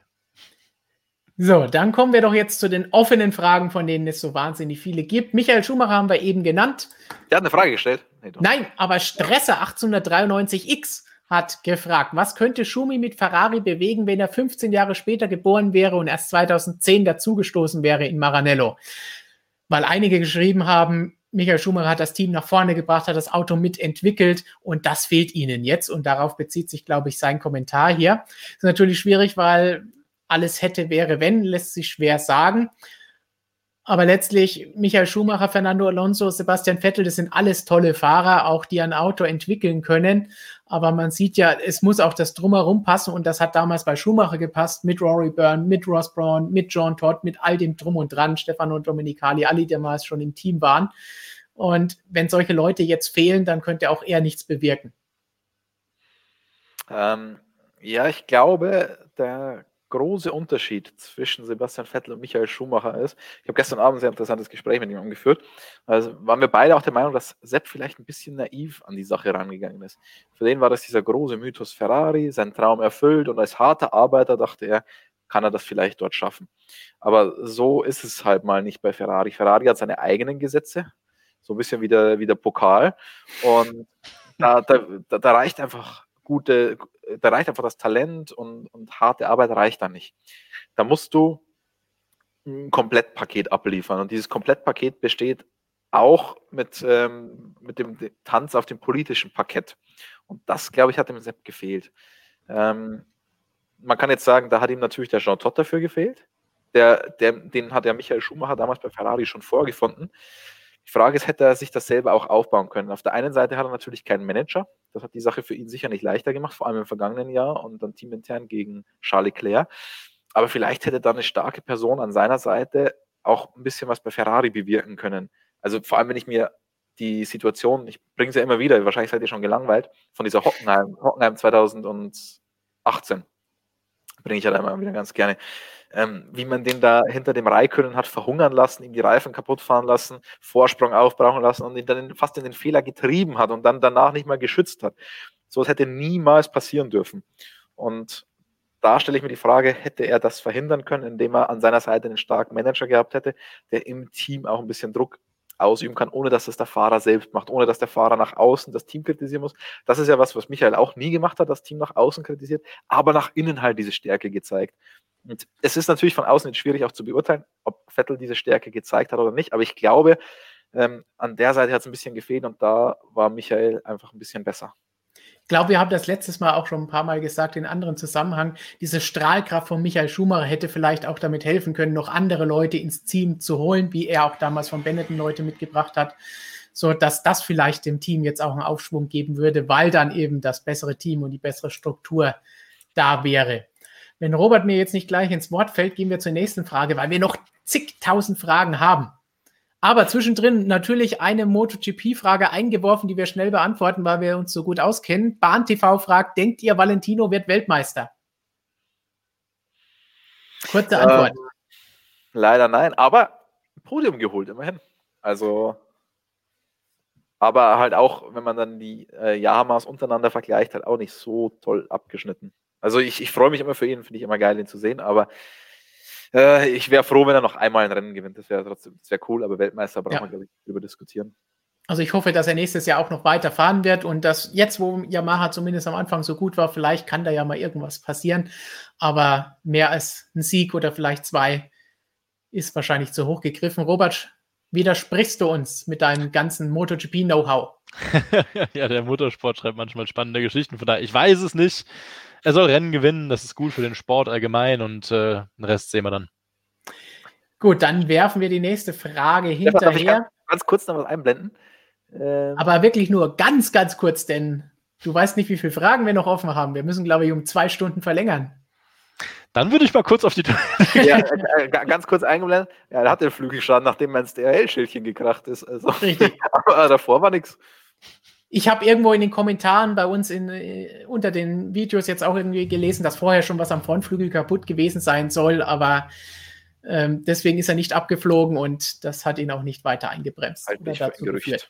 So, dann kommen wir doch jetzt zu den offenen Fragen, von denen es so wahnsinnig viele gibt. Michael Schumacher haben wir eben genannt. Der hat eine Frage gestellt. Nee, Nein, aber Stresser 1893X hat gefragt, was könnte Schumi mit Ferrari bewegen, wenn er 15 Jahre später geboren wäre und erst 2010 dazugestoßen wäre in Maranello? Weil einige geschrieben haben, Michael Schumacher hat das Team nach vorne gebracht, hat das Auto mitentwickelt und das fehlt ihnen jetzt. Und darauf bezieht sich, glaube ich, sein Kommentar hier. Ist natürlich schwierig, weil alles hätte, wäre, wenn, lässt sich schwer sagen. Aber letztlich Michael Schumacher, Fernando Alonso, Sebastian Vettel, das sind alles tolle Fahrer, auch die ein Auto entwickeln können. Aber man sieht ja, es muss auch das Drumherum passen und das hat damals bei Schumacher gepasst, mit Rory Byrne, mit Ross Braun, mit John Todd, mit all dem Drum und Dran, Stefano Domenicali, alle, die damals schon im Team waren. Und wenn solche Leute jetzt fehlen, dann könnte auch er nichts bewirken. Ähm, ja, ich glaube, der große Unterschied zwischen Sebastian Vettel und Michael Schumacher ist, ich habe gestern Abend ein sehr interessantes Gespräch mit ihm geführt, also waren wir beide auch der Meinung, dass Sepp vielleicht ein bisschen naiv an die Sache rangegangen ist. Für den war das dieser große Mythos Ferrari, sein Traum erfüllt und als harter Arbeiter dachte er, kann er das vielleicht dort schaffen. Aber so ist es halt mal nicht bei Ferrari. Ferrari hat seine eigenen Gesetze, so ein bisschen wie der, wie der Pokal und da, da, da reicht einfach gute, da reicht einfach das Talent und, und harte Arbeit reicht da nicht. Da musst du ein Komplettpaket abliefern. Und dieses Komplettpaket besteht auch mit, ähm, mit dem Tanz auf dem politischen Parkett. Und das, glaube ich, hat dem Sepp gefehlt. Ähm, man kann jetzt sagen, da hat ihm natürlich der Jean Todt dafür gefehlt. Der, der, den hat ja Michael Schumacher damals bei Ferrari schon vorgefunden. Die Frage ist, hätte er sich das selber auch aufbauen können? Auf der einen Seite hat er natürlich keinen Manager. Das hat die Sache für ihn sicher nicht leichter gemacht, vor allem im vergangenen Jahr und dann teamintern gegen Charles Leclerc. Aber vielleicht hätte da eine starke Person an seiner Seite auch ein bisschen was bei Ferrari bewirken können. Also vor allem, wenn ich mir die Situation, ich bringe es ja immer wieder, wahrscheinlich seid ihr schon gelangweilt, von dieser Hockenheim, Hockenheim 2018 bringe ich ja halt immer wieder ganz gerne ähm, wie man den da hinter dem Raikönnen hat verhungern lassen, ihm die Reifen kaputt fahren lassen, Vorsprung aufbrauchen lassen und ihn dann fast in den Fehler getrieben hat und dann danach nicht mal geschützt hat. So etwas hätte niemals passieren dürfen. Und da stelle ich mir die Frage, hätte er das verhindern können, indem er an seiner Seite einen starken Manager gehabt hätte, der im Team auch ein bisschen Druck ausüben kann, ohne dass es der Fahrer selbst macht, ohne dass der Fahrer nach außen das Team kritisieren muss. Das ist ja was, was Michael auch nie gemacht hat, das Team nach außen kritisiert, aber nach innen halt diese Stärke gezeigt. Und es ist natürlich von außen jetzt schwierig auch zu beurteilen, ob Vettel diese Stärke gezeigt hat oder nicht, aber ich glaube, ähm, an der Seite hat es ein bisschen gefehlt und da war Michael einfach ein bisschen besser. Ich glaube, wir haben das letztes Mal auch schon ein paar Mal gesagt in anderen Zusammenhang. Diese Strahlkraft von Michael Schumacher hätte vielleicht auch damit helfen können, noch andere Leute ins Team zu holen, wie er auch damals von Benetton Leute mitgebracht hat, so dass das vielleicht dem Team jetzt auch einen Aufschwung geben würde, weil dann eben das bessere Team und die bessere Struktur da wäre. Wenn Robert mir jetzt nicht gleich ins Wort fällt, gehen wir zur nächsten Frage, weil wir noch zigtausend Fragen haben. Aber zwischendrin natürlich eine MotoGP-Frage eingeworfen, die wir schnell beantworten, weil wir uns so gut auskennen. Bahn TV fragt, denkt ihr, Valentino wird Weltmeister? Kurze Antwort. Ähm, leider nein, aber Podium geholt, immerhin. Also, aber halt auch, wenn man dann die äh, Yamamas untereinander vergleicht, halt auch nicht so toll abgeschnitten. Also ich, ich freue mich immer für ihn, finde ich immer geil, ihn zu sehen, aber äh, ich wäre froh, wenn er noch einmal ein Rennen gewinnt. Das wäre trotzdem, das wäre cool, aber Weltmeister braucht ja. man, glaube ich, darüber diskutieren. Also ich hoffe, dass er nächstes Jahr auch noch weiterfahren wird und dass jetzt, wo Yamaha zumindest am Anfang so gut war, vielleicht kann da ja mal irgendwas passieren. Aber mehr als ein Sieg oder vielleicht zwei ist wahrscheinlich zu hoch gegriffen. Robert, widersprichst du uns mit deinem ganzen MotoGP-Know-how? [laughs] ja, der Motorsport schreibt manchmal spannende Geschichten. Von daher, ich weiß es nicht. Er soll Rennen gewinnen, das ist gut für den Sport allgemein und äh, den Rest sehen wir dann. Gut, dann werfen wir die nächste Frage hinterher. Ja, ganz, ganz, kurz noch was einblenden. Ähm, Aber wirklich nur ganz, ganz kurz, denn du weißt nicht, wie viele Fragen wir noch offen haben. Wir müssen, glaube ich, um zwei Stunden verlängern. Dann würde ich mal kurz auf die. ja, äh, äh ganz kurz eingeblendet. Ja, er hat den Flügel geschadet, nachdem mein DRL-Schildchen gekracht ist. Also, Richtig. [laughs] Aber davor war nichts. Ich habe irgendwo in den Kommentaren bei uns in, äh, unter den Videos jetzt auch irgendwie gelesen, dass vorher schon was am Frontflügel kaputt gewesen sein soll, aber ähm, deswegen ist er nicht abgeflogen und das hat ihn auch nicht weiter eingebremst. Halt nicht dazu geführt.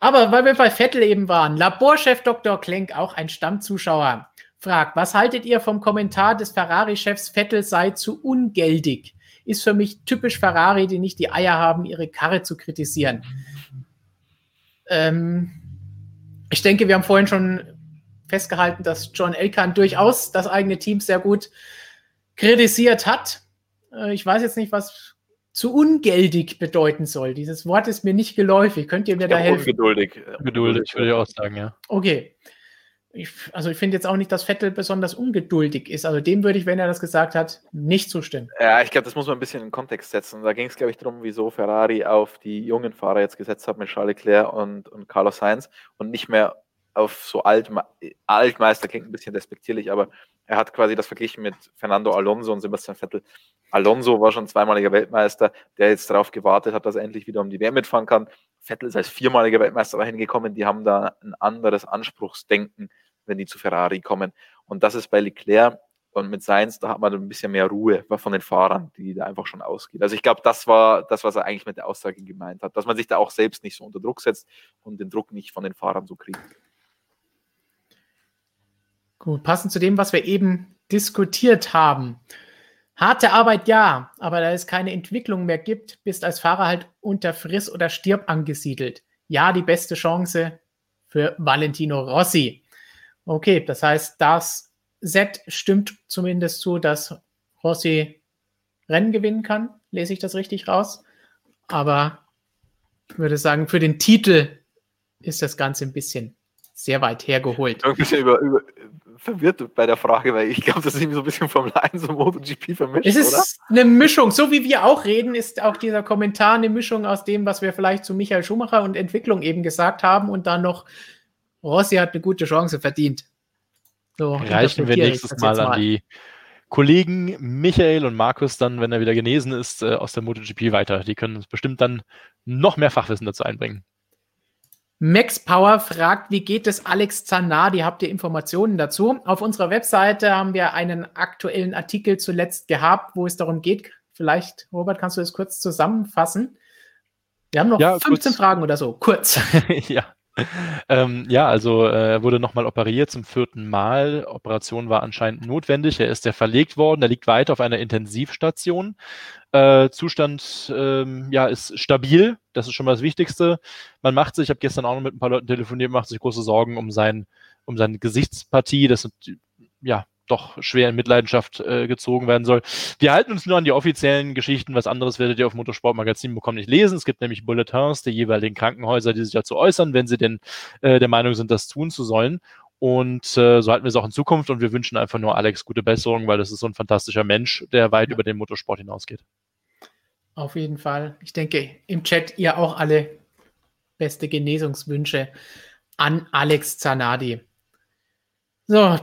Aber weil wir bei Vettel eben waren, Laborchef Dr. Klenk, auch ein Stammzuschauer, fragt, was haltet ihr vom Kommentar des Ferrari-Chefs Vettel sei zu ungeldig? Ist für mich typisch Ferrari, die nicht die Eier haben, ihre Karre zu kritisieren. Ähm, ich denke, wir haben vorhin schon festgehalten, dass John Elkan durchaus das eigene Team sehr gut kritisiert hat. Äh, ich weiß jetzt nicht, was zu ungeldig bedeuten soll. Dieses Wort ist mir nicht geläufig. Könnt ihr mir ja, da helfen? Ungeduldig. Ungeduldig, würde ich auch sagen, ja. Okay. Ich, also ich finde jetzt auch nicht, dass Vettel besonders ungeduldig ist. Also dem würde ich, wenn er das gesagt hat, nicht zustimmen. Ja, ich glaube, das muss man ein bisschen in Kontext setzen. Da ging es, glaube ich, darum, wieso Ferrari auf die jungen Fahrer jetzt gesetzt hat mit Charles Leclerc und, und Carlos Sainz und nicht mehr auf so Alt, Altmeister, klingt ein bisschen despektierlich, aber er hat quasi das verglichen mit Fernando Alonso und Sebastian Vettel. Alonso war schon zweimaliger Weltmeister, der jetzt darauf gewartet hat, dass er endlich wieder um die WM mitfahren kann. Vettel ist als viermaliger Weltmeister dahin gekommen. Die haben da ein anderes Anspruchsdenken, wenn die zu Ferrari kommen. Und das ist bei Leclerc und mit Sainz, da hat man ein bisschen mehr Ruhe von den Fahrern, die da einfach schon ausgeht. Also ich glaube, das war das, was er eigentlich mit der Aussage gemeint hat, dass man sich da auch selbst nicht so unter Druck setzt und den Druck nicht von den Fahrern so kriegt. Gut, passend zu dem, was wir eben diskutiert haben. Harte Arbeit ja, aber da es keine Entwicklung mehr gibt, bist als Fahrer halt unter Friss oder Stirb angesiedelt. Ja, die beste Chance für Valentino Rossi. Okay, das heißt, das Set stimmt zumindest zu, dass Rossi Rennen gewinnen kann. Lese ich das richtig raus? Aber ich würde sagen, für den Titel ist das Ganze ein bisschen sehr weit hergeholt. Ein über, über, verwirrt bei der Frage, weil ich glaube, das ist irgendwie so ein bisschen Formel 1 und MotoGP vermischt, Es ist oder? eine Mischung. So wie wir auch reden, ist auch dieser Kommentar eine Mischung aus dem, was wir vielleicht zu Michael Schumacher und Entwicklung eben gesagt haben und dann noch, Rossi hat eine gute Chance verdient. So, Reichen wir nächstes Mal, mal an die Kollegen Michael und Markus dann, wenn er wieder genesen ist, äh, aus der MotoGP weiter. Die können uns bestimmt dann noch mehr Fachwissen dazu einbringen. Max Power fragt, wie geht es Alex Zanardi? Habt ihr Informationen dazu? Auf unserer Webseite haben wir einen aktuellen Artikel zuletzt gehabt, wo es darum geht. Vielleicht, Robert, kannst du das kurz zusammenfassen? Wir haben noch ja, 15 kurz. Fragen oder so. Kurz. [laughs] ja. Ähm, ja, also äh, er wurde nochmal operiert zum vierten Mal. Operation war anscheinend notwendig. Er ist ja verlegt worden. Er liegt weiter auf einer Intensivstation. Äh, Zustand ähm, ja, ist stabil. Das ist schon mal das Wichtigste. Man macht sich, ich habe gestern auch noch mit ein paar Leuten telefoniert, macht sich große Sorgen um, sein, um seine Gesichtspartie. Das sind ja doch schwer in Mitleidenschaft äh, gezogen werden soll. Wir halten uns nur an die offiziellen Geschichten. Was anderes werdet ihr auf Motorsportmagazin bekommen nicht lesen. Es gibt nämlich Bulletins der jeweiligen Krankenhäuser, die sich dazu äußern, wenn sie denn äh, der Meinung sind, das tun zu sollen. Und äh, so halten wir es auch in Zukunft und wir wünschen einfach nur Alex gute Besserung, weil das ist so ein fantastischer Mensch, der weit ja. über den Motorsport hinausgeht. Auf jeden Fall. Ich denke, im Chat ihr auch alle beste Genesungswünsche an Alex Zanardi. So,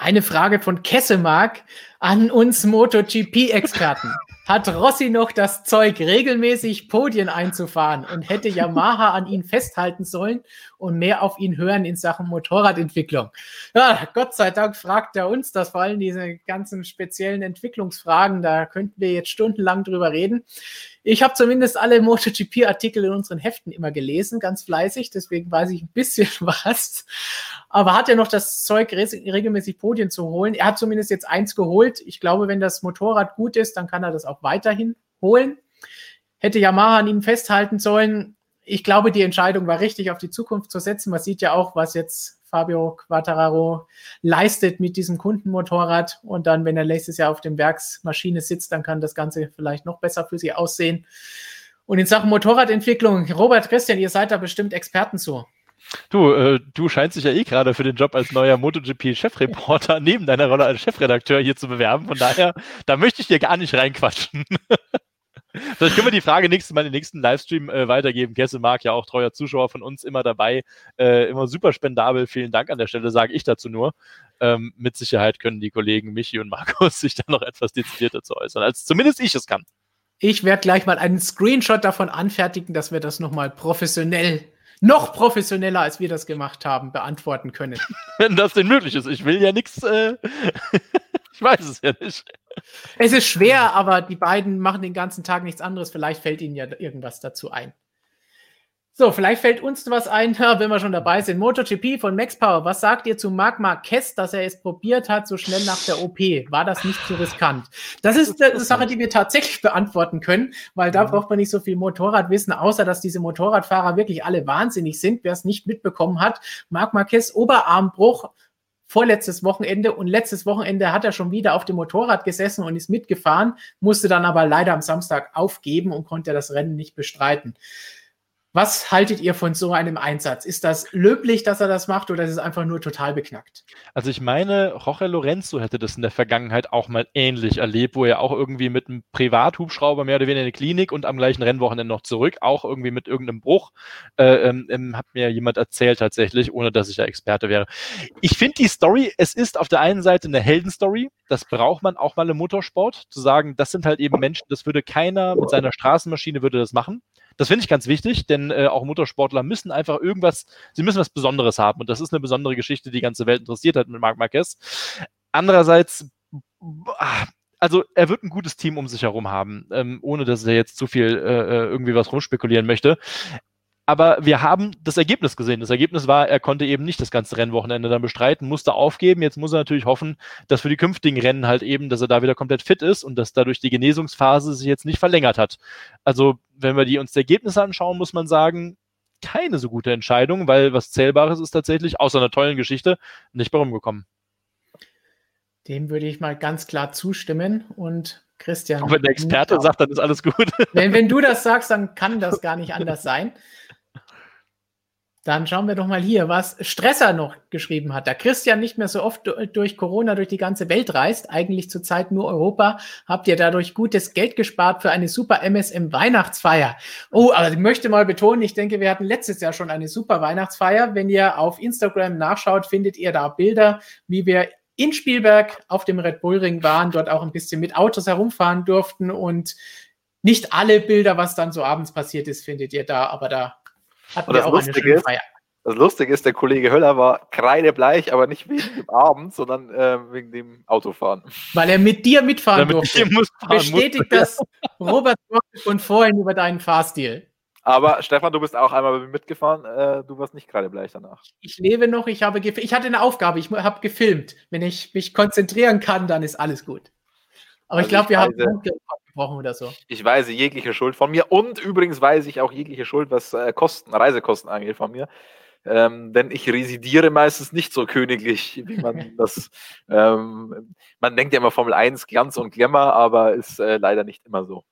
eine Frage von Kessemark an uns MotoGP-Experten. Hat Rossi noch das Zeug, regelmäßig Podien einzufahren und hätte Yamaha an ihn festhalten sollen und mehr auf ihn hören in Sachen Motorradentwicklung? Ja, Gott sei Dank fragt er uns das, vor allem diese ganzen speziellen Entwicklungsfragen, da könnten wir jetzt stundenlang drüber reden. Ich habe zumindest alle MotoGP-Artikel in unseren Heften immer gelesen, ganz fleißig, deswegen weiß ich ein bisschen [laughs] was. Aber hat er noch das Zeug, regelmäßig Podien zu holen? Er hat zumindest jetzt eins geholt. Ich glaube, wenn das Motorrad gut ist, dann kann er das auch weiterhin holen. Hätte Yamaha an ihm festhalten sollen. Ich glaube, die Entscheidung war richtig, auf die Zukunft zu setzen. Man sieht ja auch, was jetzt Fabio Quattararo leistet mit diesem Kundenmotorrad. Und dann, wenn er nächstes Jahr auf dem Werksmaschine sitzt, dann kann das Ganze vielleicht noch besser für sie aussehen. Und in Sachen Motorradentwicklung, Robert Christian, ihr seid da bestimmt Experten zu. Du, äh, du scheinst dich ja eh gerade für den Job als neuer MotoGP-Chefreporter [laughs] neben deiner Rolle als Chefredakteur hier zu bewerben. Von daher, da möchte ich dir gar nicht reinquatschen. [laughs] Vielleicht können wir die Frage nächstes Mal in den nächsten Livestream äh, weitergeben. Kessel mag ja auch treuer Zuschauer von uns immer dabei. Äh, immer super spendabel. Vielen Dank an der Stelle, sage ich dazu nur. Ähm, mit Sicherheit können die Kollegen Michi und Markus [laughs] sich da noch etwas dezidierter zu äußern, als zumindest ich es kann. Ich werde gleich mal einen Screenshot davon anfertigen, dass wir das nochmal professionell, noch professioneller, als wir das gemacht haben, beantworten können. [laughs] Wenn das denn möglich ist. Ich will ja nichts. Äh ich weiß es ja nicht. Es ist schwer, aber die beiden machen den ganzen Tag nichts anderes. Vielleicht fällt ihnen ja irgendwas dazu ein. So, vielleicht fällt uns was ein, [laughs] wenn wir schon dabei sind. MotoGP von Max Power. Was sagt ihr zu Marc Marquez, dass er es probiert hat, so schnell nach der OP? War das nicht zu riskant? Das ist eine Sache, die wir tatsächlich [laughs] beantworten können, weil da ja. braucht man nicht so viel Motorradwissen, außer dass diese Motorradfahrer wirklich alle wahnsinnig sind. Wer es nicht mitbekommen hat, Marc Marquez Oberarmbruch vorletztes Wochenende und letztes Wochenende hat er schon wieder auf dem Motorrad gesessen und ist mitgefahren, musste dann aber leider am Samstag aufgeben und konnte das Rennen nicht bestreiten. Was haltet ihr von so einem Einsatz? Ist das löblich, dass er das macht oder ist es einfach nur total beknackt? Also ich meine, Jorge Lorenzo hätte das in der Vergangenheit auch mal ähnlich erlebt, wo er auch irgendwie mit einem Privathubschrauber mehr oder weniger in die Klinik und am gleichen Rennwochenende noch zurück, auch irgendwie mit irgendeinem Bruch, äh, ähm, ähm hat mir jemand erzählt tatsächlich, ohne dass ich da Experte wäre. Ich finde die Story, es ist auf der einen Seite eine Heldenstory, das braucht man auch mal im Motorsport, zu sagen, das sind halt eben Menschen, das würde keiner mit seiner Straßenmaschine würde das machen. Das finde ich ganz wichtig, denn äh, auch Motorsportler müssen einfach irgendwas, sie müssen was Besonderes haben. Und das ist eine besondere Geschichte, die die ganze Welt interessiert hat mit Marc Marquez. Andererseits, also er wird ein gutes Team um sich herum haben, ähm, ohne dass er jetzt zu viel äh, äh irgendwie was rumspekulieren möchte aber wir haben das Ergebnis gesehen. Das Ergebnis war, er konnte eben nicht das ganze Rennwochenende dann bestreiten, musste aufgeben. Jetzt muss er natürlich hoffen, dass für die künftigen Rennen halt eben, dass er da wieder komplett fit ist und dass dadurch die Genesungsphase sich jetzt nicht verlängert hat. Also, wenn wir die uns die Ergebnisse anschauen, muss man sagen, keine so gute Entscheidung, weil was Zählbares ist tatsächlich, außer einer tollen Geschichte, nicht bei rumgekommen. Dem würde ich mal ganz klar zustimmen und Christian. Auch wenn der Experte sagt, dann ist alles gut. Wenn, wenn du das sagst, dann kann das gar nicht anders sein. Dann schauen wir doch mal hier, was Stresser noch geschrieben hat. Da Christian nicht mehr so oft durch Corona durch die ganze Welt reist, eigentlich zurzeit nur Europa, habt ihr dadurch gutes Geld gespart für eine super MSM Weihnachtsfeier. Oh, aber ich möchte mal betonen, ich denke, wir hatten letztes Jahr schon eine super Weihnachtsfeier. Wenn ihr auf Instagram nachschaut, findet ihr da Bilder, wie wir in Spielberg auf dem Red Bull Ring waren, dort auch ein bisschen mit Autos herumfahren durften und nicht alle Bilder, was dann so abends passiert ist, findet ihr da, aber da hatten wir auch eine schöne ist, Feier. Das Lustige ist, der Kollege Höller war kreidebleich, aber nicht wegen dem Abend, sondern äh, wegen dem Autofahren. Weil er mit dir mitfahren Damit durfte. Fahren Bestätigt das Robert von vorhin über deinen Fahrstil. Aber Stefan, du bist auch einmal mitgefahren. Äh, du warst nicht gerade bleich danach. Ich lebe noch. Ich habe ich hatte eine Aufgabe. Ich habe gefilmt. Wenn ich mich konzentrieren kann, dann ist alles gut. Aber also ich glaube, wir haben gebrochen oder so. Ich weise jegliche Schuld von mir und übrigens weise ich auch jegliche Schuld, was äh, Kosten, Reisekosten angeht, von mir. Ähm, denn ich residiere meistens nicht so königlich, wie man [laughs] das. Ähm, man denkt ja immer Formel 1, Glanz und Glamour, aber ist äh, leider nicht immer so.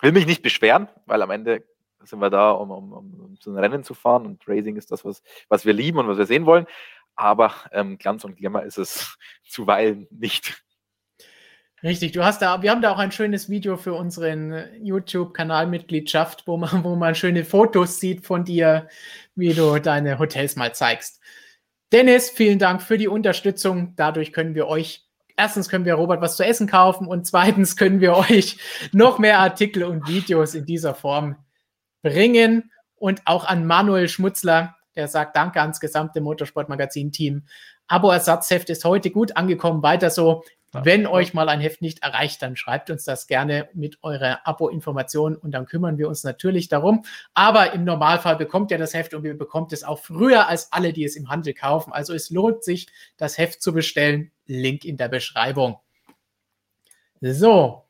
Will mich nicht beschweren, weil am Ende sind wir da, um, um, um, um ein Rennen zu fahren und Racing ist das, was, was wir lieben und was wir sehen wollen. Aber ähm, Glanz und Glamour ist es [laughs] zuweilen nicht. Richtig, du hast da, wir haben da auch ein schönes Video für unseren YouTube-Kanalmitgliedschaft, wo man, wo man schöne Fotos sieht von dir, wie du deine Hotels mal zeigst. Dennis, vielen Dank für die Unterstützung. Dadurch können wir euch, erstens können wir Robert was zu essen kaufen und zweitens können wir euch noch mehr Artikel und Videos in dieser Form bringen. Und auch an Manuel Schmutzler, der sagt Danke ans gesamte Motorsportmagazin-Team. Abo-Ersatzheft ist heute gut angekommen. Weiter so. Wenn euch mal ein Heft nicht erreicht, dann schreibt uns das gerne mit eurer Abo-Information und dann kümmern wir uns natürlich darum. Aber im Normalfall bekommt ihr das Heft und ihr bekommt es auch früher als alle, die es im Handel kaufen. Also es lohnt sich, das Heft zu bestellen. Link in der Beschreibung. So,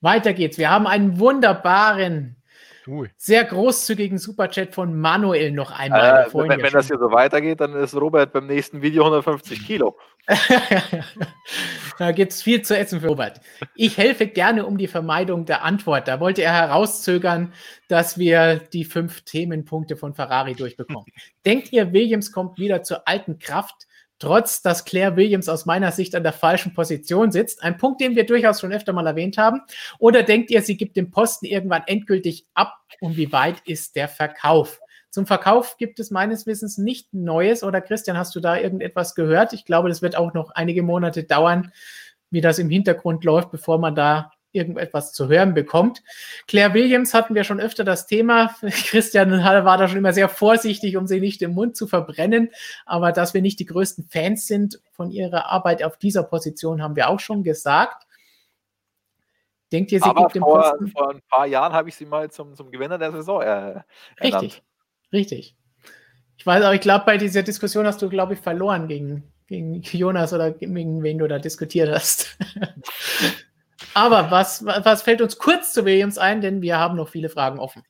weiter geht's. Wir haben einen wunderbaren Ui. Sehr großzügigen Superchat von Manuel noch einmal. Äh, wenn, wenn das hier so weitergeht, dann ist Robert beim nächsten Video 150 Kilo. [laughs] da gibt es viel zu essen für Robert. Ich helfe gerne um die Vermeidung der Antwort. Da wollte er herauszögern, dass wir die fünf Themenpunkte von Ferrari durchbekommen. [laughs] Denkt ihr, Williams kommt wieder zur alten Kraft? Trotz dass Claire Williams aus meiner Sicht an der falschen Position sitzt. Ein Punkt, den wir durchaus schon öfter mal erwähnt haben. Oder denkt ihr, sie gibt den Posten irgendwann endgültig ab? Und wie weit ist der Verkauf? Zum Verkauf gibt es meines Wissens nicht Neues. Oder Christian, hast du da irgendetwas gehört? Ich glaube, das wird auch noch einige Monate dauern, wie das im Hintergrund läuft, bevor man da irgendetwas zu hören bekommt. Claire Williams hatten wir schon öfter das Thema. [laughs] Christian war da schon immer sehr vorsichtig, um sie nicht im Mund zu verbrennen. Aber dass wir nicht die größten Fans sind von ihrer Arbeit auf dieser Position, haben wir auch schon gesagt. Denkt ihr, sie Aber gibt vor, Posten? vor ein paar Jahren habe ich sie mal zum, zum Gewinner der Saison äh, Richtig, richtig. Ich weiß, aber ich glaube, bei dieser Diskussion hast du, glaube ich, verloren gegen, gegen Jonas oder gegen wen du da diskutiert hast. [laughs] aber was, was fällt uns kurz zu Williams ein, denn wir haben noch viele Fragen offen.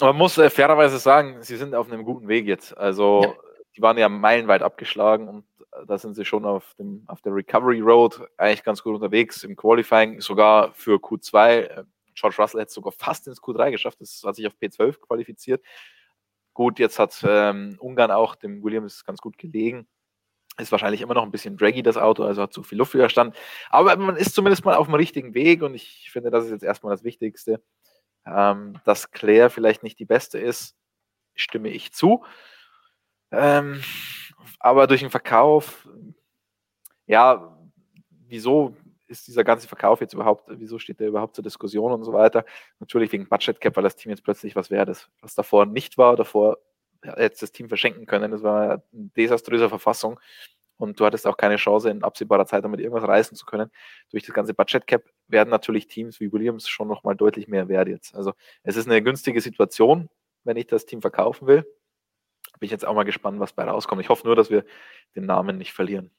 Man muss äh, fairerweise sagen, sie sind auf einem guten Weg jetzt. Also, ja. die waren ja meilenweit abgeschlagen und äh, da sind sie schon auf, dem, auf der Recovery Road eigentlich ganz gut unterwegs. Im Qualifying sogar für Q2. Äh, George Russell hätte es sogar fast ins Q3 geschafft. Das hat sich auf P12 qualifiziert. Gut, jetzt hat ähm, Ungarn auch dem Williams ganz gut gelegen. Ist wahrscheinlich immer noch ein bisschen draggy, das Auto, also hat zu viel Luftwiderstand. Aber man ist zumindest mal auf dem richtigen Weg und ich finde, das ist jetzt erstmal das Wichtigste. Ähm, dass Claire vielleicht nicht die beste ist, stimme ich zu. Ähm, aber durch den Verkauf, ja, wieso ist dieser ganze Verkauf jetzt überhaupt, wieso steht der überhaupt zur Diskussion und so weiter? Natürlich wegen Budget Cap, weil das Team jetzt plötzlich was wert ist, was davor nicht war. Davor hätte das Team verschenken können. Das war eine desaströse Verfassung und du hattest auch keine Chance, in absehbarer Zeit damit irgendwas reißen zu können. Durch das ganze Budget Cap werden natürlich Teams wie Williams schon nochmal deutlich mehr wert jetzt. Also es ist eine günstige Situation, wenn ich das Team verkaufen will. Bin ich jetzt auch mal gespannt, was bei rauskommt. Ich hoffe nur, dass wir den Namen nicht verlieren.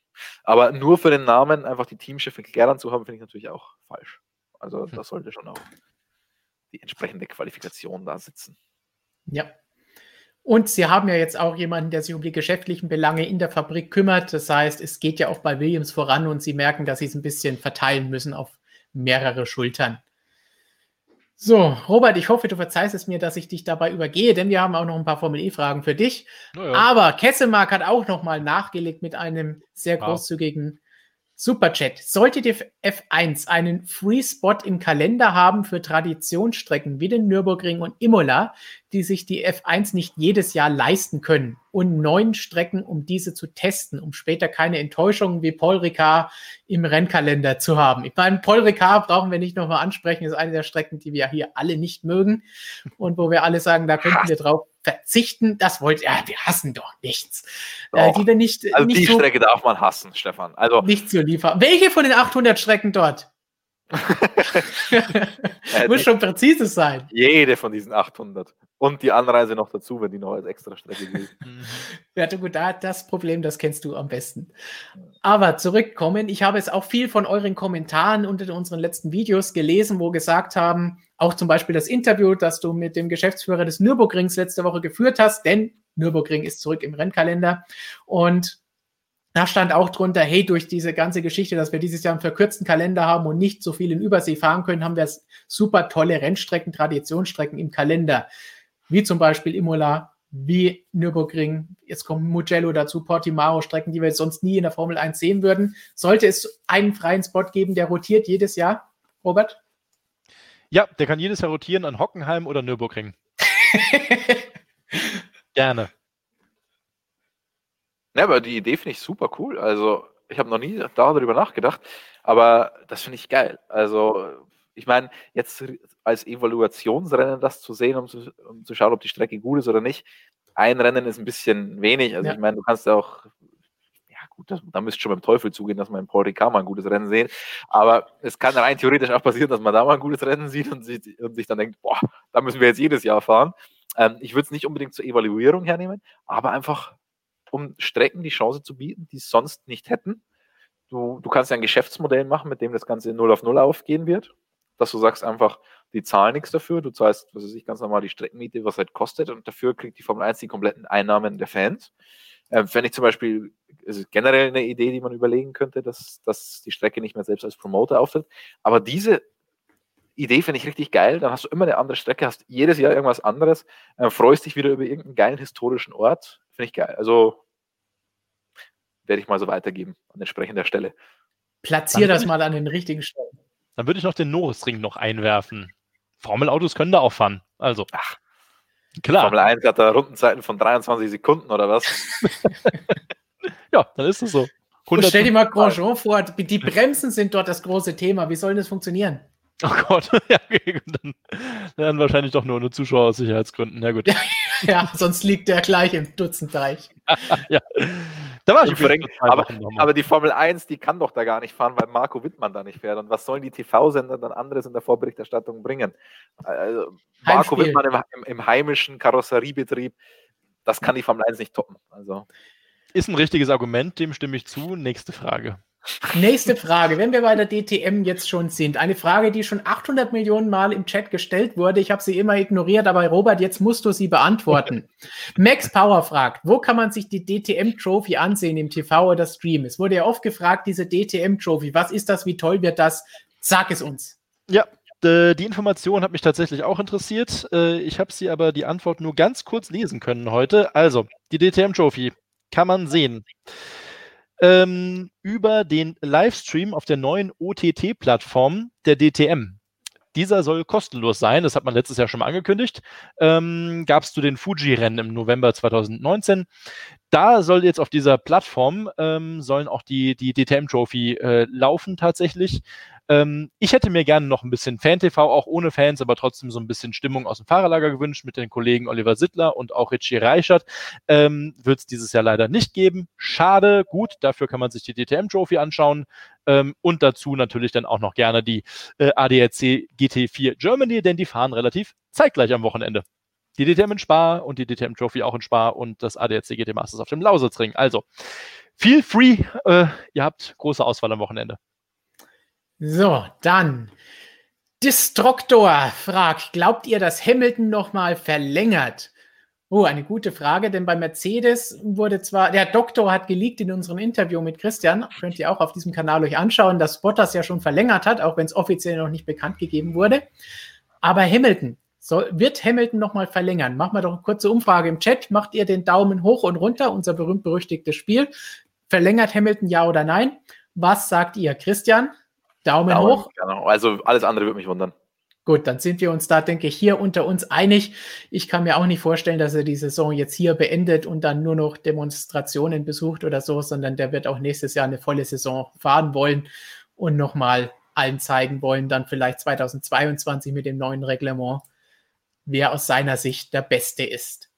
Aber nur für den Namen einfach die Teamschiffe Gerland zu haben, finde ich natürlich auch falsch. Also hm. da sollte schon auch die entsprechende Qualifikation da sitzen. Ja. Und sie haben ja jetzt auch jemanden, der sich um die geschäftlichen Belange in der Fabrik kümmert. Das heißt, es geht ja auch bei Williams voran und sie merken, dass sie es ein bisschen verteilen müssen auf mehrere Schultern. So, Robert, ich hoffe, du verzeihst es mir, dass ich dich dabei übergehe, denn wir haben auch noch ein paar Formel-E-Fragen für dich. Ja. Aber Kesselmark hat auch noch mal nachgelegt mit einem sehr großzügigen Superchat. Solltet ihr F1 einen Free Spot im Kalender haben für Traditionsstrecken wie den Nürburgring und Imola, die sich die F1 nicht jedes Jahr leisten können und neun Strecken, um diese zu testen, um später keine Enttäuschungen wie Paul Ricard im Rennkalender zu haben. Ich meine, Paul Ricard brauchen wir nicht nochmal ansprechen, ist eine der Strecken, die wir hier alle nicht mögen und wo wir alle sagen, da könnten wir drauf verzichten. Das wollt ja, wir hassen doch nichts. Äh, die wir nicht, also nicht die so, Strecke darf man hassen, Stefan. Also nicht zu liefern. Welche von den 800 Strecken dort? [laughs] [laughs] Muss schon präzise sein. Jede von diesen 800. Und die Anreise noch dazu, wenn die noch als extra Strecke gilt. [laughs] ja, gut, da das Problem, das kennst du am besten. Aber zurückkommen, ich habe es auch viel von euren Kommentaren unter unseren letzten Videos gelesen, wo gesagt haben, auch zum Beispiel das Interview, das du mit dem Geschäftsführer des Nürburgrings letzte Woche geführt hast, denn Nürburgring ist zurück im Rennkalender. Und da stand auch drunter, hey, durch diese ganze Geschichte, dass wir dieses Jahr einen verkürzten Kalender haben und nicht so viel in Übersee fahren können, haben wir super tolle Rennstrecken, Traditionsstrecken im Kalender. Wie zum Beispiel Imola, wie Nürburgring, jetzt kommt Mugello dazu, Portimao, Strecken, die wir sonst nie in der Formel 1 sehen würden. Sollte es einen freien Spot geben, der rotiert jedes Jahr, Robert? Ja, der kann jedes Jahr rotieren an Hockenheim oder Nürburgring. [laughs] Gerne. Ja, aber die Idee finde ich super cool. Also, ich habe noch nie darüber nachgedacht, aber das finde ich geil. Also, ich meine, jetzt als Evaluationsrennen das zu sehen, um zu, um zu schauen, ob die Strecke gut ist oder nicht. Ein Rennen ist ein bisschen wenig. Also, ja. ich meine, du kannst ja auch ja, gut, das, da müsste schon beim Teufel zugehen, dass man in Paul Ricard mal ein gutes Rennen sehen. Aber es kann rein theoretisch auch passieren, dass man da mal ein gutes Rennen sieht und sich, und sich dann denkt, boah, da müssen wir jetzt jedes Jahr fahren. Ähm, ich würde es nicht unbedingt zur Evaluierung hernehmen, aber einfach um Strecken die Chance zu bieten, die es sonst nicht hätten. Du, du kannst ja ein Geschäftsmodell machen, mit dem das Ganze 0 auf 0 aufgehen wird. Dass du sagst einfach, die zahlen nichts dafür. Du zahlst, was weiß ich, ganz normal die Streckenmiete, was halt kostet, und dafür kriegt die Formel 1 die kompletten Einnahmen der Fans. Ähm, Fände ich zum Beispiel, ist generell eine Idee, die man überlegen könnte, dass, dass die Strecke nicht mehr selbst als Promoter auftritt. Aber diese Idee finde ich richtig geil. Dann hast du immer eine andere Strecke, hast jedes Jahr irgendwas anderes, äh, freust dich wieder über irgendeinen geilen historischen Ort. Finde ich geil. Also werde ich mal so weitergeben an entsprechender Stelle. Platzier das mal an den richtigen Stellen. Dann würde ich noch den Norrisring noch einwerfen. Formelautos können da auch fahren. Also. Ach, klar. Formel 1 hat da Rundenzeiten von 23 Sekunden oder was? [laughs] ja, dann ist es so. Stell dir mal Grosjean vor, die Bremsen sind dort das große Thema. Wie soll das funktionieren? Oh Gott, [laughs] ja, dann, dann wahrscheinlich doch nur eine Zuschauer aus Sicherheitsgründen. Ja, gut. [laughs] ja, sonst liegt der gleich im Dutzendteich. ja. Da war ich übrigens. Aber, aber die Formel 1, die kann doch da gar nicht fahren, weil Marco Wittmann da nicht fährt. Und was sollen die TV-Sender dann anderes in der Vorberichterstattung bringen? Also, Marco Heimspiel. Wittmann im, im, im, heimischen Karosseriebetrieb, das kann die Formel 1 nicht toppen. Also. Ist ein richtiges Argument, dem stimme ich zu. Nächste Frage. Nächste Frage, wenn wir bei der DTM jetzt schon sind. Eine Frage, die schon 800 Millionen Mal im Chat gestellt wurde. Ich habe sie immer ignoriert, aber Robert, jetzt musst du sie beantworten. [laughs] Max Power fragt, wo kann man sich die DTM Trophy ansehen im TV oder Stream? Es wurde ja oft gefragt, diese DTM Trophy, was ist das, wie toll wird das? Sag es uns. Ja, die Information hat mich tatsächlich auch interessiert. Äh, ich habe sie aber die Antwort nur ganz kurz lesen können heute. Also, die DTM Trophy kann man sehen ähm, über den Livestream auf der neuen OTT-Plattform der DTM. Dieser soll kostenlos sein, das hat man letztes Jahr schon mal angekündigt. Ähm, Gab es zu den Fuji-Rennen im November 2019. Da soll jetzt auf dieser Plattform ähm, sollen auch die, die DTM-Trophy äh, laufen tatsächlich. Ähm, ich hätte mir gerne noch ein bisschen Fan-TV, auch ohne Fans, aber trotzdem so ein bisschen Stimmung aus dem Fahrerlager gewünscht mit den Kollegen Oliver Sittler und auch Richie Reichert. Ähm, Wird es dieses Jahr leider nicht geben. Schade, gut, dafür kann man sich die DTM-Trophy anschauen. Ähm, und dazu natürlich dann auch noch gerne die äh, ADAC GT4 Germany, denn die fahren relativ zeitgleich am Wochenende. Die DTM in Spa und die DTM Trophy auch in Spa und das ADAC GT Masters auf dem Lausitzring. Also, feel free. Äh, ihr habt große Auswahl am Wochenende. So, dann. Destruktor fragt, glaubt ihr, dass Hamilton nochmal verlängert? Oh, eine gute Frage, denn bei Mercedes wurde zwar, der Doktor hat geleakt in unserem Interview mit Christian, könnt ihr auch auf diesem Kanal euch anschauen, dass Bottas ja schon verlängert hat, auch wenn es offiziell noch nicht bekannt gegeben wurde. Aber Hamilton, soll, wird Hamilton nochmal verlängern? Machen wir doch eine kurze Umfrage im Chat. Macht ihr den Daumen hoch und runter, unser berühmt-berüchtigtes Spiel? Verlängert Hamilton ja oder nein? Was sagt ihr, Christian? Daumen, Daumen hoch. Genau. Also alles andere würde mich wundern. Gut, dann sind wir uns da, denke ich, hier unter uns einig. Ich kann mir auch nicht vorstellen, dass er die Saison jetzt hier beendet und dann nur noch Demonstrationen besucht oder so, sondern der wird auch nächstes Jahr eine volle Saison fahren wollen und nochmal allen zeigen wollen, dann vielleicht 2022 mit dem neuen Reglement, wer aus seiner Sicht der Beste ist.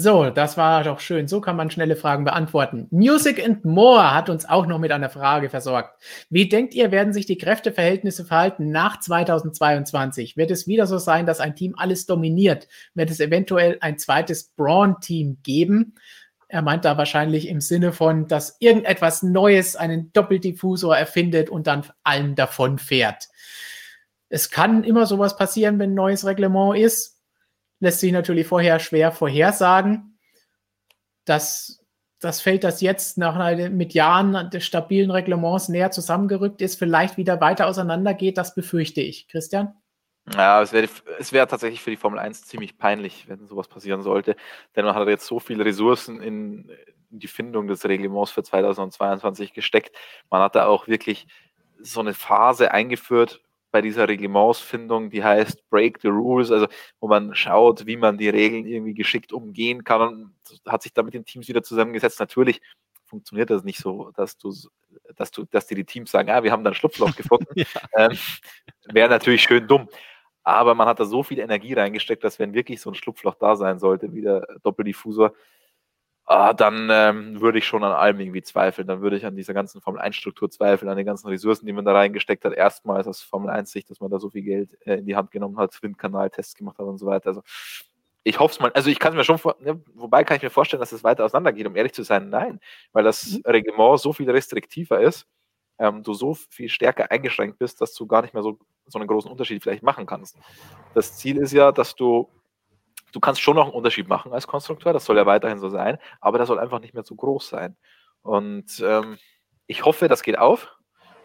So, das war doch schön. So kann man schnelle Fragen beantworten. Music and More hat uns auch noch mit einer Frage versorgt. Wie denkt ihr, werden sich die Kräfteverhältnisse verhalten nach 2022? Wird es wieder so sein, dass ein Team alles dominiert? Wird es eventuell ein zweites Braun-Team geben? Er meint da wahrscheinlich im Sinne von, dass irgendetwas Neues einen Doppeldiffusor erfindet und dann allen davon fährt. Es kann immer sowas passieren, wenn ein neues Reglement ist lässt sich natürlich vorher schwer vorhersagen. Dass das Feld, das jetzt nach mit Jahren des stabilen Reglements näher zusammengerückt ist, vielleicht wieder weiter auseinandergeht, das befürchte ich. Christian? Ja, es wäre es wär tatsächlich für die Formel 1 ziemlich peinlich, wenn sowas passieren sollte. Denn man hat jetzt so viele Ressourcen in, in die Findung des Reglements für 2022 gesteckt. Man hat da auch wirklich so eine Phase eingeführt, bei dieser Reglementsfindung, die heißt Break the Rules, also wo man schaut, wie man die Regeln irgendwie geschickt umgehen kann und hat sich da mit den Teams wieder zusammengesetzt. Natürlich funktioniert das nicht so, dass du, dass du, dass dir die Teams sagen, ah, wir haben da ein Schlupfloch [laughs] gefunden. ja. ähm, Wäre natürlich schön dumm. Aber man hat da so viel Energie reingesteckt, dass wenn wirklich so ein Schlupfloch da sein sollte, wie der Doppeldiffusor, ah, dann ähm, würde ich schon an allem irgendwie zweifeln. Dann würde ich an dieser ganzen Formel 1-Struktur zweifeln, an den ganzen Ressourcen, die man da reingesteckt hat. Erstmals aus Formel 1-Sicht, dass man da so viel Geld äh, in die Hand genommen hat, Windkanal-Tests gemacht hat und so weiter. Also ich hoffe es mal, also ich kann es mir schon vor, ne, wobei kann ich mir vorstellen, dass es weiter auseinandergeht, um ehrlich zu sein, nein, weil das mhm. Reglement so viel restriktiver ist, ähm, du so viel stärker eingeschränkt bist, dass du gar nicht mehr so, so einen großen Unterschied vielleicht machen kannst. Das Ziel ist ja, dass du du kannst schon noch einen Unterschied machen als Konstrukteur, das soll ja weiterhin so sein, aber das soll einfach nicht mehr zu groß sein. Und ähm, ich hoffe, das geht auf,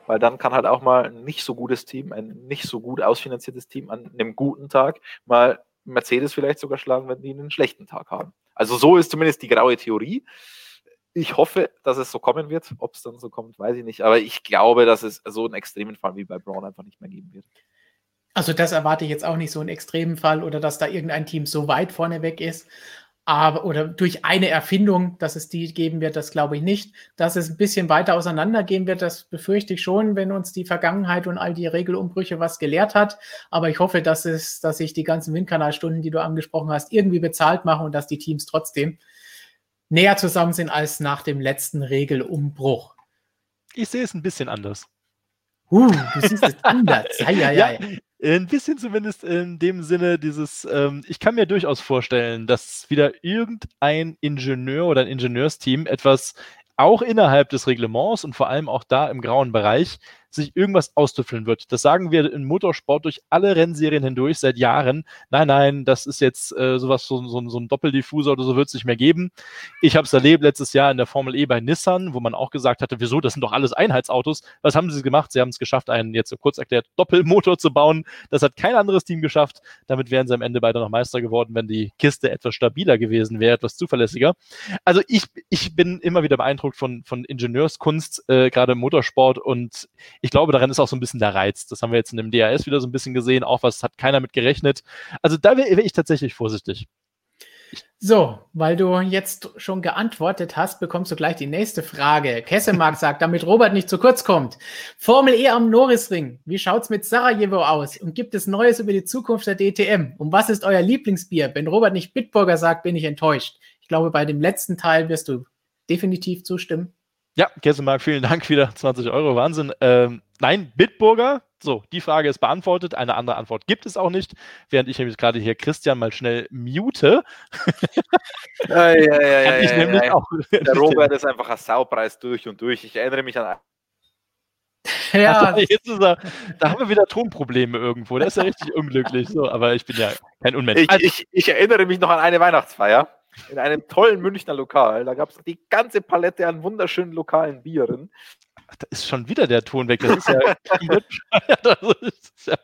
weil dann kann halt auch mal ein nicht so gutes Team, ein nicht so gut ausfinanziertes Team an einem guten Tag mal Mercedes vielleicht sogar schlagen, wenn die einen schlechten Tag haben. Also so ist zumindest die graue Theorie. Ich hoffe, dass es so kommen wird. Ob es dann so kommt, weiß ich nicht. Aber ich glaube, dass es so einen extremen Fall wie bei Braun einfach nicht mehr geben wird. Also das erwarte ich jetzt auch nicht so einen extremen Fall oder dass da irgendein Team so weit vorne weg ist. Aber, oder durch eine Erfindung, dass es die geben wird, das glaube ich nicht. Dass es ein bisschen weiter auseinandergehen wird, das befürchte ich schon, wenn uns die Vergangenheit und all die Regelumbrüche was gelehrt hat. Aber ich hoffe, dass es, dass sich die ganzen Windkanalstunden, die du angesprochen hast, irgendwie bezahlt machen und dass die Teams trotzdem näher zusammen sind als nach dem letzten Regelumbruch. Ich sehe es ein bisschen anders. Uh, du siehst es anders. [laughs] Ei, ja, ein bisschen zumindest in dem Sinne dieses, ähm, ich kann mir durchaus vorstellen, dass wieder irgendein Ingenieur oder ein Ingenieursteam etwas auch innerhalb des Reglements und vor allem auch da im grauen Bereich sich irgendwas austüffeln wird. Das sagen wir im Motorsport durch alle Rennserien hindurch seit Jahren. Nein, nein, das ist jetzt äh, sowas, so, so, so ein Doppeldiffusor oder so wird es nicht mehr geben. Ich habe es erlebt letztes Jahr in der Formel E bei Nissan, wo man auch gesagt hatte, wieso, das sind doch alles Einheitsautos. Was haben sie gemacht? Sie haben es geschafft, einen jetzt so kurz erklärt Doppelmotor zu bauen. Das hat kein anderes Team geschafft. Damit wären sie am Ende beide noch Meister geworden, wenn die Kiste etwas stabiler gewesen wäre, etwas zuverlässiger. Also ich, ich bin immer wieder beeindruckt von, von Ingenieurskunst, äh, gerade im Motorsport und ich glaube, daran ist auch so ein bisschen der Reiz. Das haben wir jetzt in dem DAS wieder so ein bisschen gesehen. Auch was hat keiner mit gerechnet. Also da wäre wär ich tatsächlich vorsichtig. So, weil du jetzt schon geantwortet hast, bekommst du gleich die nächste Frage. Kessemark sagt, damit Robert nicht zu kurz kommt. Formel E am Norrisring. Wie schaut's mit Sarajevo aus? Und gibt es Neues über die Zukunft der DTM? Und was ist euer Lieblingsbier? Wenn Robert nicht Bitburger sagt, bin ich enttäuscht. Ich glaube, bei dem letzten Teil wirst du definitiv zustimmen. Ja, Kessemark, vielen Dank wieder. 20 Euro, Wahnsinn. Ähm, nein, Bitburger. So, die Frage ist beantwortet. Eine andere Antwort gibt es auch nicht. Während ich nämlich gerade hier Christian mal schnell mute. ja, ja, ja, ich nämlich Auch Der Robert ist einfach ein Saupreis durch und durch. Ich erinnere mich an [laughs] ja. Jetzt ist er, da haben wir wieder Tonprobleme irgendwo. Der ist ja richtig unglücklich. So, aber ich bin ja kein Unmensch. Ich, also, ich, ich, erinnere mich noch an eine Weihnachtsfeier in einem tollen Münchner Lokal. Da gab es die ganze Palette an wunderschönen lokalen Bieren. Ach, da ist schon wieder der Ton weg. Das ist ja. [laughs]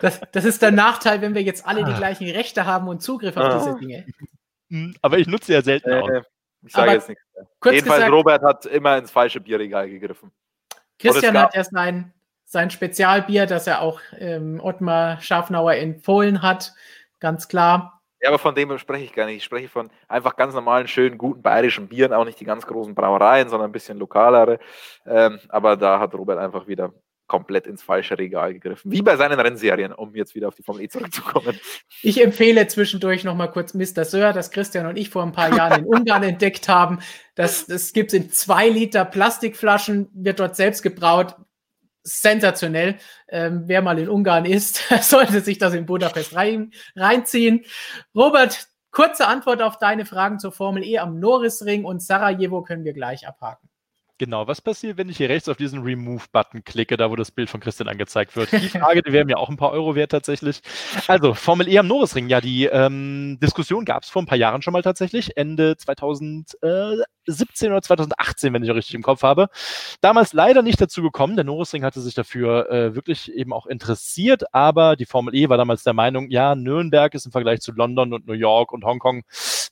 das, das, ist der Nachteil, wenn wir jetzt alle die ah. gleichen Rechte haben und Zugriff auf ah. diese Dinge. Hm, aber ich nutze ja selten äh, auch. Ich sage jetzt nichts mehr. Jedenfalls, gesagt, Robert hat immer ins falsche Bierregal gegriffen. Christian hat ja sein, sein Spezialbier, das er auch ähm, Ottmar Schafnauer empfohlen hat. Ganz klar. Ja, aber von dem spreche ich gar nicht. Ich spreche von einfach ganz normalen, schönen, guten bayerischen Bieren, auch nicht die ganz großen Brauereien, sondern ein bisschen lokalere. Ähm, aber da hat Robert einfach wieder komplett ins falsche Regal gegriffen. Wie bei seinen Rennserien, um jetzt wieder auf die Formel E zurückzukommen. Ich empfehle zwischendurch nochmal kurz Mr. Sir, das Christian und ich vor ein paar Jahren in Ungarn entdeckt haben. Das, das gibt es in zwei Liter Plastikflaschen, wird dort selbst gebraut sensationell. Ähm, wer mal in Ungarn ist, [laughs] sollte sich das in Budapest rein, reinziehen. Robert, kurze Antwort auf deine Fragen zur Formel E am Norrisring und Sarajevo können wir gleich abhaken. Genau, was passiert, wenn ich hier rechts auf diesen Remove-Button klicke, da wo das Bild von Christian angezeigt wird? Die [laughs] Frage, die wäre mir auch ein paar Euro wert tatsächlich. Also, Formel E am Norrisring, ja, die ähm, Diskussion gab es vor ein paar Jahren schon mal tatsächlich, Ende 2017 oder 2018, wenn ich richtig im Kopf habe. Damals leider nicht dazu gekommen, der Norrisring hatte sich dafür äh, wirklich eben auch interessiert, aber die Formel E war damals der Meinung, ja, Nürnberg ist im Vergleich zu London und New York und Hongkong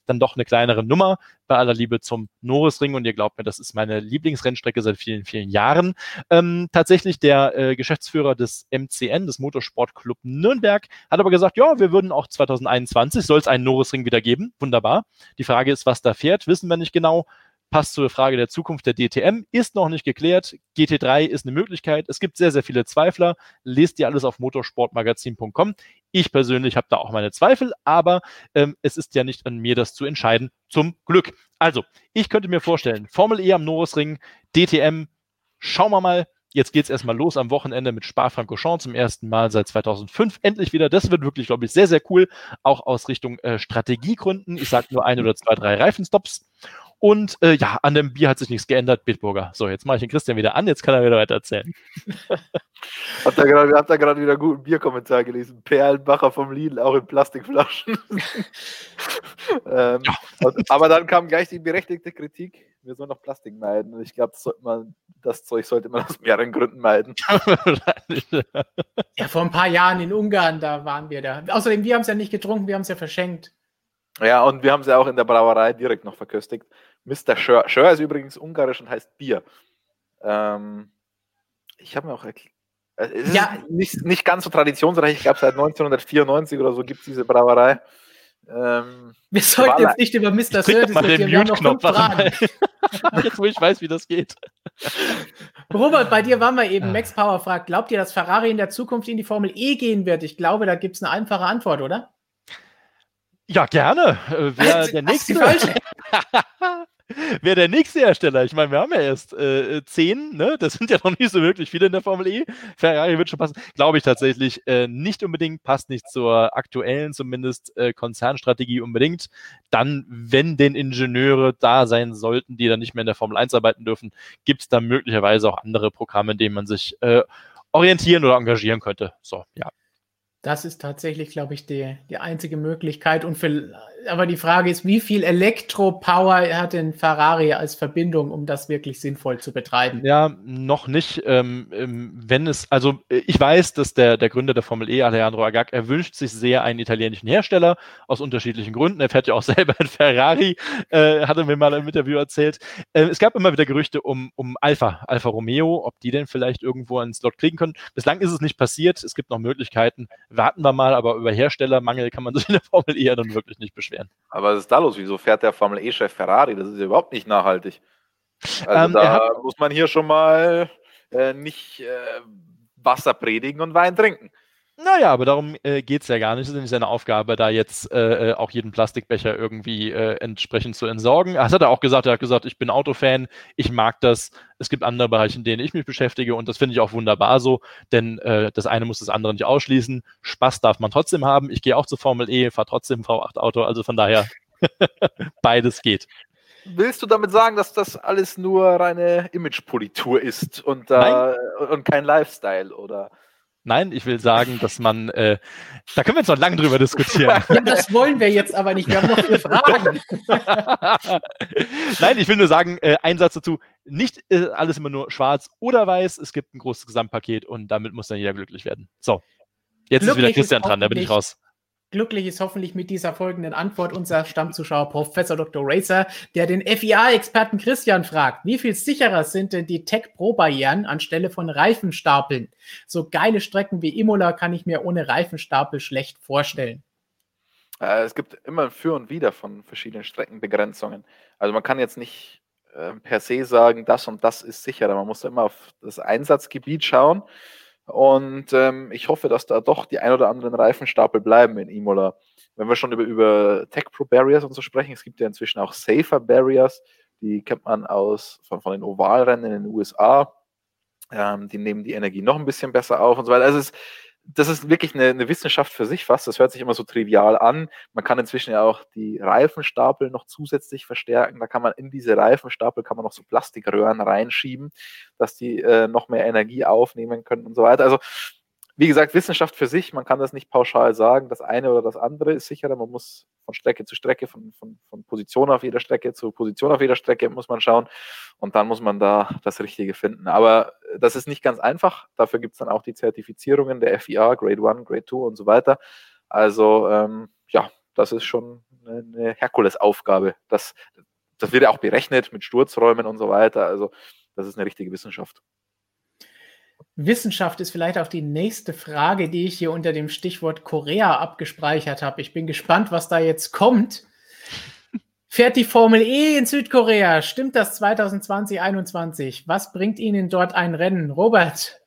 dann doch eine kleinere Nummer, bei aller Liebe zum Norrisring und ihr glaubt mir, das ist meine Lieblings Lieblingsrennstrecke seit vielen, vielen Jahren. Ähm, tatsächlich der äh, Geschäftsführer des MCN, des Motorsportclub Nürnberg, hat aber gesagt, ja, wir würden auch 2021, soll es einen Norrisring wieder geben. Wunderbar. Die Frage ist, was da fährt, wissen wir nicht genau passt zur Frage der Zukunft der DTM, ist noch nicht geklärt. GT3 ist eine Möglichkeit. Es gibt sehr, sehr viele Zweifler. Lest ihr alles auf motorsportmagazin.com. Ich persönlich habe da auch meine Zweifel, aber ähm, es ist ja nicht an mir, das zu entscheiden. Zum Glück. Also, ich könnte mir vorstellen, Formel E am Norrisring, DTM, schauen wir mal. Jetzt geht es erstmal los am Wochenende mit Spa-Francorchamps zum ersten Mal seit 2005. Endlich wieder. Das wird wirklich, glaube ich, sehr, sehr cool. Auch aus Richtung äh, Strategiegründen. Ich sage nur ein oder zwei, drei Reifenstops. Und äh, ja, an dem Bier hat sich nichts geändert, Bitburger. So, jetzt mache ich den Christian wieder an, jetzt kann er wieder weiter erzählen. [laughs] Habt ihr gerade, wieder einen guten Bierkommentar gelesen? Perlenbacher vom Lidl, auch in Plastikflaschen. [laughs] ähm, ja. und, aber dann kam gleich die berechtigte Kritik, wir sollen noch Plastik meiden. Und ich glaube, das, das, Zeug sollte man [laughs] aus mehreren Gründen meiden. ja, vor ein paar Jahren in Ungarn, da waren wir da. Außerdem, wir haben es ja nicht getrunken, wir haben es ja verschenkt. Ja, und wir haben ja auch in der Brauerei direkt noch verköstigt. Mr. Schör. Schör ist übrigens ungarisch und heißt Bier. Ähm, ich habe mir auch erklärt. Äh, es ist ja. nicht, nicht ganz so traditionsreich. Ich glaube, seit 1994 oder so gibt es diese Brauerei. Ähm, wir sollten jetzt nicht über Mr. Sir diskutieren. Wir haben noch fünf Fragen. jetzt, [laughs] wo ich weiß, wie das geht. Robert, bei dir waren wir eben. Max Power fragt: Glaubt ihr, dass Ferrari in der Zukunft in die Formel E gehen wird? Ich glaube, da gibt es eine einfache Antwort, oder? Ja, gerne. Äh, wer der nächste. [laughs] Wer der nächste Hersteller? Ich meine, wir haben ja erst äh, zehn, ne? Das sind ja noch nicht so wirklich viele in der Formel E. Ferrari wird schon passen. Glaube ich tatsächlich äh, nicht unbedingt, passt nicht zur aktuellen, zumindest äh, Konzernstrategie unbedingt. Dann, wenn denn Ingenieure da sein sollten, die dann nicht mehr in der Formel 1 arbeiten dürfen, gibt es da möglicherweise auch andere Programme, in denen man sich äh, orientieren oder engagieren könnte. So, ja. Das ist tatsächlich, glaube ich, die, die einzige Möglichkeit. Und für, aber die Frage ist, wie viel Elektropower hat denn Ferrari als Verbindung, um das wirklich sinnvoll zu betreiben? Ja, noch nicht. Ähm, ähm wenn es, also ich weiß, dass der, der Gründer der Formel E, Alejandro Agag, er wünscht sich sehr einen italienischen Hersteller aus unterschiedlichen Gründen. Er fährt ja auch [laughs] selber ein Ferrari, äh, hat er mir mal im Interview erzählt. Äh, es gab immer wieder Gerüchte um, um Alpha, Alfa Romeo, ob die denn vielleicht irgendwo einen Slot kriegen können. Bislang ist es nicht passiert. Es gibt noch Möglichkeiten warten wir mal, aber über Herstellermangel kann man sich in der Formel E ja dann wirklich nicht beschweren. Aber was ist da los? Wieso fährt der Formel E-Chef Ferrari? Das ist ja überhaupt nicht nachhaltig. Also ähm, da muss man hier schon mal äh, nicht äh, Wasser predigen und Wein trinken. Naja, aber darum äh, geht es ja gar nicht. Es ist nicht seine Aufgabe, da jetzt äh, äh, auch jeden Plastikbecher irgendwie äh, entsprechend zu entsorgen. Das hat er auch gesagt. Er hat gesagt, ich bin Autofan, ich mag das. Es gibt andere Bereiche, in denen ich mich beschäftige und das finde ich auch wunderbar so, denn äh, das eine muss das andere nicht ausschließen. Spaß darf man trotzdem haben. Ich gehe auch zur Formel E, fahre trotzdem V8-Auto, also von daher [laughs] beides geht. Willst du damit sagen, dass das alles nur reine Imagepolitur ist und, äh, und kein Lifestyle, oder? Nein, ich will sagen, dass man, äh, da können wir jetzt noch lange drüber diskutieren. [laughs] Ja, das wollen wir jetzt aber nicht. Wir haben noch viele Fragen. [laughs] Nein, ich will nur sagen, äh, ein Satz dazu. Nicht äh, alles immer nur schwarz oder weiß. Es gibt ein großes Gesamtpaket und damit muss dann jeder glücklich werden. So. Jetzt glücklich ist wieder Christian dran, da bin ich raus. Glücklich ist hoffentlich mit dieser folgenden Antwort unser Stammzuschauer Professor Dr. Racer, der den FIA-Experten Christian fragt, wie viel sicherer sind denn die Tech-Pro-Barrieren anstelle von Reifenstapeln? So geile Strecken wie Imola kann ich mir ohne Reifenstapel schlecht vorstellen. Äh, es gibt immer für und wider von verschiedenen Streckenbegrenzungen. Also man kann jetzt nicht äh, per se sagen, das und das ist sicherer. Man muss immer auf das Einsatzgebiet schauen. Und ähm, ich hoffe, dass da doch die ein oder anderen Reifenstapel bleiben in Imola. Wenn wir schon über, über Tech Pro Barriers und so sprechen, es gibt ja inzwischen auch Safer Barriers, die kennt man aus von, von den Ovalrennen in den USA. Ähm, die nehmen die Energie noch ein bisschen besser auf und so weiter. Also es, das ist wirklich eine, eine, Wissenschaft für sich fast. Das hört sich immer so trivial an. Man kann inzwischen ja auch die Reifenstapel noch zusätzlich verstärken. Da kann man in diese Reifenstapel kann man noch so Plastikröhren reinschieben, dass die äh, noch mehr Energie aufnehmen können und so weiter. Also wie gesagt, Wissenschaft für sich, man kann das nicht pauschal sagen, das eine oder das andere ist sicherer. Man muss von Strecke zu Strecke, von, von, von Position auf jeder Strecke zu Position auf jeder Strecke muss man schauen und dann muss man da das Richtige finden. Aber das ist nicht ganz einfach. Dafür gibt es dann auch die Zertifizierungen der FIA, Grade 1, Grade 2 und so weiter. Also ähm, ja, das ist schon eine Herkulesaufgabe. Das, das wird ja auch berechnet mit Sturzräumen und so weiter. Also das ist eine richtige Wissenschaft. Wissenschaft ist vielleicht auch die nächste Frage, die ich hier unter dem Stichwort Korea abgespeichert habe. Ich bin gespannt, was da jetzt kommt. Fährt die Formel E in Südkorea? Stimmt das 2020, 2021? Was bringt Ihnen dort ein Rennen? Robert?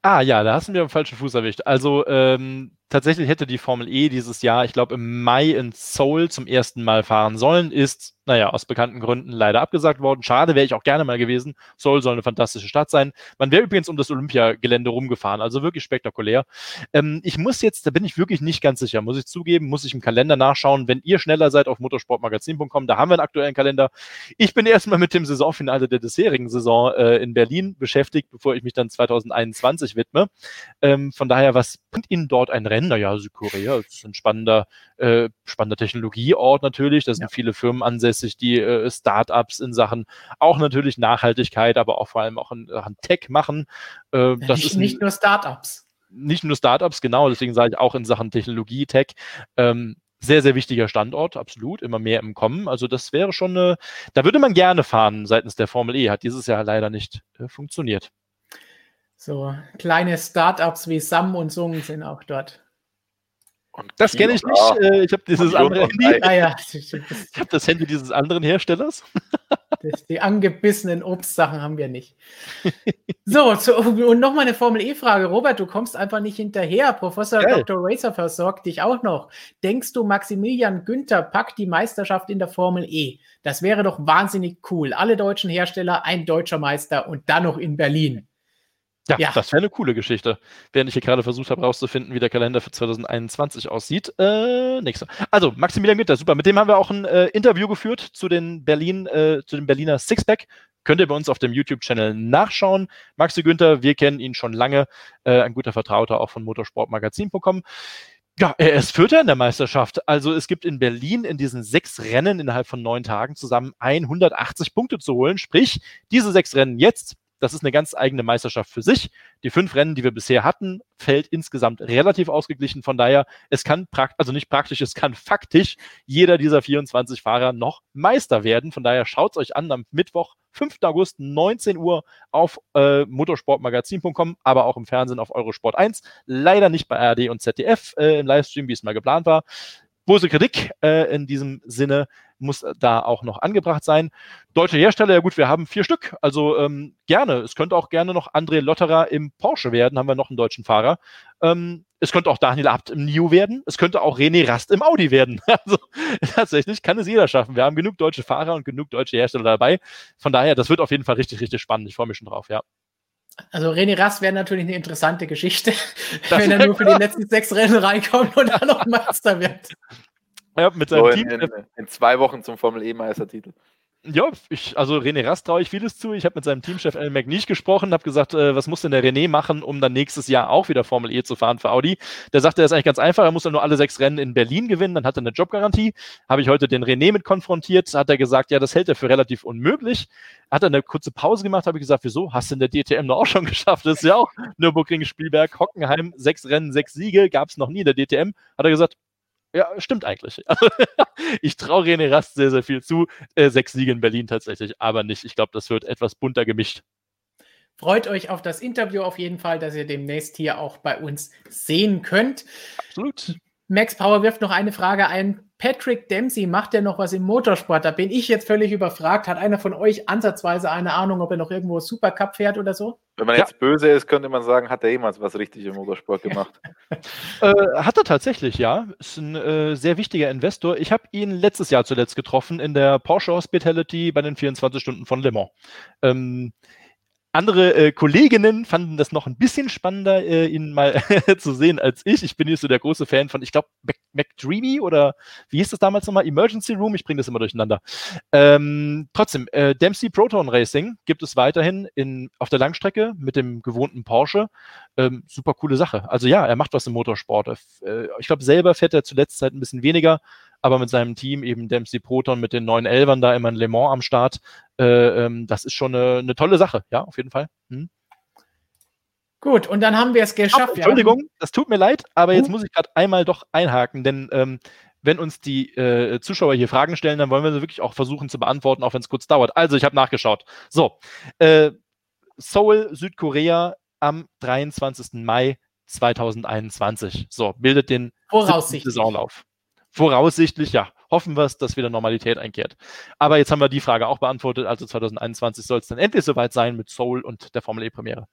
Ah ja, da hast du mir am falschen Fuß erwischt. Also ähm, tatsächlich hätte die Formel E dieses Jahr, ich glaube im Mai in Seoul zum ersten Mal fahren sollen, ist naja, aus bekannten Gründen leider abgesagt worden. Schade, wäre ich auch gerne mal gewesen. Seoul soll eine fantastische Stadt sein. Man wäre übrigens um das Olympiagelände rumgefahren, also wirklich spektakulär. Ähm, ich muss jetzt, da bin ich wirklich nicht ganz sicher, muss ich zugeben, muss ich im Kalender nachschauen. Wenn ihr schneller seid auf motorsportmagazin.com, da haben wir einen aktuellen Kalender. Ich bin erstmal mit dem Saisonfinale der bisherigen Saison äh, in Berlin beschäftigt, bevor ich mich dann 2021 widme. Ähm, von daher, was bringt Ihnen dort ein Rennen? Naja, Südkorea, ist ein spannender, äh, spannender Technologieort natürlich. Da sind ja. viele Firmen ansässig die äh, Startups in Sachen auch natürlich Nachhaltigkeit, aber auch vor allem auch in Sachen Tech machen. Äh, das nicht, ist ein, nicht nur Startups. Nicht nur Startups, genau. Deswegen sage ich auch in Sachen Technologie, Tech. Ähm, sehr, sehr wichtiger Standort, absolut, immer mehr im Kommen. Also das wäre schon eine, da würde man gerne fahren seitens der Formel E, hat dieses Jahr leider nicht äh, funktioniert. So kleine Startups wie Sam und Sung sind auch dort. Und das kenne ich nicht. Äh, ich habe dieses andere Handy. Ah, ja. Ich habe das Handy dieses anderen Herstellers. [laughs] die angebissenen Obstsachen haben wir nicht. So, so und nochmal eine Formel E-Frage. Robert, du kommst einfach nicht hinterher. Professor Geil. Dr. Racer versorgt dich auch noch. Denkst du, Maximilian Günther packt die Meisterschaft in der Formel E? Das wäre doch wahnsinnig cool. Alle deutschen Hersteller, ein deutscher Meister und dann noch in Berlin. Ja, ja. das wäre eine coole Geschichte. Während ich hier gerade versucht habe, rauszufinden, wie der Kalender für 2021 aussieht. Äh, nächster. Also, Maximilian Günther, super. Mit dem haben wir auch ein äh, Interview geführt zu den Berlin, äh, zu dem Berliner Sixpack. Könnt ihr bei uns auf dem YouTube-Channel nachschauen. Maxi Günther, wir kennen ihn schon lange. Äh, ein guter Vertrauter auch von motorsportmagazin.com. Ja, er ist Vierter in der Meisterschaft. Also es gibt in Berlin in diesen sechs Rennen innerhalb von neun Tagen zusammen 180 Punkte zu holen. Sprich, diese sechs Rennen jetzt das ist eine ganz eigene Meisterschaft für sich. Die fünf Rennen, die wir bisher hatten, fällt insgesamt relativ ausgeglichen. Von daher, es kann praktisch, also nicht praktisch, es kann faktisch jeder dieser 24 Fahrer noch Meister werden. Von daher schaut es euch an am Mittwoch, 5. August, 19 Uhr auf äh, motorsportmagazin.com, aber auch im Fernsehen auf Eurosport 1. Leider nicht bei ARD und ZDF äh, im Livestream, wie es mal geplant war. Bose Kritik äh, in diesem Sinne muss da auch noch angebracht sein. Deutsche Hersteller, ja gut, wir haben vier Stück, also ähm, gerne. Es könnte auch gerne noch André Lotterer im Porsche werden, haben wir noch einen deutschen Fahrer. Ähm, es könnte auch Daniel Abt im NIO werden. Es könnte auch René Rast im Audi werden. [laughs] Also tatsächlich kann es jeder schaffen. Wir haben genug deutsche Fahrer und genug deutsche Hersteller dabei. Von daher, das wird auf jeden Fall richtig, richtig spannend. Ich freue mich schon drauf, ja. Also René Rast wäre natürlich eine interessante Geschichte, [laughs] das wenn er nur für die letzten sechs Rennen reinkommt und dann noch Meister wird. Ja, mit seinem so Team. In, in, zwei Wochen zum Formel E-Meistertitel. Ja, ich, also René Rast traue ich vieles zu. Ich habe mit seinem Teamchef Alan McNeish gesprochen, habe gesagt, äh, was muss denn der René machen, um dann nächstes Jahr auch wieder Formel E zu fahren für Audi. Der sagte, das ist eigentlich ganz einfach, er muss dann nur alle sechs Rennen in Berlin gewinnen, dann hat er eine Jobgarantie. Habe ich heute den René mit konfrontiert, hat er gesagt, ja, das hält er für relativ unmöglich. Hat er eine kurze Pause gemacht, habe ich gesagt, wieso? Hast du in der DTM noch auch schon [laughs] geschafft? Das ist ja auch Nürburgring, Spielberg, Hockenheim, sechs Rennen, sechs Siege, gab es noch nie in der DTM. Hat er gesagt, ja, stimmt eigentlich. [laughs] ich traue René Rast sehr, sehr viel zu. Äh, sechs Siege in Berlin tatsächlich, aber nicht. Ich glaube, das wird etwas bunter gemischt. Freut euch auf das Interview auf jeden Fall, dass ihr demnächst hier auch bei uns sehen könnt. Absolut. Max Power wirft noch eine Frage ein. Patrick Dempsey macht ja noch was im Motorsport. Da bin ich jetzt völlig überfragt. Hat einer von euch ansatzweise eine Ahnung, ob er noch irgendwo Supercup fährt oder so? Wenn man ja. jetzt böse ist, könnte man sagen, hat er jemals was richtig im Motorsport gemacht? [laughs] äh, hat er tatsächlich, ja. Ist ein äh, sehr wichtiger Investor. Ich habe ihn letztes Jahr zuletzt getroffen in der Porsche Hospitality bei den 24 Stunden von Le Mans. Ähm, andere äh, Kolleginnen fanden das noch ein bisschen spannender, äh, ihn mal [laughs] zu sehen als ich. Ich bin hier so der große Fan von, ich glaube, McDreamy oder wie hieß das damals nochmal? Emergency Room, ich bringe das immer durcheinander. Ähm, trotzdem, äh, Dempsey Proton Racing gibt es weiterhin in, auf der Langstrecke mit dem gewohnten Porsche. Ähm, super coole Sache. Also ja, er macht was im Motorsport. Äh, ich glaube, selber fährt er zuletzt halt ein bisschen weniger, aber mit seinem Team eben Dempsey Proton mit den neuen Elvern da immer in Le Mans am Start. Äh, ähm, das ist schon eine, eine, tolle Sache, ja, auf jeden Fall. Hm. Gut, und dann haben wir es geschafft. Oh, Entschuldigung, ja. das tut mir leid, aber jetzt hm? muss ich gerade einmal doch einhaken, denn ähm, wenn uns die äh, Zuschauer hier Fragen stellen, dann wollen wir sie wirklich auch versuchen zu beantworten, auch wenn es kurz dauert. Also, ich habe nachgeschaut. So, äh, Seoul, Südkorea am 23. Mai 2021. So, bildet den Saisonlauf. Voraussichtlich, ja. Hoffen wir es, dass wieder Normalität einkehrt. Aber jetzt haben wir die Frage auch beantwortet. Also 2021 soll es dann endlich soweit sein mit Soul und der Formel E-Premiere.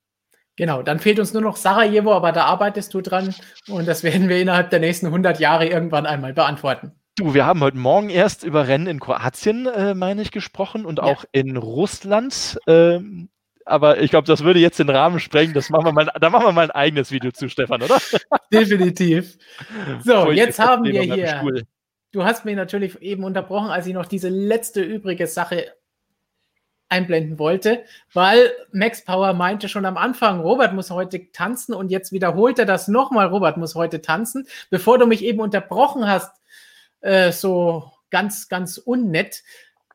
Genau, dann fehlt uns nur noch Sarajevo, aber da arbeitest du dran und das werden wir innerhalb der nächsten 100 Jahre irgendwann einmal beantworten. Du, wir haben heute Morgen erst über Rennen in Kroatien, äh, meine ich, gesprochen und ja. auch in Russland. Ähm, aber ich glaube, das würde jetzt den Rahmen sprengen. Das machen wir mal, da machen wir mal ein eigenes Video zu, Stefan, oder? [laughs] Definitiv. So, jetzt haben wir hier. Du hast mich natürlich eben unterbrochen, als ich noch diese letzte übrige Sache einblenden wollte, weil Max Power meinte schon am Anfang, Robert muss heute tanzen und jetzt wiederholt er das nochmal, Robert muss heute tanzen, bevor du mich eben unterbrochen hast, äh, so ganz, ganz unnett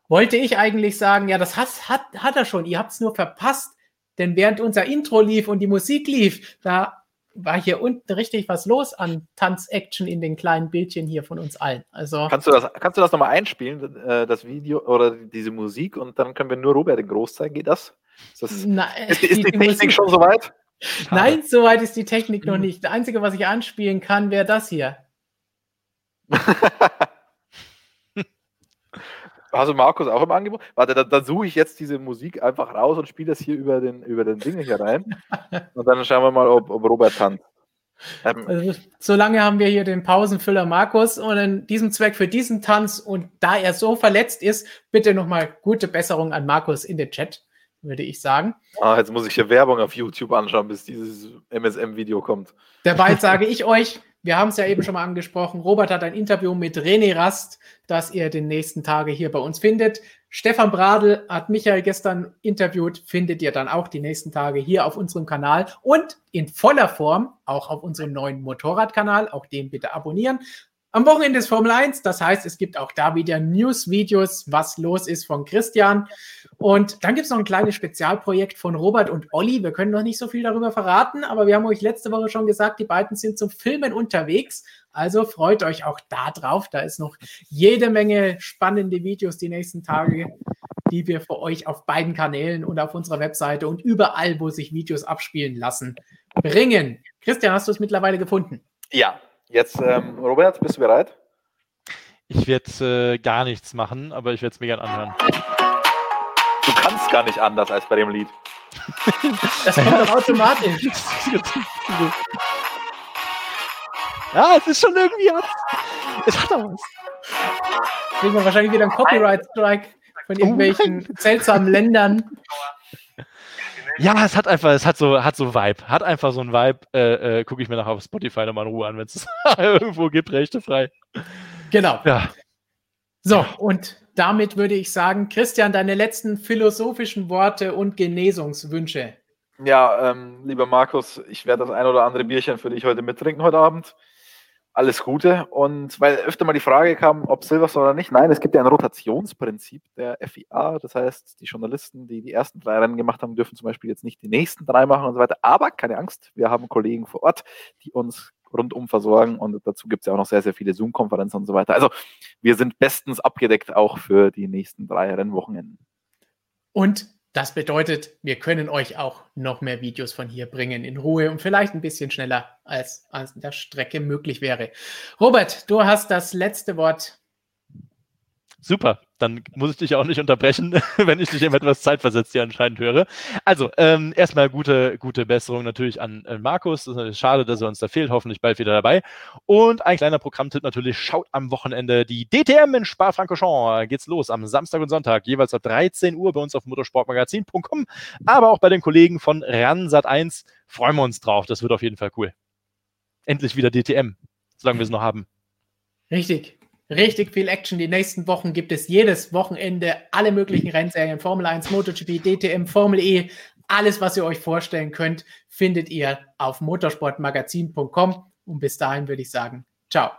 wollte ich eigentlich sagen, ja, das hat, hat, hat er schon, ihr habt es nur verpasst, denn während unser Intro lief und die Musik lief, da war hier unten richtig was los an Tanz-Action in den kleinen Bildchen hier von uns allen. Also kannst du das, kannst du das nochmal einspielen, äh, das Video oder diese Musik und dann können wir nur Robert in groß zeigen. Geht das? Ist, das, Na, ist, ist die, die, Technik Musik, schon soweit? [laughs] Nein, soweit ist die Technik noch nicht. Das Einzige, was ich anspielen kann, wäre das hier. [laughs] Hast du Markus auch im Angebot? Warte, dann, dann suche ich jetzt diese Musik einfach raus und spiele das hier über den, über den Ding hier rein. [laughs] und dann schauen wir mal, ob, ob Robert tanzt. Ähm, also, solange haben wir hier den Pausenfüller Markus und in diesem Zweck für diesen Tanz und da er so verletzt ist, bitte nochmal gute Besserung an Markus in den Chat, würde ich sagen. Ah, jetzt muss ich hier Werbung auf YouTube anschauen, bis dieses MSM-Video kommt. Dabei sage [laughs] ich euch, wir haben es ja eben schon mal angesprochen. Robert hat ein Interview mit René Rast, das ihr den nächsten Tage hier bei uns findet. Stefan Bradl hat Michael gestern interviewt, findet ihr dann auch die nächsten Tage hier auf unserem Kanal und in voller Form auch auf unserem neuen Motorradkanal. Auch den bitte abonnieren. Am Wochenende ist Formel 1, das heißt, es gibt auch da wieder News-Videos, was los ist von Christian. Und dann gibt es noch ein kleines Spezialprojekt von Robert und Olli. Wir können noch nicht so viel darüber verraten, aber wir haben euch letzte Woche schon gesagt, die beiden sind zum Filmen unterwegs. Also freut euch auch da drauf. Da ist noch jede Menge spannende Videos die nächsten Tage, die wir für euch auf beiden Kanälen und auf unserer Webseite und überall, wo sich Videos abspielen lassen, bringen. Christian, hast du es mittlerweile gefunden? Ja, Jetzt, ähm, Robert, bist du bereit? Ich werde äh, gar nichts machen, aber ich werde es mir gerne anhören. Du kannst gar nicht anders als bei dem Lied. [laughs] Das kommt doch automatisch. ja, es ist schon irgendwie. Es hat auch was. Kriegen wir wahrscheinlich wieder einen Copyright-Strike von irgendwelchen oh seltsamen Ländern. Ja, es hat einfach, es hat so, hat so Vibe. Hat einfach so ein Vibe. Äh, äh, Gucke ich mir nachher auf Spotify nochmal in Ruhe an, wenn es [laughs] irgendwo gibt, Rechte frei. Genau. Ja. So, und damit würde ich sagen, Christian, deine letzten philosophischen Worte und Genesungswünsche. Ja, ähm, lieber Markus, ich werde das ein oder andere Bierchen für dich heute mittrinken heute Abend alles Gute. Und weil öfter mal die Frage kam, ob Silverstone oder nicht, nein, es gibt ja ein Rotationsprinzip der FIA. Das heißt, die Journalisten, die die ersten drei Rennen gemacht haben, dürfen zum Beispiel jetzt nicht die nächsten drei machen und so weiter. Aber keine Angst, wir haben Kollegen vor Ort, die uns rundum versorgen und dazu gibt es ja auch noch sehr, sehr viele Zoom-Konferenzen und so weiter. Also wir sind bestens abgedeckt auch für die nächsten drei Rennwochenenden. Und das bedeutet, wir können euch auch noch mehr Videos von hier bringen in Ruhe und vielleicht ein bisschen schneller, als an der Strecke möglich wäre. Robert, du hast das letzte Wort. Super dann muss ich dich auch nicht unterbrechen, [laughs] wenn ich dich eben etwas zeitversetzt hier anscheinend höre. Also, ähm, erstmal gute, gute Besserung natürlich an äh, Markus. Das schade, dass er uns da fehlt. Hoffentlich bald wieder dabei. Und ein kleiner Programmtipp natürlich. Schaut am Wochenende die DTM in Spa-Francorchamps. Geht's los am Samstag und Sonntag, jeweils ab 13 Uhr bei uns auf motorsportmagazin.com. Aber auch bei den Kollegen von Ransat 1 freuen wir uns drauf. Das wird auf jeden Fall cool. Endlich wieder DTM, solange wir es noch haben. Richtig richtig viel Action. Die nächsten Wochen gibt es jedes Wochenende alle möglichen Rennserien, Formel 1, MotoGP, DTM, Formel E. Alles, was ihr euch vorstellen könnt, findet ihr auf motorsportmagazin.com. Und bis dahin würde ich sagen, ciao.